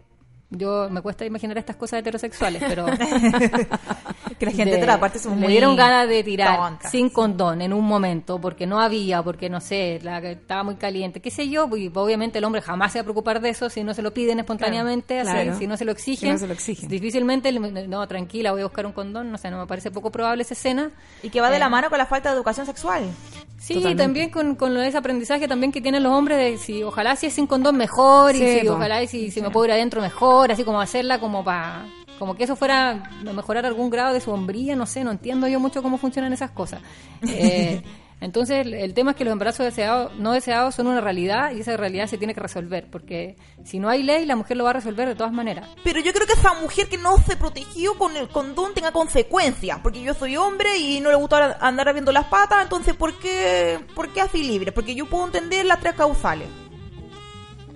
yo me cuesta imaginar estas cosas heterosexuales pero que la gente de- de otra parte son le muy dieron ganas de tirar tontas. sin condón en un momento porque no había, porque no sé, la, estaba muy caliente, qué sé yo, y obviamente el hombre jamás se va a preocupar de eso si no se lo piden espontáneamente, Claro, así, claro. si no se lo Si exigen. no se lo exigen. Difícilmente, no, tranquila, voy a buscar un condón, no sé, no me parece poco probable esa escena. Y que va de Eh, la mano con la falta de educación sexual. Sí, Totalmente. también con, con ese aprendizaje también que tienen los hombres de si ojalá si es sin condón mejor Sí, y si po. ojalá y si, si me puedo ir adentro mejor, así como hacerla como para como que eso fuera mejorar algún grado de su hombría, no sé, no entiendo yo mucho cómo funcionan esas cosas. Eh, entonces el, el tema es que los embarazos deseados, no deseados son una realidad y esa realidad se tiene que resolver, porque si no hay ley, la mujer lo va a resolver de todas maneras. Pero yo creo que esa mujer que no se protegió con el condón tenga consecuencias. Porque yo soy hombre y no le gusta andar viendo las patas. Entonces, ¿por qué, ¿por qué así libre? Porque yo puedo entender las tres causales.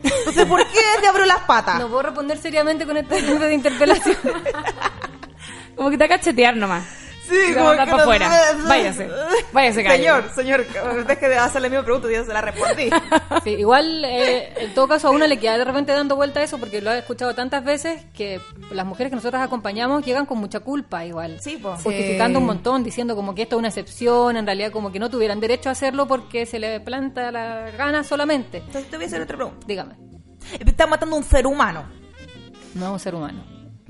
Entonces, ¿por qué se abrió las patas? No puedo responder seriamente con este tipo de interpelación. Como que te va a cachetear nomás. Sí, mandar para afuera. Váyase. Váyase, calle. Señor, señor, deje de hacerle la misma pregunta, yo se la respondí. Sí, igual, eh, en todo caso, a una le queda de repente dando vuelta a eso, porque lo he escuchado tantas veces que las mujeres que nosotros acompañamos llegan con mucha culpa, igual. Sí, po. Justificando un montón, diciendo como que esto es una excepción, en realidad como que no tuvieran derecho a hacerlo porque se le planta la gana solamente. Entonces te voy a hacer otra pregunta. Dígame, Está matando a un ser humano. no es un ser humano.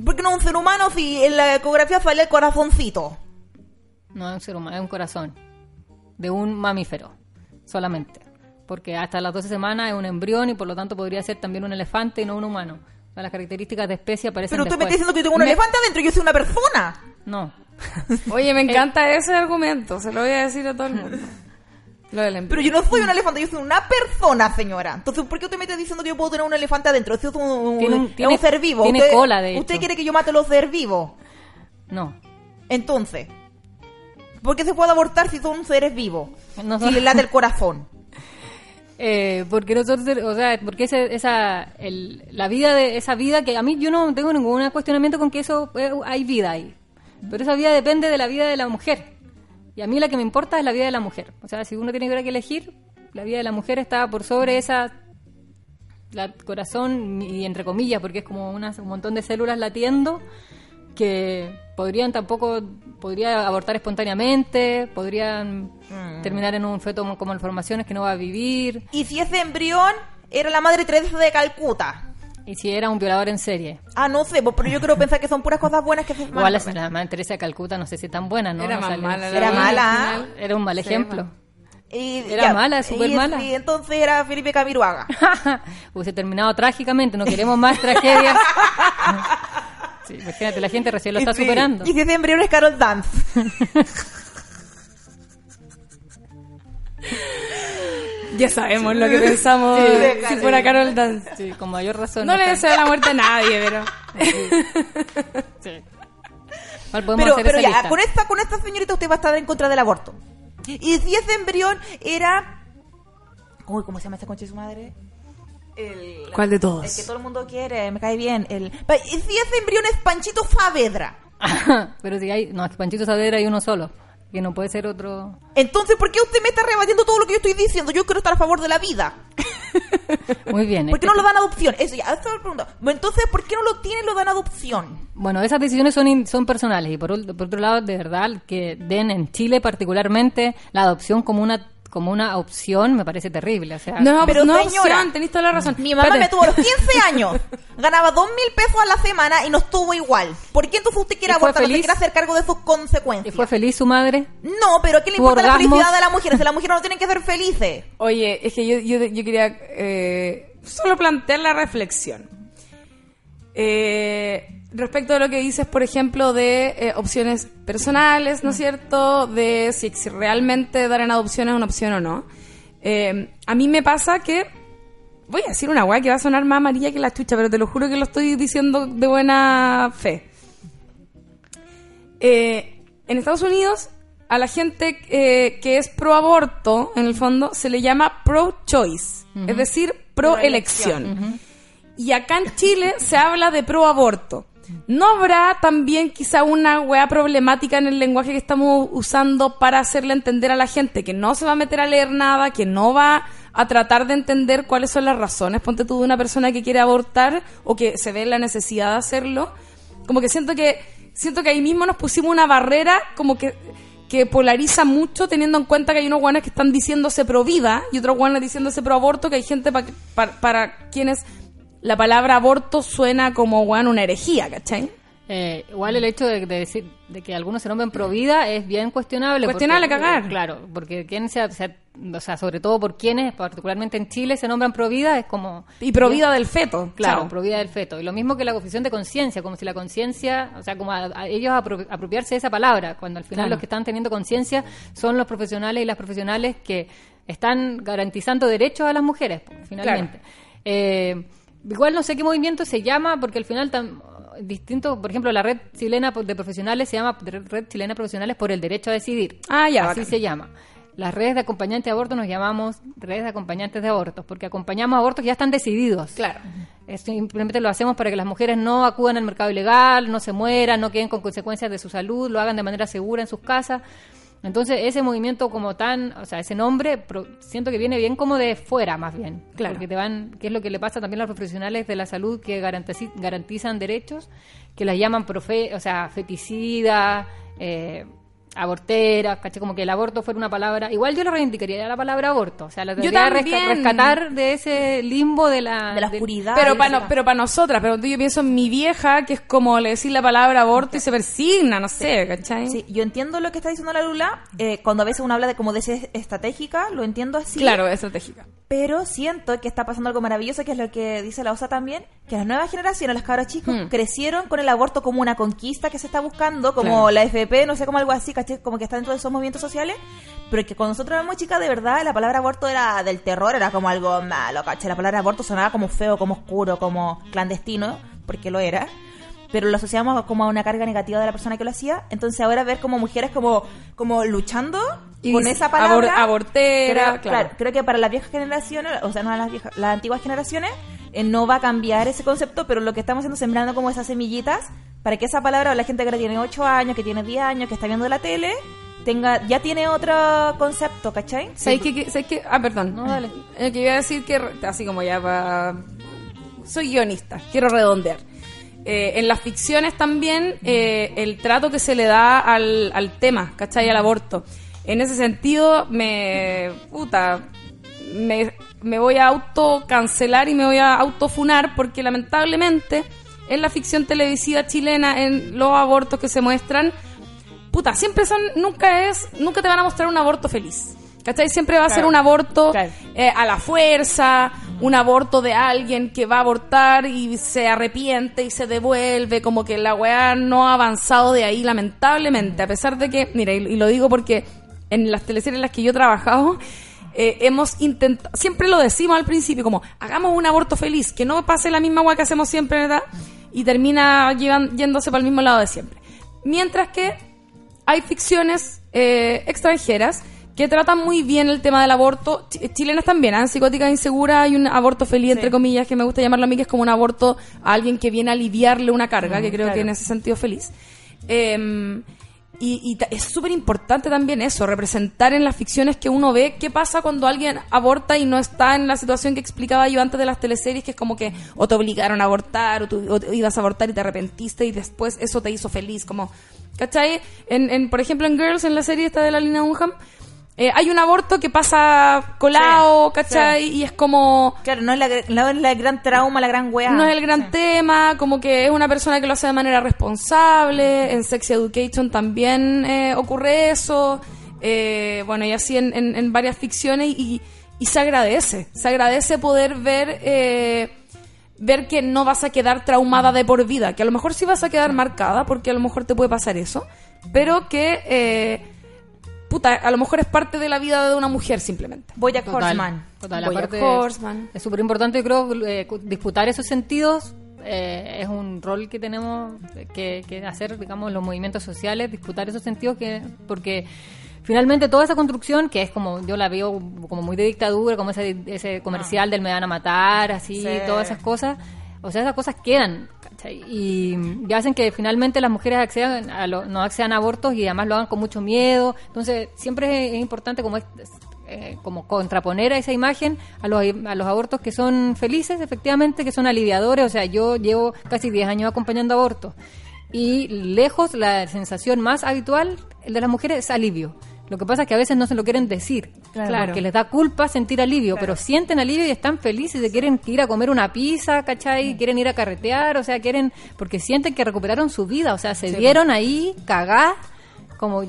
¿Por qué no un ser humano si en la ecografía sale el corazoncito? No es un ser humano, es un corazón de un mamífero, solamente. Porque hasta las 12 semanas es un embrión y por lo tanto podría ser también un elefante y no un humano. O sea, las características de especie aparecen Pero usted me está después. diciendo que yo tengo un Me- elefante adentro y yo soy una persona. No. Oye, me encanta ese argumento. Se lo voy a decir a todo el mundo. Lo del empleo. Pero yo no soy un elefante, yo soy una persona, señora. Entonces, ¿por qué usted me está diciendo que yo puedo tener un elefante adentro? Eso es un, un- Tiene un- es tiene- un ser vivo. tiene usted, cola, de ¿Usted hecho. quiere que yo mate a los seres vivos? No. Entonces, ¿por qué se puede abortar si son seres vivos? No si son- le late el corazón. Eh, porque nosotros, o sea, porque ese- esa, el- la vida de esa vida que a mí yo no tengo ningún cuestionamiento con que eso eh, hay vida ahí, pero esa vida depende de la vida de la mujer y a mí la que me importa es la vida de la mujer. O sea, si uno tiene que elegir, la vida de la mujer está por sobre esa la corazón y entre comillas porque es como unas- un montón de células latiendo que podrían tampoco podría abortar espontáneamente podrían terminar en un feto como- como malformaciones que no va a vivir Y si ese embrión era la madre Teresa de Calcuta. y si era un violador en serie Ah, no sé, pues, pero yo quiero pensar que son puras cosas buenas que se igual la, la madre Teresa de Calcuta no sé si tan buena no Era No más mala. la Era mala. era un mal Sí, ejemplo Y, Era mala, súper mala. Y entonces era Felipe Camiruaga. hubiese terminado trágicamente no queremos más tragedias Sí, imagínate la gente recién lo está superando Y si ese embrión es Carol Dance. Ya sabemos lo que pensamos si fuera Carol Dance. Sí, con mayor razón No le deseo la muerte a nadie, pero... Sí. Igual podemos Pero, hacer pero esa ya, lista. con esta, con esta señorita usted va a estar en contra del aborto. Y si ese embrión era... Uy, ¿cómo se llama esta concha de su madre? El, ¿Cuál de El que todos? todo el mundo quiere, me cae bien. El, Pa- y si ese embrión es Panchito Saavedra. Pero si hay, no, es que Panchito Saavedra hay uno solo, que no puede ser otro. Entonces, ¿por qué usted me está rebatiendo todo lo que yo estoy diciendo? Yo quiero estar a favor de la vida. Muy bien. ¿Por qué es no lo dan adopción? Eso ya, esa es la pregunta. Bueno, Entonces, ¿por qué no lo tienen lo dan adopción? Bueno, esas decisiones son, in- son personales y por, por otro lado, de verdad, que den en Chile particularmente la adopción como una como una opción me parece terrible. O sea, No, Pero, no señora, opción, tenéis toda la razón. Mi mamá Espérate. me tuvo a los 15 años. Ganaba dos mil pesos a la semana y nos tuvo igual. ¿Por qué entonces usted quiere ¿Y abortar? ¿No se quiere hacer cargo de sus ¿Y consecuencias? fue feliz su madre? No, pero ¿qué le ¿Tuvo importa la felicidad de las mujeres? Las mujeres no tienen que ser felices. Oye, es que yo, yo, yo quería eh, solo plantear la reflexión. Eh, respecto a lo que dices, por ejemplo, de eh, opciones personales, ¿no es cierto? De si, si realmente dar en adopción es una opción o no. Eh, a mí me pasa que... Voy a decir una weá que va a sonar más amarilla que la chucha, pero te lo juro que lo estoy diciendo de buena fe. Eh, en Estados Unidos, a la gente eh, que es pro aborto, en el fondo, se le llama pro choice, es decir, pro elección. Y acá en Chile se habla de pro aborto. ¿No habrá también quizá una weá problemática en el lenguaje que estamos usando para hacerle entender a la gente que no se va a meter a leer nada, que no va a tratar de entender cuáles son las razones? Ponte tú de una persona que quiere abortar o que se ve la necesidad de hacerlo. Como que siento que siento que ahí mismo nos pusimos una barrera como que que polariza mucho teniendo en cuenta que hay unos guanes que están diciéndose pro vida y otros guanes diciéndose pro aborto, que hay gente pa- pa- para quienes la palabra aborto suena como una herejía, ¿cachai? Eh, igual el hecho de, de decir de que algunos se nombren pro vida es bien cuestionable. Cuestionable porque- cagar. Claro, porque quien se, se- o sea, sobre todo por quienes, particularmente en Chile, se nombran pro vida es como Y pro vida del feto, Claro, chao. pro vida del feto. Y lo mismo que la confusión de conciencia, como si la conciencia, o sea, como a, a ellos apro- apropiarse de esa palabra, cuando al final Claro. los que están teniendo conciencia son los profesionales y las profesionales que están garantizando derechos a las mujeres, pues, finalmente. Eh, igual no sé qué movimiento se llama, porque al final tan distinto, por ejemplo, la red chilena de profesionales se llama Red Chilena de Profesionales por el Derecho a Decidir. Ah, ya, Así bacán. se llama. las redes de acompañantes de aborto nos llamamos redes de acompañantes de abortos, porque acompañamos abortos que ya están decididos. Claro. Es- Simplemente lo hacemos para que las mujeres no acudan al mercado ilegal, no se mueran, no queden con consecuencias de su salud, lo hagan de manera segura en sus casas. Entonces, ese movimiento como tan, o sea, ese nombre, pro- siento que viene bien como de fuera, más bien. Claro. Porque te van, que es lo que le pasa también a los profesionales de la salud que garantizan derechos, que las llaman profe, o sea, feticida, eh, abortera, caché como que el aborto fuera una palabra. Igual yo lo reivindicaría la palabra aborto, o sea, la también. rescatar de ese limbo de la, De la oscuridad. Pero para sí. pero para nosotras, pero yo pienso en mi vieja, que es como le decir la palabra aborto y se persigna, no sé, ¿cachai? Sí, yo entiendo lo que está diciendo la Lula. eh, cuando a veces uno habla de como de ser estratégica, lo entiendo así. Claro, estratégica. Pero siento que está pasando algo maravilloso, que es lo que dice la OSA también, que las nuevas generaciones, las cabros chicos, Hmm. crecieron con el aborto como una conquista que se está buscando, como Claro. la FP, no sé, como algo así, ¿cachai? Como que está dentro de esos movimientos sociales, pero que cuando nosotros éramos chicas, de verdad, la palabra aborto era del terror, era como algo malo, ¿cachai? La palabra aborto sonaba como feo, como oscuro, como clandestino, porque lo era. Pero lo asociamos como a una carga negativa de la persona que lo hacía. Entonces ahora ver como mujeres como, como luchando Y con esa palabra. abor- abortera, creo, claro. creo que para las viejas generaciones, o sea, no las viejas, las antiguas generaciones, eh, no va a cambiar ese concepto, pero lo que estamos haciendo es sembrando como esas semillitas para que esa palabra, o la gente que ahora tiene 8 años, que tiene 10 años, que está viendo la tele, tenga ya tiene otro concepto, ¿cachai? ¿Sabes qué, qué- sabes qué? Ah, perdón. No, dale. Eh, que iba a decir que, así como ya va... Soy guionista, quiero redondear. Eh, en las ficciones también eh, el trato que se le da al, al tema, ¿cachai? Al aborto. En ese sentido, me... Puta, me, me voy a autocancelar y me voy a autofunar porque lamentablemente en la ficción televisiva chilena, en los abortos que se muestran, puta, siempre son, nunca es, nunca te van a mostrar un aborto feliz. ¿Cachai? Siempre va a ser un aborto Claro. eh, a la fuerza, un aborto de alguien que va a abortar y se arrepiente y se devuelve, como que la weá no ha avanzado de ahí, lamentablemente, a pesar de que, mira, y, y lo digo porque en las teleseries en las que yo he trabajado, eh, hemos intentado, siempre lo decimos al principio, como, hagamos un aborto feliz, que no pase la misma weá que hacemos siempre, ¿verdad? Y termina llevan- yéndose para el mismo lado de siempre. Mientras que hay ficciones eh, extranjeras que tratan muy bien el tema del aborto. Ch- chilenas también, ¿ah? en Psicótica Insegura hay un aborto feliz, entre comillas, que me gusta llamarlo a mí, que es como un aborto a alguien que viene a aliviarle una carga, que creo claro. que en ese sentido feliz. Eh, y y es súper importante también eso, representar en las ficciones que uno ve qué pasa cuando alguien aborta y no está en la situación que explicaba yo antes de las teleseries, que es como que o te obligaron a abortar, o tú o te ibas a abortar y te arrepentiste y después eso te hizo feliz, como, ¿cachai? En, en, por ejemplo, en Girls, en la serie esta de la Lina Dunham, eh, hay un aborto que pasa colado, Sí, ¿cachai? Y es como... Claro, no es la, no es la gran trauma, la gran weá. No es el gran tema, como que es una persona que lo hace de manera responsable. En Sex Education también eh, ocurre eso. Eh, bueno, y así en, en- en varias ficciones. Y, y se agradece. Se agradece poder ver. eh, ver que no vas a quedar traumada de por vida. Que a lo mejor sí vas a quedar marcada, porque a lo mejor te puede pasar eso. Pero que. Puta, a lo mejor es parte de la vida de una mujer simplemente. Bojack Total, Horseman. Total, Bojack aparte Horseman. es súper importante, yo creo, eh, disputar esos sentidos eh, es un rol que tenemos que, que hacer, digamos, los movimientos sociales, disputar esos sentidos, que porque finalmente toda esa construcción, que es como, yo la veo como muy de dictadura, como ese, ese comercial del me van a matar, así, Sí. todas esas cosas, o sea, esas cosas quedan. Y, hacen que finalmente las mujeres accedan a lo- no accedan a abortos y además lo hagan con mucho miedo. Entonces, siempre es, importante como, es- eh, como contraponer a esa imagen a los, a los abortos que son felices, efectivamente, que son aliviadores. O sea, yo llevo casi 10 años acompañando abortos. Y lejos, la sensación más habitual, de las mujeres, es alivio. Lo que pasa es que a veces no se lo quieren decir, Claro. porque les da culpa sentir alivio, pero sienten alivio y están felices, y quieren ir a comer una pizza, ¿cachai? Quieren ir a carretear, o sea, quieren, porque sienten que recuperaron su vida, o sea, se dieron ahí cagá, como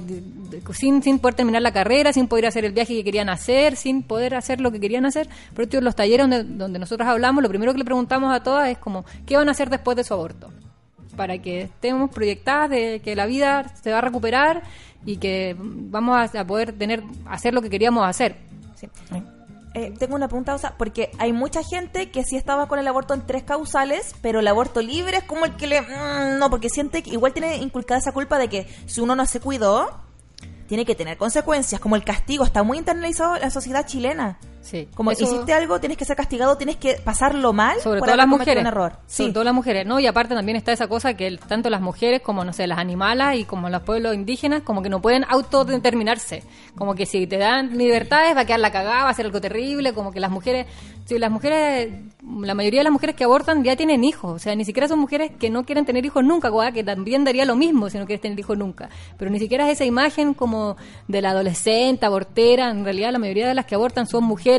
sin, sin poder terminar la carrera, sin poder hacer el viaje que querían hacer, sin poder hacer lo que querían hacer. Por eso los talleres donde, donde nosotros hablamos, lo primero que le preguntamos a todas es como, ¿qué van a hacer después de su aborto? para que estemos proyectadas de que la vida se va a recuperar y que vamos a, poder tener hacer lo que queríamos hacer. Eh, tengo una pregunta, o sea, porque hay mucha gente que sí estaba con el aborto en tres causales, pero el aborto libre es como el que le... mm, no, porque siente que igual tiene inculcada esa culpa de que si uno no se cuidó, tiene que tener consecuencias, como el castigo, está muy internalizado la sociedad chilena. Sí. Como Eso- hiciste algo, tienes que ser castigado, tienes que pasarlo mal sobre por todo las mujeres. un error. sobre todo las mujeres. No y aparte también está esa cosa que el- tanto las mujeres como no sé las animalas y como los pueblos indígenas como que no pueden autodeterminarse. Como que si te dan libertades va a quedar la cagada va a ser algo terrible como que las mujeres si las mujeres la mayoría de las mujeres que abortan ya tienen hijos. O sea ni siquiera son mujeres que no quieren tener hijos nunca que también daría lo mismo si no quieres tener hijos nunca. Pero ni siquiera es esa imagen como de la adolescente abortera. En realidad la mayoría de las que abortan son mujeres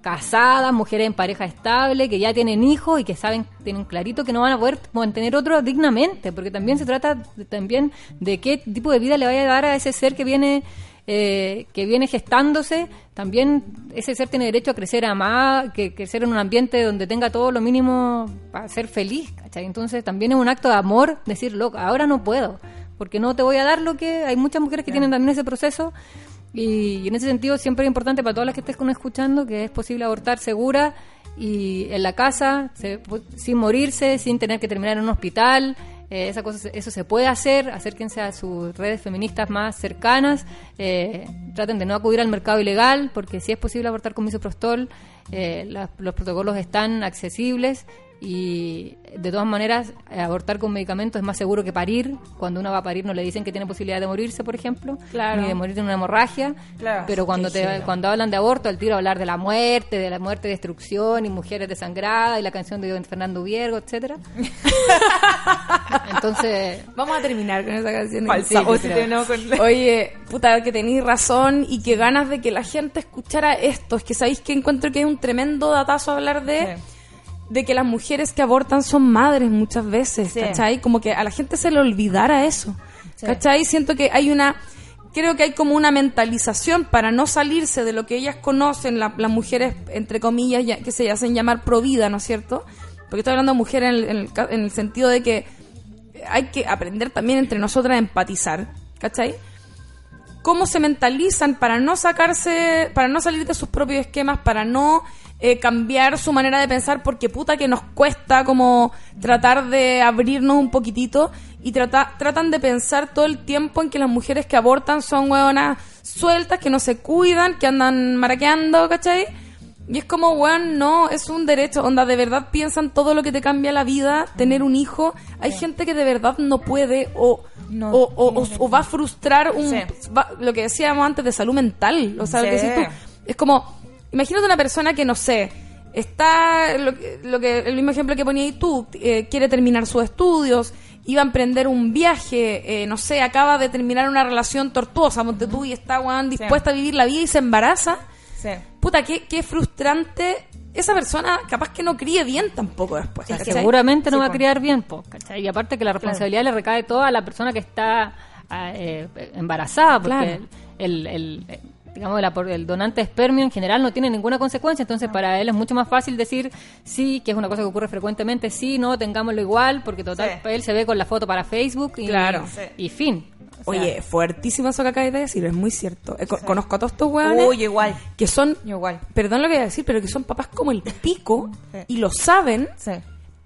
casadas, mujeres en pareja estable, que ya tienen hijos y que saben, tienen clarito que no van a poder mantener otro dignamente, porque también se trata de, también de qué tipo de vida le vaya a dar a ese ser que viene eh, que viene gestándose, también ese ser tiene derecho a crecer amado, que crecer en un ambiente donde tenga todo lo mínimo para ser feliz, ¿cachai? Entonces también es un acto de amor decir, loco, ahora no puedo, porque no te voy a dar lo que hay muchas mujeres que tienen también ese proceso y, y en ese sentido siempre es importante para todas las que estés con escuchando que es posible abortar segura y en la casa, se- sin morirse, sin tener que terminar en un hospital. Eh, esa cosa, eso se puede hacer, acérquense a sus redes feministas más cercanas, eh, traten de no acudir al mercado ilegal, porque si es posible abortar con misoprostol, eh, los protocolos están accesibles y de todas maneras eh, abortar con medicamentos es más seguro que parir. Cuando uno va a parir no le dicen que tiene posibilidad de morirse, por ejemplo, Claro. ni de morir de una hemorragia. Claro. Pero cuando te, cuando hablan de aborto, al tiro hablar de la muerte, de la muerte, destrucción y mujeres desangradas y la canción de Fernando Viergo, etcétera. Entonces, Vamos a terminar con esa canción. Falsa, Sí, o si pero- terminamos con- Oye, puta, que tenéis razón y que ganas de que la gente escuchara esto. Es que sabéis que encuentro que es un tremendo datazo hablar de, Sí. De que las mujeres que abortan son madres muchas veces, Sí. ¿cachai? Como que a la gente se le olvidara eso, Sí. ¿cachai? Siento que hay una... Creo que hay como una mentalización para no salirse de lo que ellas conocen, la- las mujeres, entre comillas, ya- que se hacen llamar pro vida, ¿no es cierto? Porque estoy hablando de mujeres en el- en el en el sentido de que hay que aprender también entre nosotras a empatizar, ¿cachai? Cómo se mentalizan para no sacarse, para no salir de sus propios esquemas, para no eh, cambiar su manera de pensar, porque puta que nos cuesta como tratar de abrirnos un poquitito y trata- tratan de pensar todo el tiempo en que las mujeres que abortan son hueonas sueltas, que no se cuidan, que andan maraqueando, ¿cachai? Y es como, weón, no, es un derecho. Onda, de verdad piensan todo lo que te cambia la vida, tener un hijo. Hay gente que de verdad no puede o, No, o, o- o- o va a frustrar un, Sí. va- lo que decíamos antes de salud mental. O sea, lo que decís tú. Es como, imagínate una persona que, no sé, está, lo, que- lo que, el mismo ejemplo que ponía ahí tú, eh, quiere terminar sus estudios, iba a emprender un viaje, eh, no sé, acaba de terminar una relación tortuosa, monte tú, y está, weón, dispuesta a vivir la vida y se embaraza. Sí. Puta, qué, qué frustrante. Esa persona capaz que no críe bien tampoco después. ¿cachai? seguramente no Sí, va a criar bien, po, ¿cachai? Y aparte que la responsabilidad le recae toda a la persona que está ah, eh, embarazada, porque Claro. el, el- digamos, la- por- el donante de espermio en general no tiene ninguna consecuencia, entonces para él es mucho más fácil decir sí, que es una cosa que ocurre frecuentemente, sí, no, tengámoslo igual, porque total, Sí. él se ve con la foto para Facebook y, Claro. y fin. O sea, Oye, fuertísimo eso que acabas de decir, es muy cierto. Eh, co- Conozco a todos estos hueones Uy, igual. que son, Igual. perdón lo que voy a decir, pero que son papás como el pico Sí. y lo saben, Sí.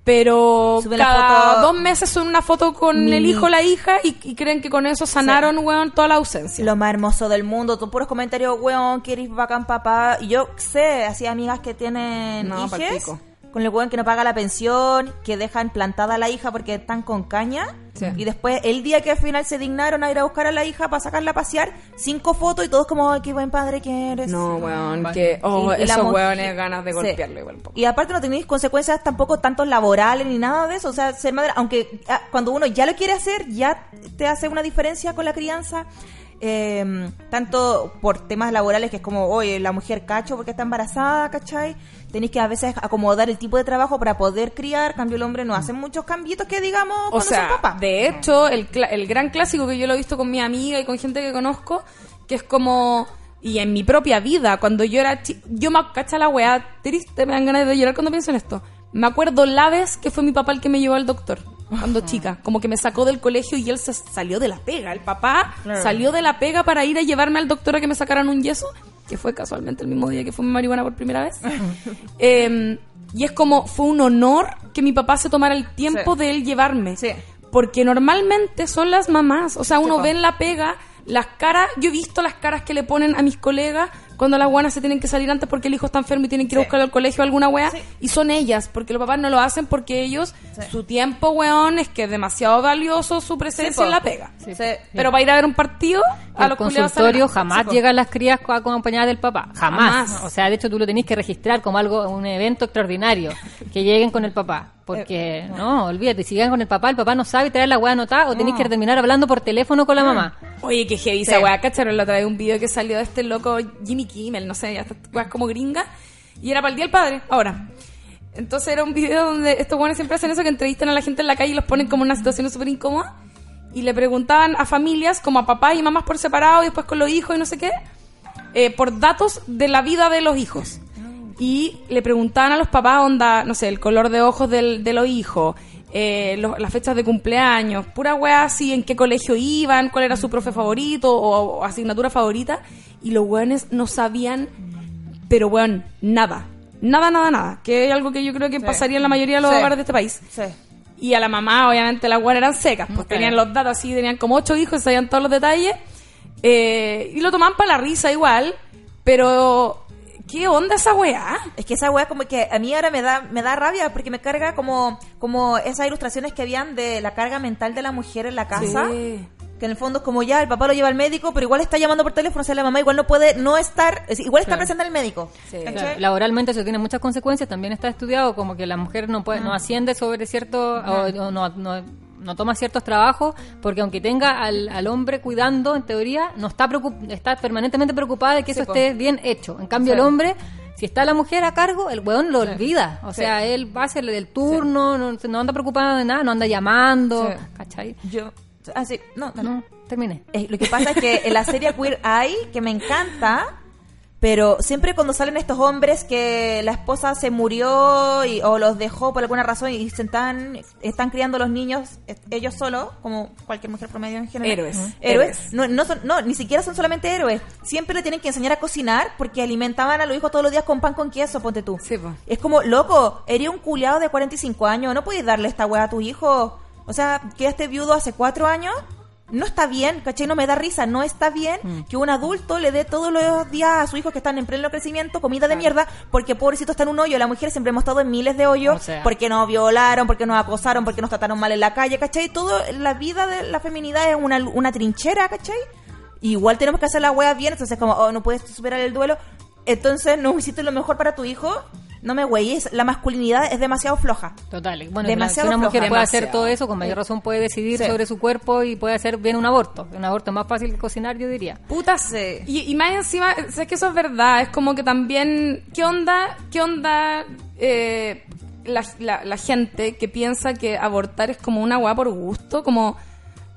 Pero Suben cada dos meses son una foto con el hijo o la hija y, y creen que con eso sanaron, weón, toda la ausencia. Lo más hermoso del mundo, tú puros comentarios, weón, que eres bacán papá. Y yo sé, así amigas que tienen No, hijes. Con el weón que no paga la pensión, que dejan plantada a la hija porque están con caña. Sí. Y después, el día que al final se dignaron a ir a buscar a la hija para sacarla a pasear, cinco fotos y todos como, ay, qué buen padre que eres. No, weón, Vale. que, oh, Y- esos weones ganas de Sí. golpearlo igual un poco. Y aparte no tenéis consecuencias tampoco tanto laborales ni nada de eso. O sea, ser madre, aunque ah, cuando uno ya lo quiere hacer, ya te hace una diferencia con la crianza. eh, tanto por temas laborales que es como, oye, la mujer cacho porque está embarazada, ¿cachai? Tenéis que a veces acomodar el tipo de trabajo para poder criar. Cambio el hombre no hace muchos cambiitos que digamos O cuando sea, son de hecho, el, el gran clásico que yo lo he visto con mi amiga y con gente que conozco, que es como... Y en mi propia vida, cuando yo era chi- Yo me cacha la weá triste, me dan ganas de llorar cuando pienso en esto. Me acuerdo la vez que fue mi papá el que me llevó al doctor, cuando chica. Como que me sacó del colegio y él se salió de la pega. El papá Claro. salió de la pega para ir a llevarme al doctor a que me sacaran un yeso, que fue casualmente el mismo día que fue mi marihuana por primera vez. Eh, y es como, fue un honor que mi papá se tomara el tiempo Sí. de él llevarme. Sí. Porque normalmente son las mamás. O sea, uno ve en la pega las caras, yo he visto las caras que le ponen a mis colegas cuando las buenas se tienen que salir antes porque el hijo está enfermo y tienen que ir a buscarlo al colegio alguna wea. Sí. Y son ellas, porque los papás no lo hacen porque ellos, su tiempo, weón, es que es demasiado valioso su presencia en la pega. Sí. Pero para ir a ver un partido, a el los culiados consultorio jamás llegan las crías co- acompañadas del papá. Jamás. Jamás. O sea, de hecho tú lo tenés que registrar como algo, un evento extraordinario. Que lleguen con el papá. Porque, no, olvídate, si llegan con el papá, el papá no sabe traer la weá anotada o tenés que terminar hablando por teléfono con la mamá. Oye, que heavy esa weá, ¿cacharon? La otra vez un video que salió de este loco Jimmy Kimmel, no sé, ya esta weá es como gringa. Y era para el Día del Padre, ahora. Entonces era un video donde estos weones siempre hacen eso, que entrevistan a la gente en la calle y los ponen como en una situación súper incómoda. Y le preguntaban a familias, como a papás y mamás por separado y después con los hijos y no sé qué, eh, por datos de la vida de los hijos. Y le preguntaban a los papás, onda, no sé, el color de ojos del, de los hijos, eh, las fechas de cumpleaños, pura weá así, en qué colegio iban, cuál era su profe favorito o, o asignatura favorita. Y los weones no sabían, pero weón, nada. Nada, nada, nada. Que es algo que yo creo que pasaría en la mayoría de los Sí. hogares de este país. Sí. Y a la mamá, obviamente, las weas eran secas. Pues tenían los datos así, tenían como ocho hijos, sabían todos los detalles. Eh, y lo tomaban para la risa igual. Pero, ¿qué onda esa weá? Es que esa weá como que a mí ahora me da, me da rabia porque me carga como, como esas ilustraciones que habían de la carga mental de la mujer en la casa. Sí. Que en el fondo es como ya, el papá lo lleva al médico, pero igual está llamando por teléfono, o sea, la mamá igual no puede no estar, es- igual está Claro. presente el médico. Sí. laboralmente eso tiene muchas consecuencias, también está estudiado como que la mujer no puede, no asciende sobre cierto, o, o no, no, no toma ciertos trabajos, porque aunque tenga al, al hombre cuidando, en teoría, no está está permanentemente preocupada de que eso po. esté bien hecho. En cambio, Sí. el hombre, si está la mujer a cargo, el weón lo olvida. O sea, él va a hacer el turno, no, no anda preocupado de nada, no anda llamando. ¿cachai? Yo, ah, sí, no, dale. No, termine. Eh, lo que pasa es que en la serie Queer Eye, que me encanta, pero siempre cuando salen estos hombres que la esposa se murió y, o los dejó por alguna razón y se están, están criando los niños eh, ellos solos, como cualquier mujer promedio en general. Héroes. Héroes. Héroes. No, no, son, no, ni siquiera son solamente héroes. Siempre le tienen que enseñar a cocinar porque alimentaban a los hijos todos los días con pan con queso, ponte tú. Sí, po. Es como, loco, eres un culiado de 45 años, no puedes darle esta weá a tu hijo. O sea, quedaste viudo hace cuatro años. No está bien, ¿cachai? No me da risa. No está bien Mm. que un adulto le dé todos los días a sus hijos que están en pleno crecimiento comida de mierda porque pobrecito está en un hoyo. La mujer siempre hemos estado en miles de hoyos O sea. porque nos violaron, porque nos acosaron, porque nos trataron mal en la calle, ¿cachai? Todo, la vida de la feminidad es una, una trinchera, ¿cachai? Igual tenemos que hacer la wea bien, entonces como, oh, no puedes superar el duelo. Entonces, no hiciste lo mejor para tu hijo. No me güeyes, la masculinidad es demasiado floja. Total. Bueno, Demasiado si una mujer floja. puede hacer Demasiado. todo eso, con mayor razón puede decidir Sí. sobre su cuerpo y puede hacer bien un aborto. Un aborto es más fácil que cocinar, yo diría. Putas. Sí. Y, y más encima, sé que eso es verdad. Es como que también. ¿Qué onda? ¿Qué onda? eh, la, la- la gente que piensa que abortar es como una weá por gusto. Como.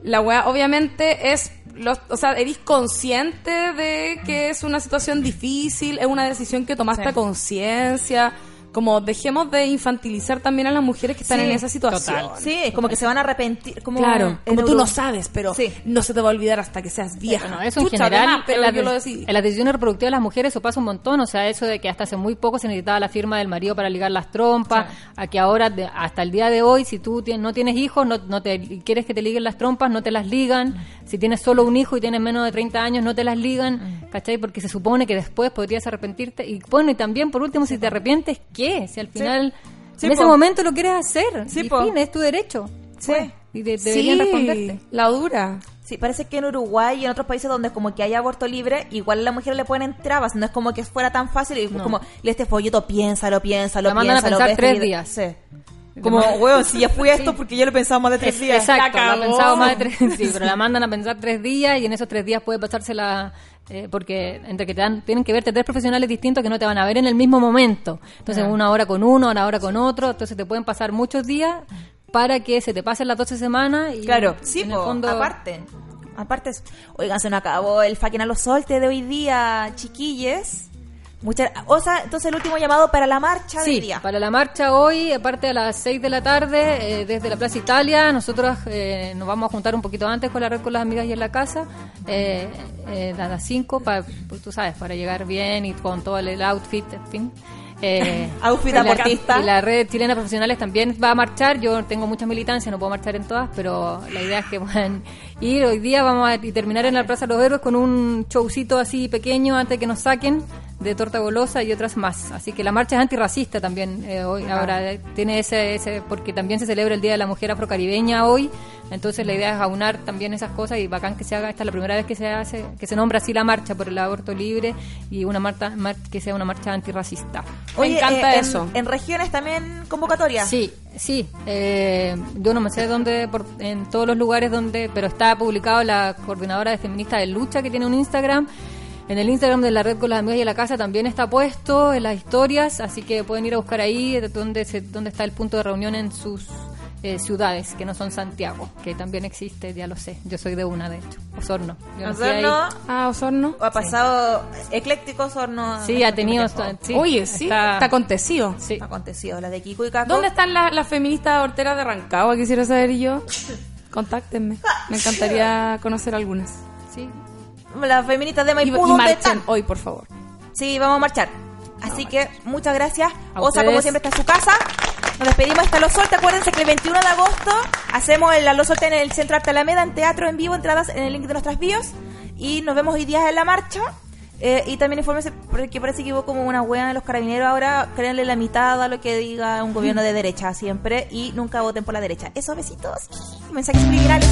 La weá, obviamente, es. Los, o sea, eres consciente de que es una situación difícil, es una decisión que tomaste Sí. a conciencia. Como dejemos de infantilizar también a las mujeres que están Sí, en esa situación. total. Sí, es como que se van a arrepentir. Como Claro, como tú no sabes, pero Sí. no se te va a olvidar hasta que seas vieja. Bueno, eso en Chucha, general, además, pero en, las en las decisiones reproductivas de las mujeres eso pasa un montón, o sea, eso de que hasta hace muy poco se necesitaba la firma del marido para ligar las trompas, a que ahora, de- hasta el día de hoy, si tú no tienes hijos, no, no te quieres que te liguen las trompas, no te las ligan, si tienes solo un hijo y tienes menos de 30 años, no te las ligan, ¿cachai? Porque se supone que después podrías arrepentirte, y bueno, y también, por último, si te arrepientes, ¿qué? Si al final, Sí, en ese po. momento lo quieres hacer, Sí, y fin, es tu derecho. Sí. Y de- deberían sí, responderte. la dura. Sí, parece que en Uruguay y en otros países donde como que hay aborto libre, igual a la mujer le ponen trabas, no es como que fuera tan fácil, y No. como, le este folleto, piénsalo, piénsalo, La mandan a piénsalo. pensar ve tres este video". días. Sí. Como, weón, si ya fui a esto porque yo lo pensaba más de tres Es- días. Exacto, La la cagó. pensado más de tres, sí, pero la mandan a pensar tres días y en esos tres días puede pasársela, eh, porque entre que te dan, tienen que verte tres profesionales distintos que no te van a ver en el mismo momento. Entonces, una hora con uno, una hora con otro, entonces te pueden pasar muchos días para que se te pasen las 12 semanas y Claro, sí, en el fondo- aparte. Aparte, oigan, se nos acabó el fucking a los soltes de hoy día, chiquilles. Muchas, o sea, entonces el último llamado para la marcha Sí, del día. para la marcha hoy, aparte a las 6 de la tarde, eh, desde la Plaza Italia, nosotros eh, nos vamos a juntar un poquito antes con la red con las amigas y en la casa, eh, eh, a las 5, para, pues, tú sabes, para llegar bien y con todo el outfit, en fin. Eh, Outfit deportista. Y la red chilena profesionales también va a marchar. Yo tengo muchas militancias, no puedo marchar en todas, pero la idea es que puedan ir. Hoy día vamos a y terminar en la Plaza de los Héroes con un showcito así pequeño antes de que nos saquen de torta golosa y otras más. Así que la marcha es antirracista también. eh, hoy Ahora eh, tiene ese, ese, porque también se celebra el Día de la Mujer Afrocaribeña hoy. Entonces la idea es aunar también esas cosas y bacán que se haga. Esta es la primera vez que se hace, que se nombra así la marcha por el aborto libre y una marcha mar- que sea una marcha antirracista. Me encanta en- eso. En, regiones también convocatoria. Sí, sí. eh, yo no me sé dónde, por- en todos los lugares donde, pero está publicado la coordinadora de feministas de lucha que tiene un Instagram. En el Instagram de la red con las amigas y la casa también está puesto en las historias, así que pueden ir a buscar ahí de dónde, se, dónde está el punto de reunión en sus eh, ciudades, que no son Santiago, que también existe, ya lo sé. Yo soy de una, de hecho, Osorno. Yo. Osorno Ah, Osorno. ha pasado ecléctico Osorno. Sí, ha tenido... sí, Oye, sí, está, acontecido. Sí. acontecido. La de Kiko y Caco. ¿Dónde están las feministas horteras de Rancagua? Quisiera saber yo. Contáctenme. Me encantaría conocer algunas. sí. Las feministas de Y, Maipú, y ¿dónde marchen están? hoy, por favor. Sí, vamos a marchar. Así que muchas gracias. A Osa, como siempre, está en su casa. Nos despedimos hasta Los Solte. Acuérdense que el 21 de agosto hacemos el Los Solte en el Centro Arte Alameda, en teatro en vivo, entradas en el link de nuestras bios. Y nos vemos hoy día en la marcha. Eh, y también infórmese, porque parece que hubo como una wea de los carabineros. Ahora créanle la mitad a lo que diga un gobierno de derecha siempre. Y nunca voten por la derecha. Esos besitos. Mensajes subliminales.